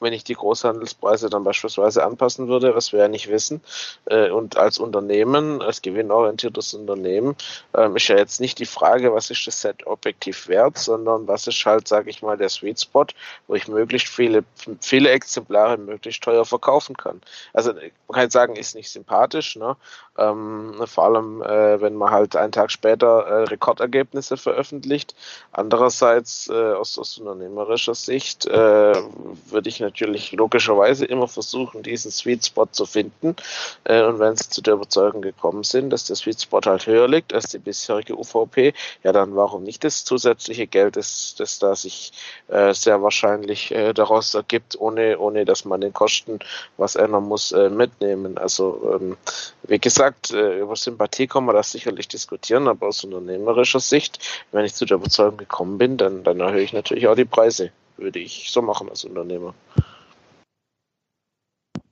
wenn ich die Großhandelspreise dann beispielsweise anpassen würde, was wir ja nicht wissen. Äh, und als Unternehmen, als gewinnorientiertes Unternehmen, ähm, ist ja jetzt nicht die Frage, was ist das Set objektiv wert, sondern was ist halt, sage ich mal, der Sweet Spot, wo ich möglichst viele, viele Exemplare möglichst teuer verkaufen kann. Also man kann sagen, ist nicht sympathisch, ne? Ähm, vor allem, äh, wenn man halt einen Tag später äh, Rekordergebnisse veröffentlicht. Andererseits, aus, aus unternehmerischer Sicht, würde ich natürlich logischerweise immer versuchen, diesen Sweet Spot zu finden. Äh, und wenn sie zu der Überzeugung gekommen sind, dass der Sweet Spot halt höher liegt als die bisherige UVP, ja, dann warum nicht das zusätzliche Geld, das, das da sich äh, sehr wahrscheinlich daraus ergibt, ohne, ohne dass man den Kosten was ändern muss, mitnehmen. Also, ähm, wie gesagt, gesagt, äh, über Sympathie kann man das sicherlich diskutieren, aber aus unternehmerischer Sicht, wenn ich zu der Überzeugung gekommen bin, dann, dann erhöhe ich natürlich auch die Preise. Würde ich so machen als Unternehmer.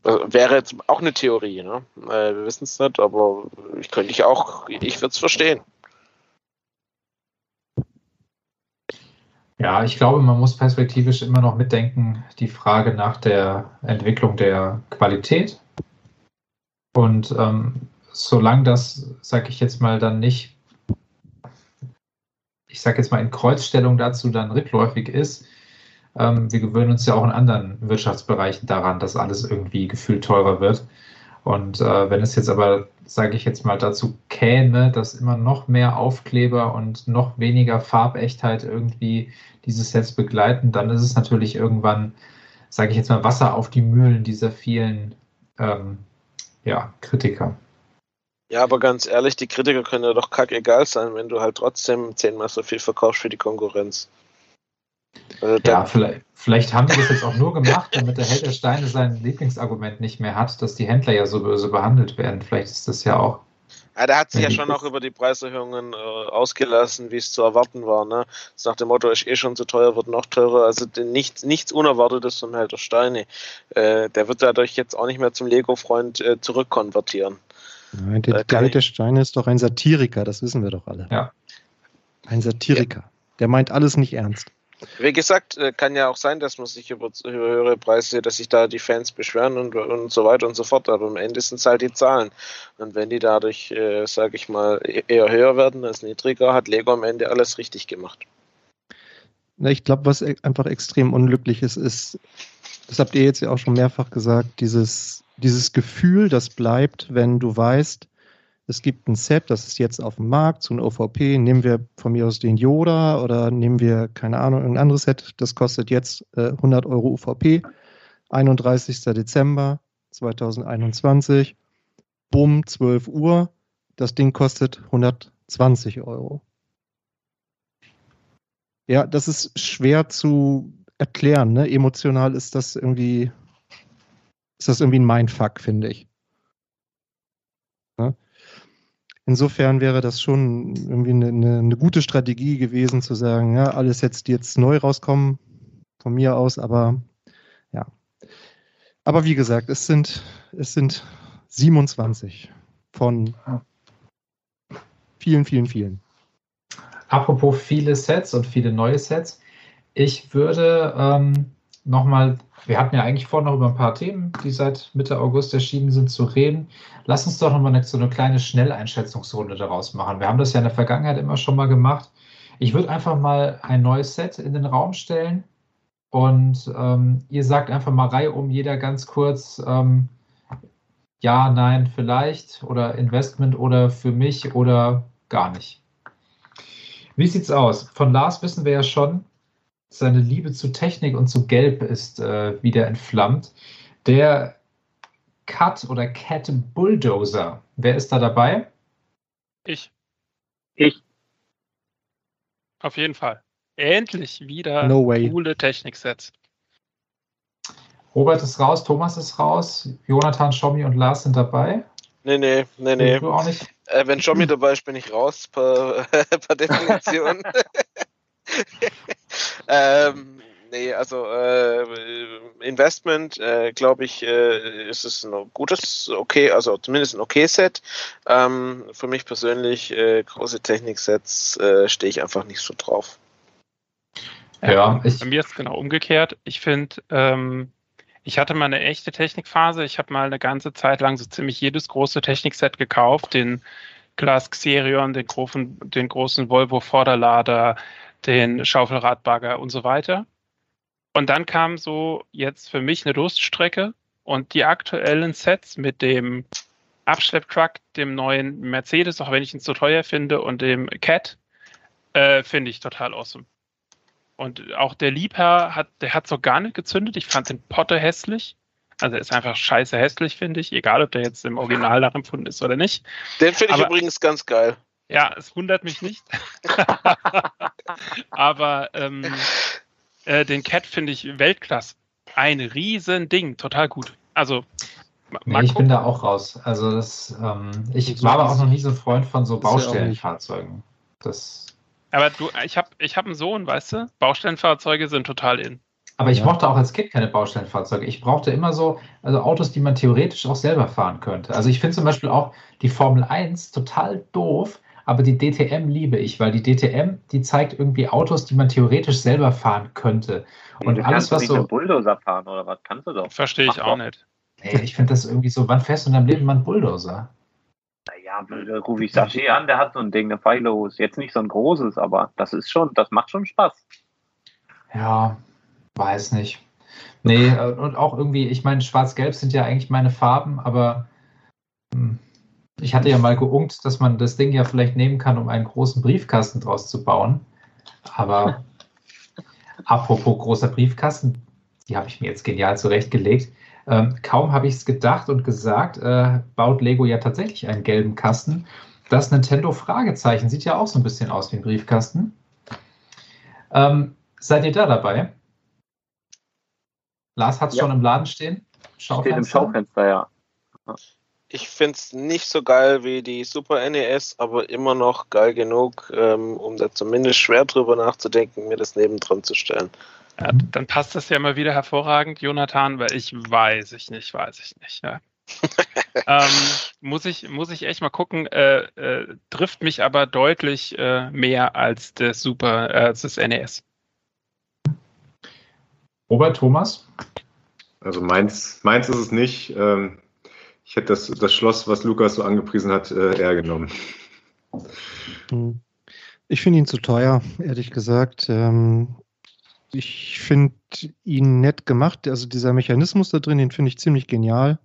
Also wäre jetzt auch eine Theorie, ne? Äh, wir wissen es nicht, aber ich könnte ich auch, ich würde es verstehen. Ja, ich glaube, man muss perspektivisch immer noch mitdenken, die Frage nach der Entwicklung der Qualität. Und ähm, solange das, sage ich jetzt mal, dann nicht, ich sage jetzt mal in Kreuzstellung dazu dann rückläufig ist, ähm, wir gewöhnen uns ja auch in anderen Wirtschaftsbereichen daran, dass alles irgendwie gefühlt teurer wird. Und äh, wenn es jetzt aber, sage ich jetzt mal, dazu käme, dass immer noch mehr Aufkleber und noch weniger Farbechtheit irgendwie diese Sets begleiten, dann ist es natürlich irgendwann, sage ich jetzt mal, Wasser auf die Mühlen dieser vielen ähm, ja, Kritiker. Ja, aber ganz ehrlich, die Kritiker können ja doch kackegal sein, wenn du halt trotzdem zehnmal so viel verkaufst für die Konkurrenz. Also ja, vielleicht, vielleicht haben die das jetzt auch nur gemacht, damit der Held der Steine sein Lieblingsargument nicht mehr hat, dass die Händler ja so böse behandelt werden. Vielleicht ist das ja auch. Ja, der hat sich ja schon auch über die Preiserhöhungen äh, ausgelassen, wie es zu erwarten war. Ne? Das nach dem Motto, ist eh schon zu teuer, wird noch teurer. Also nichts, nichts Unerwartetes vom Held der Steine. Äh, der wird dadurch jetzt auch nicht mehr zum Lego-Freund äh, zurückkonvertieren. Nein, der, der alte Stein ist doch ein Satiriker, das wissen wir doch alle. Ja. Ein Satiriker. Ja. Der meint alles nicht ernst. Wie gesagt, äh, kann ja auch sein, dass man sich über, über höhere Preise, dass sich da die Fans beschweren und, und so weiter und so fort. Aber am Ende sind es halt die Zahlen. Und wenn die dadurch, äh, sage ich mal, e-, eher höher werden als niedriger, hat Lego am Ende alles richtig gemacht. Na, ich glaube, was e-, einfach extrem unglücklich ist, ist, das habt ihr jetzt ja auch schon mehrfach gesagt, dieses dieses Gefühl, das bleibt, wenn du weißt, es gibt ein Set, das ist jetzt auf dem Markt, zu einem OVP, nehmen wir von mir aus den Yoda oder nehmen wir, keine Ahnung, ein anderes Set, das kostet jetzt äh, 100 Euro UVP, 31. Dezember 2021, bumm, 12 Uhr, Das Ding kostet 120 Euro. Ja, das ist schwer zu erklären. Ne? Emotional ist das irgendwie, ist das irgendwie ein Mindfuck, finde ich. Ne? Insofern wäre das schon irgendwie eine, eine, eine, gute Strategie gewesen, zu sagen, ja, alles jetzt, die jetzt neu rauskommen, von mir aus, aber ja. Aber wie gesagt, es sind, es sind 27 von vielen, vielen, vielen. Apropos viele Sets und viele neue Sets. Ich würde ähm, nochmal, wir hatten ja eigentlich vor, noch über ein paar Themen, die seit Mitte August erschienen sind, zu reden. Lass uns doch nochmal so eine kleine Schnelleinschätzungsrunde daraus machen. Wir haben das ja in der Vergangenheit immer schon mal gemacht. Ich würde einfach mal ein neues Set in den Raum stellen und ähm, ihr sagt einfach mal Reihe um jeder ganz kurz ähm, ja, nein, vielleicht oder Investment oder für mich oder gar nicht. Wie sieht's aus? Von Lars wissen wir ja schon, seine Liebe zu Technik und zu Gelb ist äh, wieder entflammt. Der Cut oder Cat Bulldozer, wer ist da dabei? Ich. Ich. Auf jeden Fall. Endlich wieder no coole Techniksets. Robert ist raus, Thomas ist raus, Jonathan, Schommi und Lars sind dabei. Nee, nee, nee, nee. Du auch nicht? Äh, wenn Schommi dabei ist, bin ich raus, per, per Definition. ähm, nee, also äh, Investment, äh, glaube ich, äh, ist es ein gutes, okay, also zumindest ein okay Set. Ähm, für mich persönlich, äh, große Technik-Sets äh, stehe ich einfach nicht so drauf. Ja, ich, bei mir ist es genau umgekehrt. Ich finde, ähm, ich hatte mal eine echte Technikphase. Ich habe mal eine ganze Zeit lang so ziemlich jedes große Technikset gekauft. Den Glas Xerion, den großen, den großen Volvo Vorderlader, den Schaufelradbagger und so weiter. Und dann kam so jetzt für mich eine Durststrecke und die aktuellen Sets mit dem Abschlepptruck, dem neuen Mercedes, auch wenn ich ihn zu teuer finde, und dem Cat, äh, finde ich total awesome. Und auch der Liebherr hat, der hat so gar nicht gezündet. Ich fand den Potter hässlich. Also er ist einfach scheiße hässlich, finde ich, egal ob der jetzt im Original nachempfunden ist oder nicht. Den finde ich Aber, übrigens ganz geil. Ja, es wundert mich nicht. Aber ähm, äh, den Cat finde ich Weltklasse. Ein Riesending, total gut. Also Nee, ich bin da auch raus. Also das, ähm, ich war aber auch noch nie so ein Freund von so Baustellenfahrzeugen. Das aber du, ich habe ich hab einen Sohn, weißt du? Baustellenfahrzeuge sind total in. Aber ich ja. mochte auch als Kind keine Baustellenfahrzeuge. Ich brauchte immer so, also Autos, die man theoretisch auch selber fahren könnte. Also ich finde zum Beispiel auch die Formel 1 total doof, aber die DTM liebe ich, weil die DTM, die zeigt irgendwie Autos, die man theoretisch selber fahren könnte. Und, und alles, was so. Bulldozer fahren oder was kannst du doch? Verstehe ich auch nicht. Nee, ich finde das irgendwie so, wann fährst du in deinem Leben mal einen Bulldozer? Naja, da rufe ich Saché an, der hat so ein Ding, eine Pfeillos. Jetzt nicht so ein großes, aber das ist schon, das macht schon Spaß. Ja, weiß nicht. Nee, äh, und auch irgendwie, ich meine, schwarz-gelb sind ja eigentlich meine Farben, aber hm, ich hatte ja mal geunkt, dass man das Ding ja vielleicht nehmen kann, um einen großen Briefkasten draus zu bauen. Aber apropos großer Briefkasten, die habe ich mir jetzt genial zurechtgelegt. Ähm, kaum habe ich es gedacht und gesagt, äh, baut Lego ja tatsächlich einen gelben Kasten. Das Nintendo Fragezeichen sieht ja auch so ein bisschen aus wie ein Briefkasten. Ähm, seid ihr da dabei? Lars hat es ja. schon im Laden stehen. Schaufenster. Steht im Schaufenster, ja. Ich finde es nicht so geil wie die Super NES, aber immer noch geil genug, ähm, um da zumindest schwer drüber nachzudenken, mir das nebendran zu stellen. Ja, dann passt das ja mal wieder hervorragend, Jonathan, weil ich weiß ich nicht, weiß ich nicht. Ja. ähm, muss, ich, muss ich echt mal gucken, äh, äh, trifft mich aber deutlich äh, mehr als das Super, äh, als das NES. Robert Thomas? Also meins, meins ist es nicht. Ähm, ich hätte das, das Schloss, was Lukas so angepriesen hat, äh, eher genommen. Hm. Ich finde ihn zu teuer, ehrlich gesagt. Ähm, ich finde ihn nett gemacht. Also dieser Mechanismus da drin, den finde ich ziemlich genial.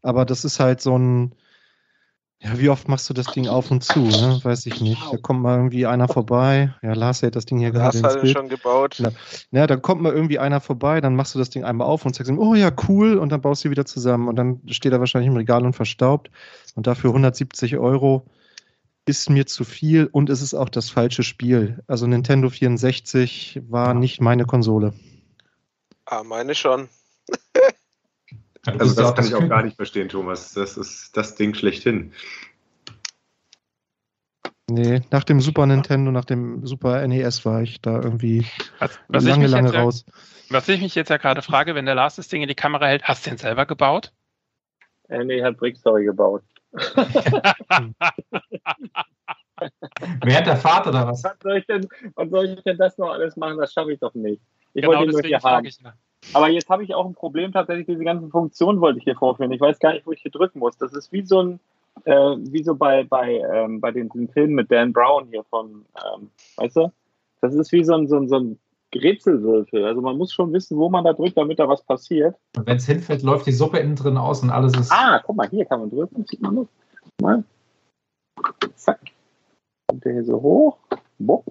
Aber das ist halt so ein, ja, wie oft machst du das Ding auf und zu, ne? Weiß ich nicht. Da kommt mal irgendwie einer vorbei. Ja, Lars hat das Ding hier gerade ins Bild. schon gebaut. Ja. ja, dann kommt mal irgendwie einer vorbei, dann machst du das Ding einmal auf und sagst ihm, oh ja, cool, und dann baust du wieder zusammen. Und dann steht er wahrscheinlich im Regal und verstaubt. Und dafür 170 Euro ist mir zu viel und es ist auch das falsche Spiel. Also Nintendo 64 war nicht meine Konsole. Ah, meine schon. also das kann ich auch gar nicht verstehen, Thomas. Das ist das Ding schlechthin. Nee, nach dem Super Nintendo, nach dem Super NES war ich da irgendwie was, was lange, lange raus. Ja, was ich mich jetzt ja gerade frage, wenn der Lars das Ding in die Kamera hält, hast du den selber gebaut? Äh, nee, hat Brickstory gebaut. Wer hat der Vater da was? Was soll, ich denn, was soll ich denn das noch alles machen? Das schaffe ich doch nicht. Ich genau, wollte ihn nur hier haben. Aber jetzt habe ich auch ein Problem tatsächlich, diese ganzen Funktionen wollte ich hier vorführen. Ich weiß gar nicht, wo ich hier drücken muss. Das ist wie so ein, äh, wie so bei, bei, ähm, bei den, den Filmen mit Dan Brown hier von, ähm, weißt du? Das ist wie so ein, so ein, so ein Rätselwürfel. Also man muss schon wissen, wo man da drückt, damit da was passiert. Und wenn es hinfällt, läuft die Suppe innen drin aus und alles ist. Ah, guck mal, hier kann man drücken. Sieht man das? Mal. Zack. Kommt der hier so hoch. Bock.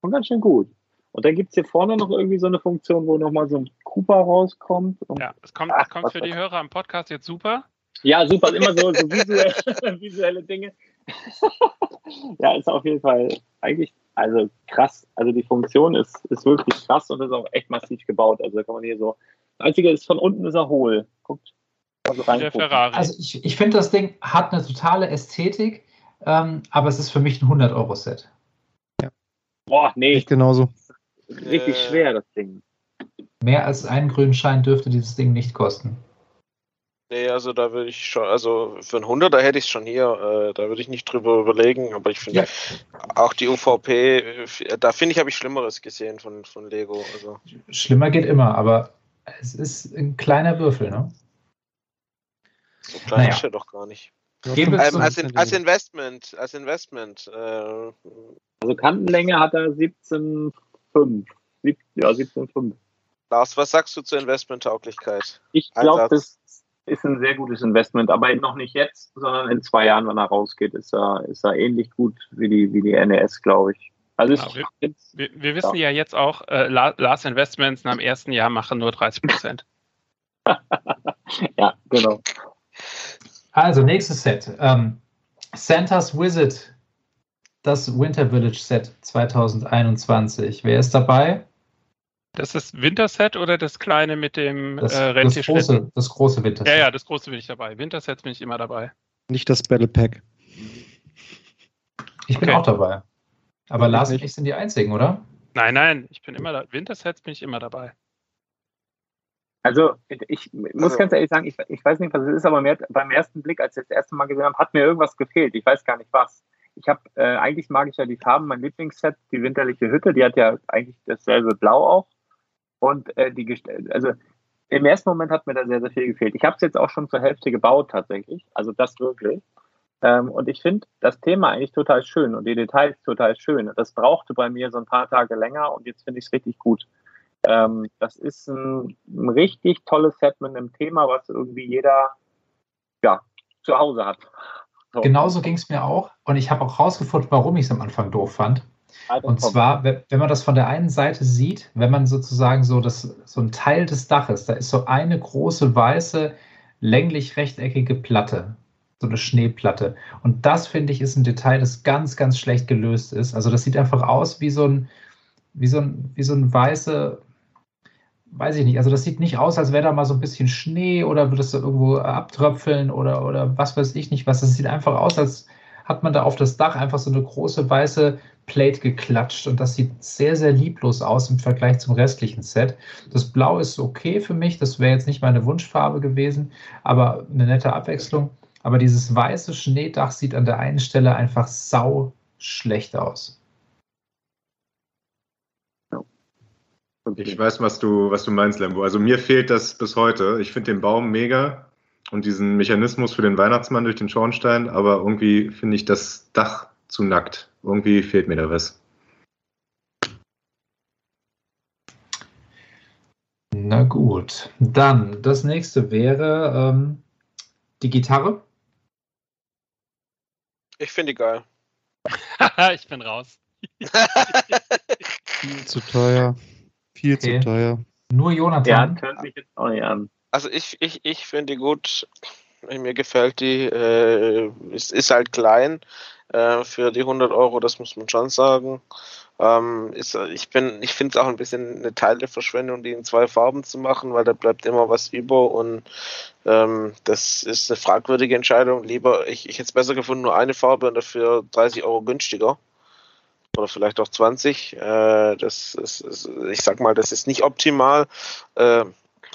Und ganz schön gut. Und dann gibt es hier vorne noch irgendwie so eine Funktion, wo nochmal so ein Cooper rauskommt. ja, es kommt, Ach, kommt für die Hörer am Podcast jetzt super. Ja, super, immer so, so visuelle, visuelle Dinge. ja, ist auf jeden Fall eigentlich, also krass. Also die Funktion ist, ist wirklich krass und ist auch echt massiv gebaut. Also da kann man hier so. Das Einzige ist, von unten ist er hohl. Guckt. Also, Der Ferrari. also ich, ich finde, das Ding hat eine totale Ästhetik, ähm, aber es ist für mich ein 100-Euro-Set. Ja. Boah, nee. Nicht genauso. Richtig äh, schwer, das Ding. Mehr als einen grünen Schein dürfte dieses Ding nicht kosten. Nee, also da würde ich schon, also für einen 100er hätte ich es schon hier, äh, da würde ich nicht drüber überlegen, aber ich finde ja. auch die UVP, äh, da finde ich, habe ich Schlimmeres gesehen von, von Lego. Also. Schlimmer geht immer, aber es ist ein kleiner Würfel, ne? So klein naja. ist er doch gar nicht. Ähm, als, in, als, Investment, als Investment. Äh, also Kantenlänge hat er 17,5. Ja, 17,5. Lars, was sagst du zur Investmenttauglichkeit? Ich glaube, das ist ein sehr gutes Investment, aber noch nicht jetzt, sondern in zwei Jahren, wenn er rausgeht, ist er, ist er ähnlich gut wie die, wie die NES, glaube ich. Also ja, wir, wir, wir, wissen ja. ja, jetzt auch, äh, Lars Investments nach dem ersten Jahr machen nur 30 Prozent. ja, genau. Also, nächstes Set. Ähm, Santa's Wizard, das Winter Village Set 2021. Wer ist dabei? Das ist Winterset oder das kleine mit dem das, äh, das, große, das große Winterset. Ja, ja, das große bin ich dabei. Winterset bin ich immer dabei. Nicht das Battle Pack. Ich bin okay. auch dabei. Aber Lars und ich sind die einzigen, oder? Nein, nein, ich bin immer da. Wintersets bin ich immer dabei. Also, ich muss also, ganz ehrlich sagen, ich, ich weiß nicht, was es ist, aber mir, beim ersten Blick, als ich das erste Mal gesehen habe, hat mir irgendwas gefehlt. Ich weiß gar nicht was. Ich habe, äh, eigentlich mag ich ja die Farben, mein Lieblingsset, die winterliche Hütte, die hat ja eigentlich dasselbe Blau auch. Und äh, die also im ersten Moment hat mir da sehr, sehr viel gefehlt. Ich habe es jetzt auch schon zur Hälfte gebaut tatsächlich, also das wirklich. Ähm, und ich finde das Thema eigentlich total schön und die Details total schön. Das brauchte bei mir so ein paar Tage länger und jetzt finde ich es richtig gut. Ähm, das ist ein, ein, richtig tolles Set mit einem Thema, was irgendwie jeder ja, zu Hause hat. So. Genauso ging es mir auch und ich habe auch rausgefunden, warum ich es am Anfang doof fand. Und zwar, wenn man das von der einen Seite sieht, wenn man sozusagen so das, so ein Teil des Daches, da ist so eine große weiße, länglich rechteckige Platte, so eine Schneeplatte. Und das finde ich ist ein Detail, das ganz, ganz schlecht gelöst ist. Also das sieht einfach aus wie so ein, wie so ein, wie so ein weiße, weiß ich nicht, also das sieht nicht aus, als wäre da mal so ein bisschen Schnee oder würde es da irgendwo abtröpfeln oder, oder was weiß ich nicht was. Das sieht einfach aus, als hat man da auf das Dach einfach so eine große weiße Plate geklatscht und das sieht sehr, sehr lieblos aus im Vergleich zum restlichen Set. Das Blau ist okay für mich, das wäre jetzt nicht meine Wunschfarbe gewesen, aber eine nette Abwechslung. Aber dieses weiße Schneedach sieht an der einen Stelle einfach sau schlecht aus. Ich weiß, was du, was du meinst, Lembo. Also mir fehlt das bis heute. Ich finde den Baum mega und diesen Mechanismus für den Weihnachtsmann durch den Schornstein, aber irgendwie finde ich das Dach zu nackt. Irgendwie fehlt mir da was. Na gut, dann das nächste wäre ähm, die Gitarre. Ich finde die geil. ich bin raus. Viel zu teuer. Viel okay. zu teuer. Nur Jonathan. Ja, könnte mich jetzt auch nicht an. Also ich, ich, ich finde die gut. Mir gefällt die. Äh, es ist halt klein äh, für die 100 Euro, das muss man schon sagen. Ähm, ist, ich bin, ich finde es auch ein bisschen eine Teileverschwendung, die in zwei Farben zu machen, weil da bleibt immer was über und ähm, das ist eine fragwürdige Entscheidung. Lieber, ich, ich hätte es besser gefunden, nur eine Farbe und dafür 30 Euro günstiger oder vielleicht auch 20. Äh, das ist, ich sag mal, das ist nicht optimal. Äh,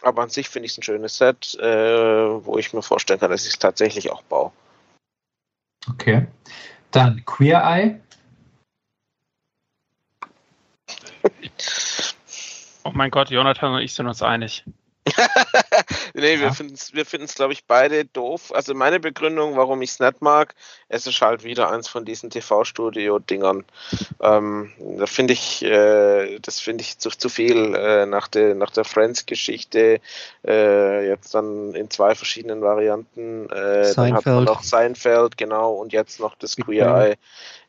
aber an sich finde ich es ein schönes Set, äh, wo ich mir vorstellen kann, dass ich es tatsächlich auch baue. Okay. Dann Queer Eye. Oh mein Gott, Jonathan und ich sind uns einig. nee, ja. wir finden es, wir finden's, glaube ich, beide doof. Also meine Begründung, warum ich es nicht mag, es ist halt wieder eins von diesen TV-Studio-Dingern. Ähm, da finde ich, äh, das finde ich zu, zu viel äh, nach, de, nach der Friends-Geschichte. Äh, jetzt dann in zwei verschiedenen Varianten. Äh, Seinfeld. Dann hat man noch Seinfeld, genau, und jetzt noch das Queer Eye.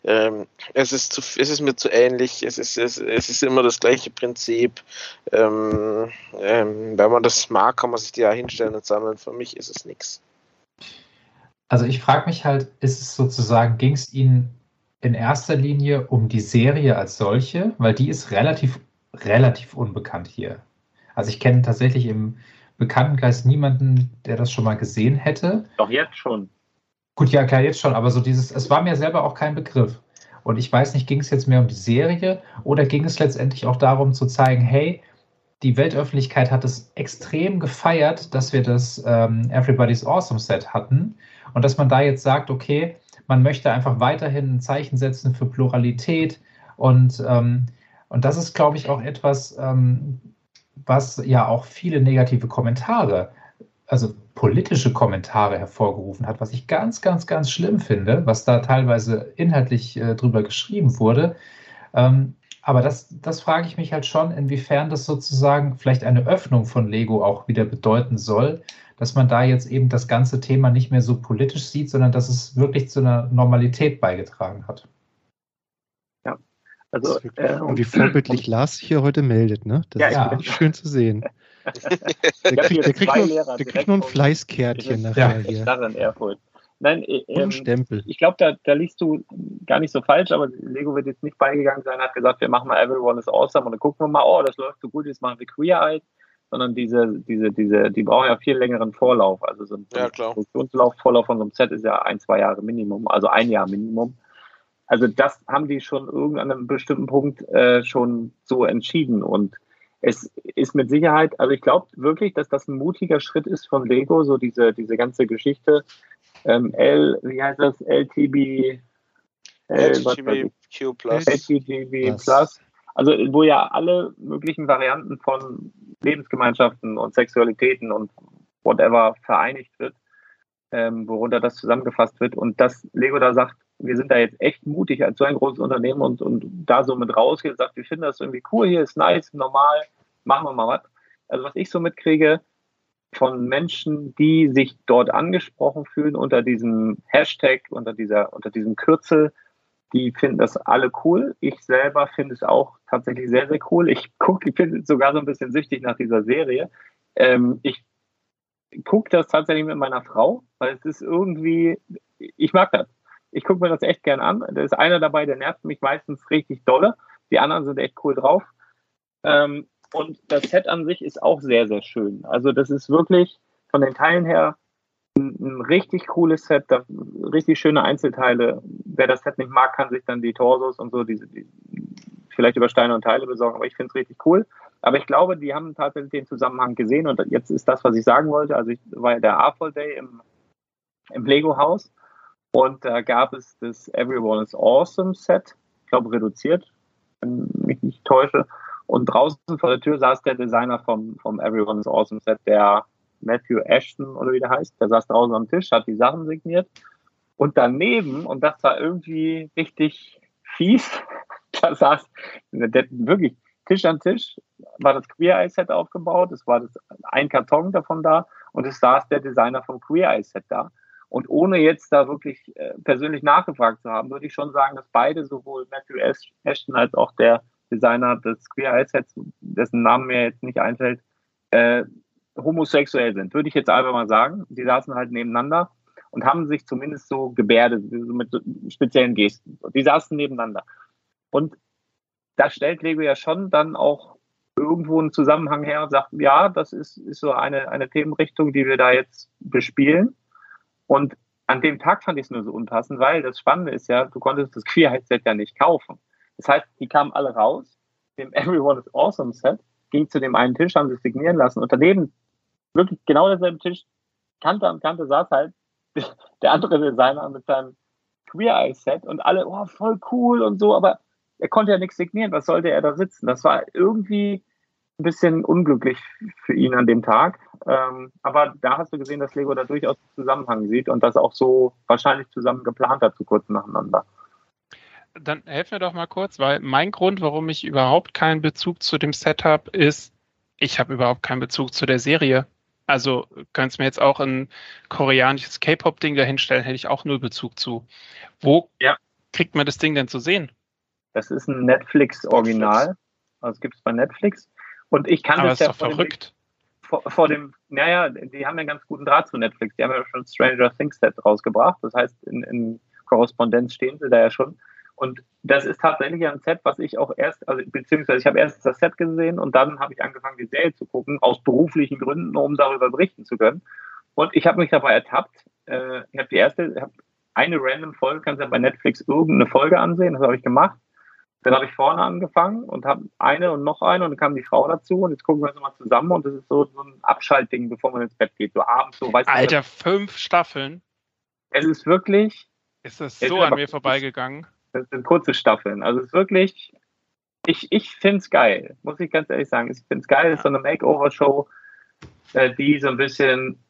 Ähm, es, ist zu, es ist mir zu ähnlich, es ist, es, es ist immer das gleiche Prinzip. Ähm, ähm, wenn man das mag, kann man sich die ja hinstellen und sammeln. Für mich ist es nichts. Also ich frage mich halt, ist es sozusagen, ging es Ihnen in erster Linie um die Serie als solche, weil die ist relativ, relativ unbekannt hier. Also ich kenne tatsächlich im Bekanntenkreis niemanden, der das schon mal gesehen hätte. Doch jetzt schon. Gut, ja, klar, jetzt schon, aber so dieses, es war mir selber auch kein Begriff. Und ich weiß nicht, ging es jetzt mehr um die Serie oder ging es letztendlich auch darum zu zeigen, hey, die Weltöffentlichkeit hat es extrem gefeiert, dass wir das ähm, Everybody's Awesome Set hatten und dass man da jetzt sagt, okay, man möchte einfach weiterhin ein Zeichen setzen für Pluralität und, ähm, und das ist, glaube ich, auch etwas, ähm, was ja auch viele negative Kommentare also politische Kommentare hervorgerufen hat, was ich ganz, ganz, ganz schlimm finde, was da teilweise inhaltlich äh, drüber geschrieben wurde. Ähm, aber das, das frage ich mich halt schon, inwiefern das sozusagen vielleicht eine Öffnung von Lego auch wieder bedeuten soll, dass man da jetzt eben das ganze Thema nicht mehr so politisch sieht, sondern dass es wirklich zu einer Normalität beigetragen hat. Ja, also äh, und wie vorbildlich Lars hier heute meldet, ne? Das ja, ist ja. wirklich schön zu sehen. der, kriegt, der, kriegt nur, der kriegt nur ein Fleißkärtchen nachher hier. in Erfurt. Nein, äh, ähm, Stempel. ich glaube, da, da liest du gar nicht so falsch, aber Lego wird jetzt nicht beigegangen sein, hat gesagt, wir machen mal Everyone is Awesome und dann gucken wir mal, oh, das läuft so gut, jetzt machen wir Queer Eye, sondern diese, diese, diese, die brauchen ja viel längeren Vorlauf. Also so ein ja, Produktionslauf, Vorlauf von so einem Set ist ja ein, zwei Jahre Minimum, also ein Jahr Minimum. Also das haben die schon irgendwann an einem bestimmten Punkt äh, schon so entschieden und es ist mit Sicherheit, also ich glaube wirklich, dass das ein mutiger Schritt ist von Lego, so diese, diese ganze Geschichte. Ähm, L, wie heißt das? LTB, LGBTQ Plus. LGBTQ Plus. Also, wo ja alle möglichen Varianten von Lebensgemeinschaften und Sexualitäten und whatever vereinigt wird, ähm, worunter das zusammengefasst wird. Und dass Lego da sagt, wir sind da jetzt echt mutig als so ein großes Unternehmen und, und da so mit rausgeht und sagt, wir finden das irgendwie cool, hier ist nice, normal, machen wir mal was. Also was ich so mitkriege von Menschen, die sich dort angesprochen fühlen unter diesem Hashtag, unter dieser, unter diesem Kürzel, die finden das alle cool. Ich selber finde es auch tatsächlich sehr, sehr cool. Ich gucke, ich bin sogar so ein bisschen süchtig nach dieser Serie. Ähm, ich gucke das tatsächlich mit meiner Frau, weil es ist irgendwie, ich mag das ich gucke mir das echt gern an. Da ist einer dabei, der nervt mich meistens richtig dolle. Die anderen sind echt cool drauf. Ähm, und das Set an sich ist auch sehr, sehr schön. Also das ist wirklich von den Teilen her ein, ein richtig cooles Set, da, richtig schöne Einzelteile. Wer das Set nicht mag, kann sich dann die Torsos und so diese, die, vielleicht über Steine und Teile besorgen, aber ich finde es richtig cool. Aber ich glaube, die haben tatsächlich den Zusammenhang gesehen und jetzt ist das, was ich sagen wollte. Also ich war ja der AFOL Day im, im Lego-Haus und da gab es das Everyone is Awesome Set, ich glaube reduziert, wenn ich mich nicht täusche. Und draußen vor der Tür saß der Designer vom, vom Everyone is Awesome Set, der Matthew Ashton oder wie der heißt. Der saß draußen am Tisch, hat die Sachen signiert. Und daneben, und das war irgendwie richtig fies, da saß der, wirklich Tisch an Tisch, war das Queer Eye Set aufgebaut. Es war das, ein Karton davon da und es saß der Designer vom Queer Eye Set da. Und ohne jetzt da wirklich äh, persönlich nachgefragt zu haben, würde ich schon sagen, dass beide, sowohl Matthew Ashton als auch der Designer des Queer Eye Sets, dessen Namen mir jetzt nicht einfällt, äh, homosexuell sind, würde ich jetzt einfach mal sagen. Die saßen halt nebeneinander und haben sich zumindest so gebärdet, mit speziellen Gesten. Die saßen nebeneinander. Und da stellt Lego ja schon dann auch irgendwo einen Zusammenhang her und sagt, ja, das ist, ist so eine, eine Themenrichtung, die wir da jetzt bespielen. Und an dem Tag fand ich es nur so unpassend, weil das Spannende ist ja, du konntest das Queerheitsset ja nicht kaufen. Das heißt, die kamen alle raus, dem Everyone is Awesome Set, ging zu dem einen Tisch, haben sich signieren lassen und daneben wirklich genau derselbe Tisch, Kante an Kante saß halt der andere Designer mit seinem Queer Eye Set und alle, oh, voll cool und so, aber er konnte ja nichts signieren, was sollte er da sitzen? Das war irgendwie ein bisschen unglücklich für ihn an dem Tag. Ähm, aber da hast du gesehen, dass Lego da durchaus Zusammenhang sieht und das auch so wahrscheinlich zusammen geplant hat, zu kurz nacheinander. Dann helf mir doch mal kurz, weil mein Grund, warum ich überhaupt keinen Bezug zu dem Setup ist, ich habe überhaupt keinen Bezug zu der Serie. Also könntest mir jetzt auch ein koreanisches K-Pop-Ding dahinstellen, hätte ich auch null Bezug zu. Wo ja. kriegt man das Ding denn zu sehen? Das ist ein Netflix-Original. Also es gibt es bei Netflix. Und ich kann Aber das ja ist doch verrückt. Dem, vor, vor, dem, naja, die haben ja einen ganz guten Draht zu Netflix. Die haben ja schon Stranger Things Set rausgebracht. Das heißt, in, in Korrespondenz stehen sie da ja schon. Und das ist tatsächlich ein Set, was ich auch erst, also beziehungsweise ich habe erst das Set gesehen und dann habe ich angefangen, die Serie zu gucken, aus beruflichen Gründen, um darüber berichten zu können. Und ich habe mich dabei ertappt. Äh, ich habe die erste, hab eine random Folge, kannst du ja bei Netflix irgendeine Folge ansehen, das habe ich gemacht. Dann habe ich vorne angefangen und habe eine und noch eine und dann kam die Frau dazu und jetzt gucken wir uns mal zusammen und das ist so, so ein Abschaltding, bevor man ins Bett geht, so abends so. Weißt Alter, du, fünf Staffeln. Es ist wirklich. Ist das so an mir vorbeigegangen? Das sind kurze Staffeln. Also es ist wirklich. Ich, ich finde es geil, muss ich ganz ehrlich sagen. Ich finde es geil, es ist so eine Makeover-Show, äh, die so ein bisschen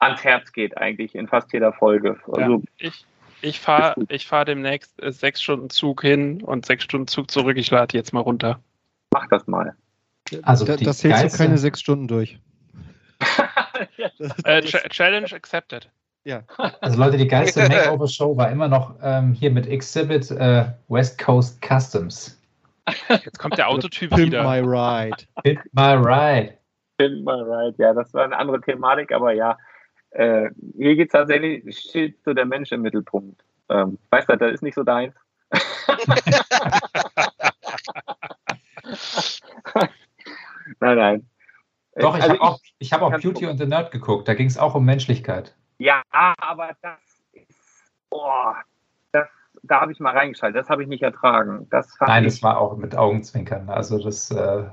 ans Herz geht, eigentlich in fast jeder Folge. Also, ja, ich, ich fahre ich fahr demnächst äh, sechs Stunden Zug hin und sechs Stunden Zug zurück. Ich lade jetzt mal runter. Mach das mal. Also da, das hältst du keine sechs Stunden durch. äh, Challenge accepted. Ja. Also Leute, die geilste Makeover-Show war immer noch ähm, hier mit Exhibit äh, West Coast Customs. Jetzt kommt der Autotyp Pimp wieder. my ride. Pimp my ride. Pimp my ride, ja, das war eine andere Thematik, aber ja, äh, hier geht es tatsächlich, steht so der Mensch im Mittelpunkt. Ähm, weißt du, das ist nicht so deins. nein, nein. Doch, ich also habe auch, ich hab auch Beauty and the Nerd geguckt. Da ging es auch um Menschlichkeit. Ja, aber das ist, oh, das, da habe ich mal reingeschaltet. Das habe ich nicht ertragen. Das Nein, ich, das war auch mit Augenzwinkern. Also das. Äh,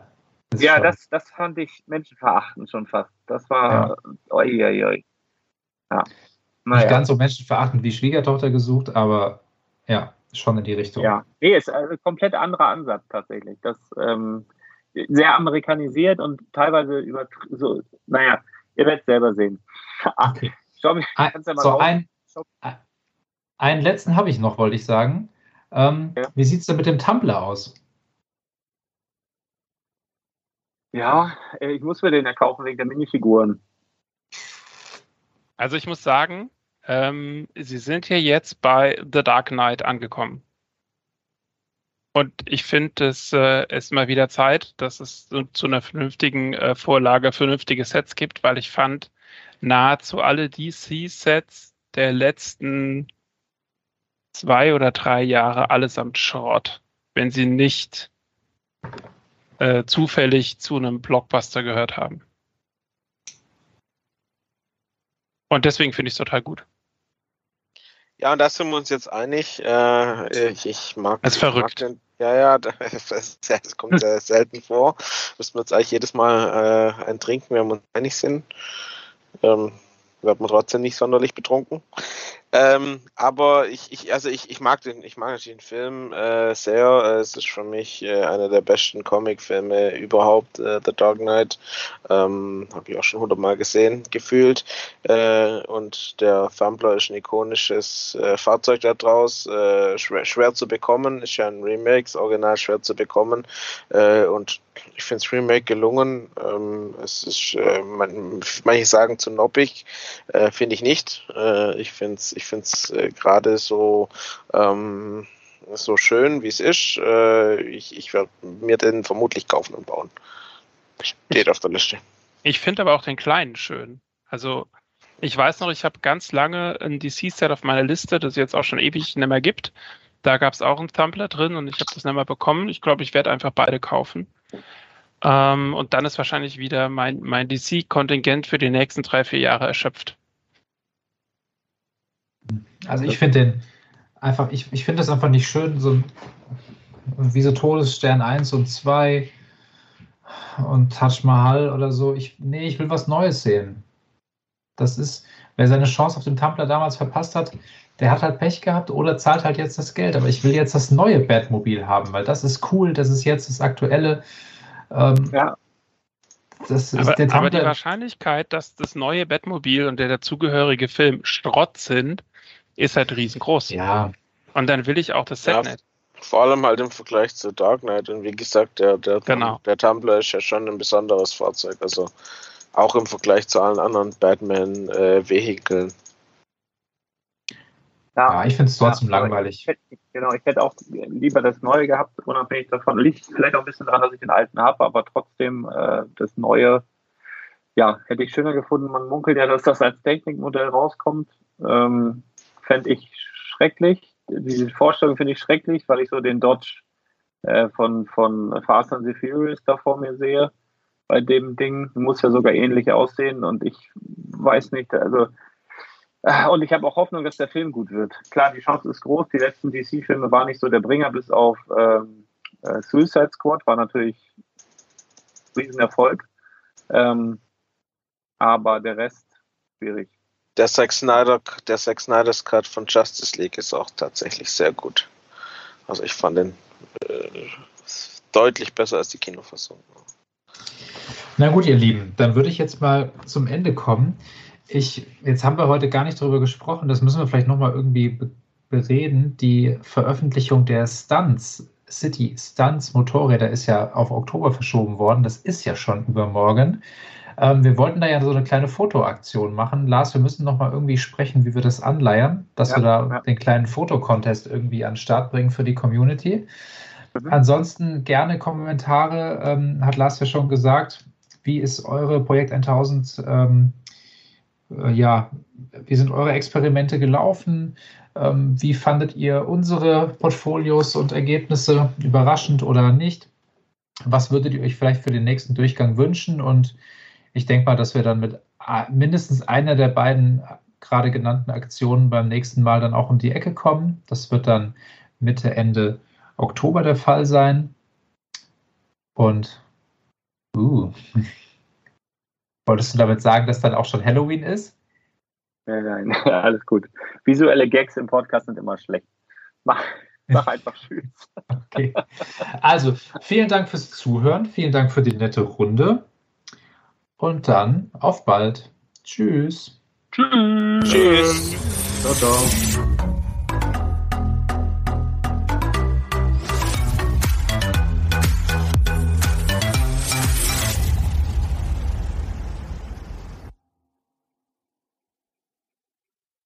ja, das, das fand ich menschenverachtend schon fast. Das war. Ja. Oi, oi, oi. Ja. Naja. Nicht ganz so menschenverachtend wie Schwiegertochter gesucht, aber ja, schon in die Richtung. Ja, nee, ist ein komplett anderer Ansatz tatsächlich. Das ähm, sehr amerikanisiert und teilweise über so, naja, ihr werdet es selber sehen. Okay. Schau, ein, ja so ein, einen letzten habe ich noch, wollte ich sagen. Ähm, ja. Wie sieht es denn mit dem Tumblr aus? Ja, äh, ich muss mir den ja kaufen wegen der Minifiguren. Also ich muss sagen, ähm, Sie sind hier jetzt bei The Dark Knight angekommen. Und ich finde, es äh, ist mal wieder Zeit, dass es so, zu einer vernünftigen äh, Vorlage vernünftige Sets gibt, weil ich fand nahezu alle DC-Sets der letzten zwei oder drei Jahre allesamt Schrott, wenn sie nicht äh, zufällig zu einem Blockbuster gehört haben. Und deswegen finde ich es total gut. Ja, und da sind wir uns jetzt einig. Äh, ich, ich mag. Es ist verrückt. Den, ja, ja, das, das kommt sehr selten vor. Müssen wir uns eigentlich jedes Mal äh, ein trinken, wenn wir uns einig sind. Ähm, wird man trotzdem nicht sonderlich betrunken. Ähm, aber ich, ich, also ich, ich mag den, ich mag den Film äh, sehr. Es ist für mich äh, einer der besten Comic-Filme überhaupt, äh, The Dark Knight. Ähm, Habe ich auch schon hundertmal gesehen, gefühlt. Äh, und der Fumbler ist ein ikonisches äh, Fahrzeug da draus, äh, schwer, schwer zu bekommen. Ist ja ein Remake, das Original schwer zu bekommen. und ich finde das Remake gelungen. Ähm, es ist, man, manche sagen zu noppig, finde ich nicht. ich finde ich finde es äh, gerade so, ähm, so schön, wie es ist. Äh, ich ich werde mir den vermutlich kaufen und bauen. Steht auf der Liste. Ich finde aber auch den kleinen schön. Also ich weiß noch, ich habe ganz lange ein DC-Set auf meiner Liste, das es jetzt auch schon ewig nicht mehr gibt. Da gab es auch ein Tumblr drin und ich habe das nicht mehr bekommen. Ich glaube, ich werde einfach beide kaufen. Ähm, und dann ist wahrscheinlich wieder mein, mein DC-Kontingent für die nächsten drei, vier Jahre erschöpft. Also ich finde den einfach, ich, ich finde das einfach nicht schön, so wie so Todesstern 1 und 2 und Taj Mahal oder so. Ich, nee, ich will was Neues sehen. Das ist, wer seine Chance auf dem Tumblr damals verpasst hat, der hat halt Pech gehabt oder zahlt halt jetzt das Geld. Aber ich will jetzt das neue Batmobil haben, weil das ist cool, das ist jetzt das aktuelle. Ähm, ja. Das ist aber, der aber die Wahrscheinlichkeit, dass das neue Batmobil und der dazugehörige Film Schrott sind, ist halt riesengroß. Ja. Und dann will ich auch das Set ja, nicht. Vor allem halt im Vergleich zu Dark Knight. Und wie gesagt, der, der, genau. der Tumblr ist ja schon ein besonderes Fahrzeug. Also auch im Vergleich zu allen anderen Batman-Vehikeln. Äh, ja, ja, ich finde es trotzdem ja, langweilig. Ich hätte, genau, ich hätte auch lieber das Neue gehabt, unabhängig davon. Liegt vielleicht auch ein bisschen daran, dass ich den alten habe, aber trotzdem äh, das Neue, ja, hätte ich schöner gefunden. Man munkelt ja, dass das als Technikmodell rauskommt. Ähm, Fände ich schrecklich. Diese Vorstellung finde ich schrecklich, weil ich so den Dodge äh, von, von Fast and the Furious da vor mir sehe. Bei dem Ding muss ja sogar ähnlich aussehen und ich weiß nicht, also äh, und ich habe auch Hoffnung, dass der Film gut wird. Klar, die Chance ist groß. Die letzten DC-Filme waren nicht so der Bringer, bis auf ähm, äh, Suicide Squad war natürlich ein Riesenerfolg. Ähm, aber der Rest schwierig. Der Zack Snyder, der Zack Snyder's Cut von Justice League ist auch tatsächlich sehr gut. Also ich fand den äh, deutlich besser als die Kinofassung. Na gut, ihr Lieben, dann würde ich jetzt mal zum Ende kommen. Ich, jetzt haben wir heute gar nicht darüber gesprochen, das müssen wir vielleicht nochmal irgendwie bereden. Die Veröffentlichung der Stunts, City Stunts Motorräder ist ja auf Oktober verschoben worden. Das ist ja schon übermorgen. Ähm, wir wollten da ja so eine kleine Fotoaktion machen. Lars, wir müssen nochmal irgendwie sprechen, wie wir das anleiern, dass ja, wir da ja. den kleinen Fotocontest irgendwie an den Start bringen für die Community. Mhm. Ansonsten gerne Kommentare, ähm, hat Lars ja schon gesagt. Wie ist eure Projekt 1000 ähm, äh, ja, wie sind eure Experimente gelaufen? Ähm, wie fandet ihr unsere Portfolios und Ergebnisse überraschend oder nicht? Was würdet ihr euch vielleicht für den nächsten Durchgang wünschen? Und ich denke mal, dass wir dann mit mindestens einer der beiden gerade genannten Aktionen beim nächsten Mal dann auch um die Ecke kommen. Das wird dann Mitte, Ende Oktober der Fall sein. Und uh, Wolltest du damit sagen, dass dann auch schon Halloween ist? Nein, nein, alles gut. Visuelle Gags im Podcast sind immer schlecht. Mach, mach einfach Tschüss. Okay. Also, vielen Dank fürs Zuhören. Vielen Dank für die nette Runde. Und dann auf bald. Tschüss. Tschüss. Tschüss. Ciao, ciao.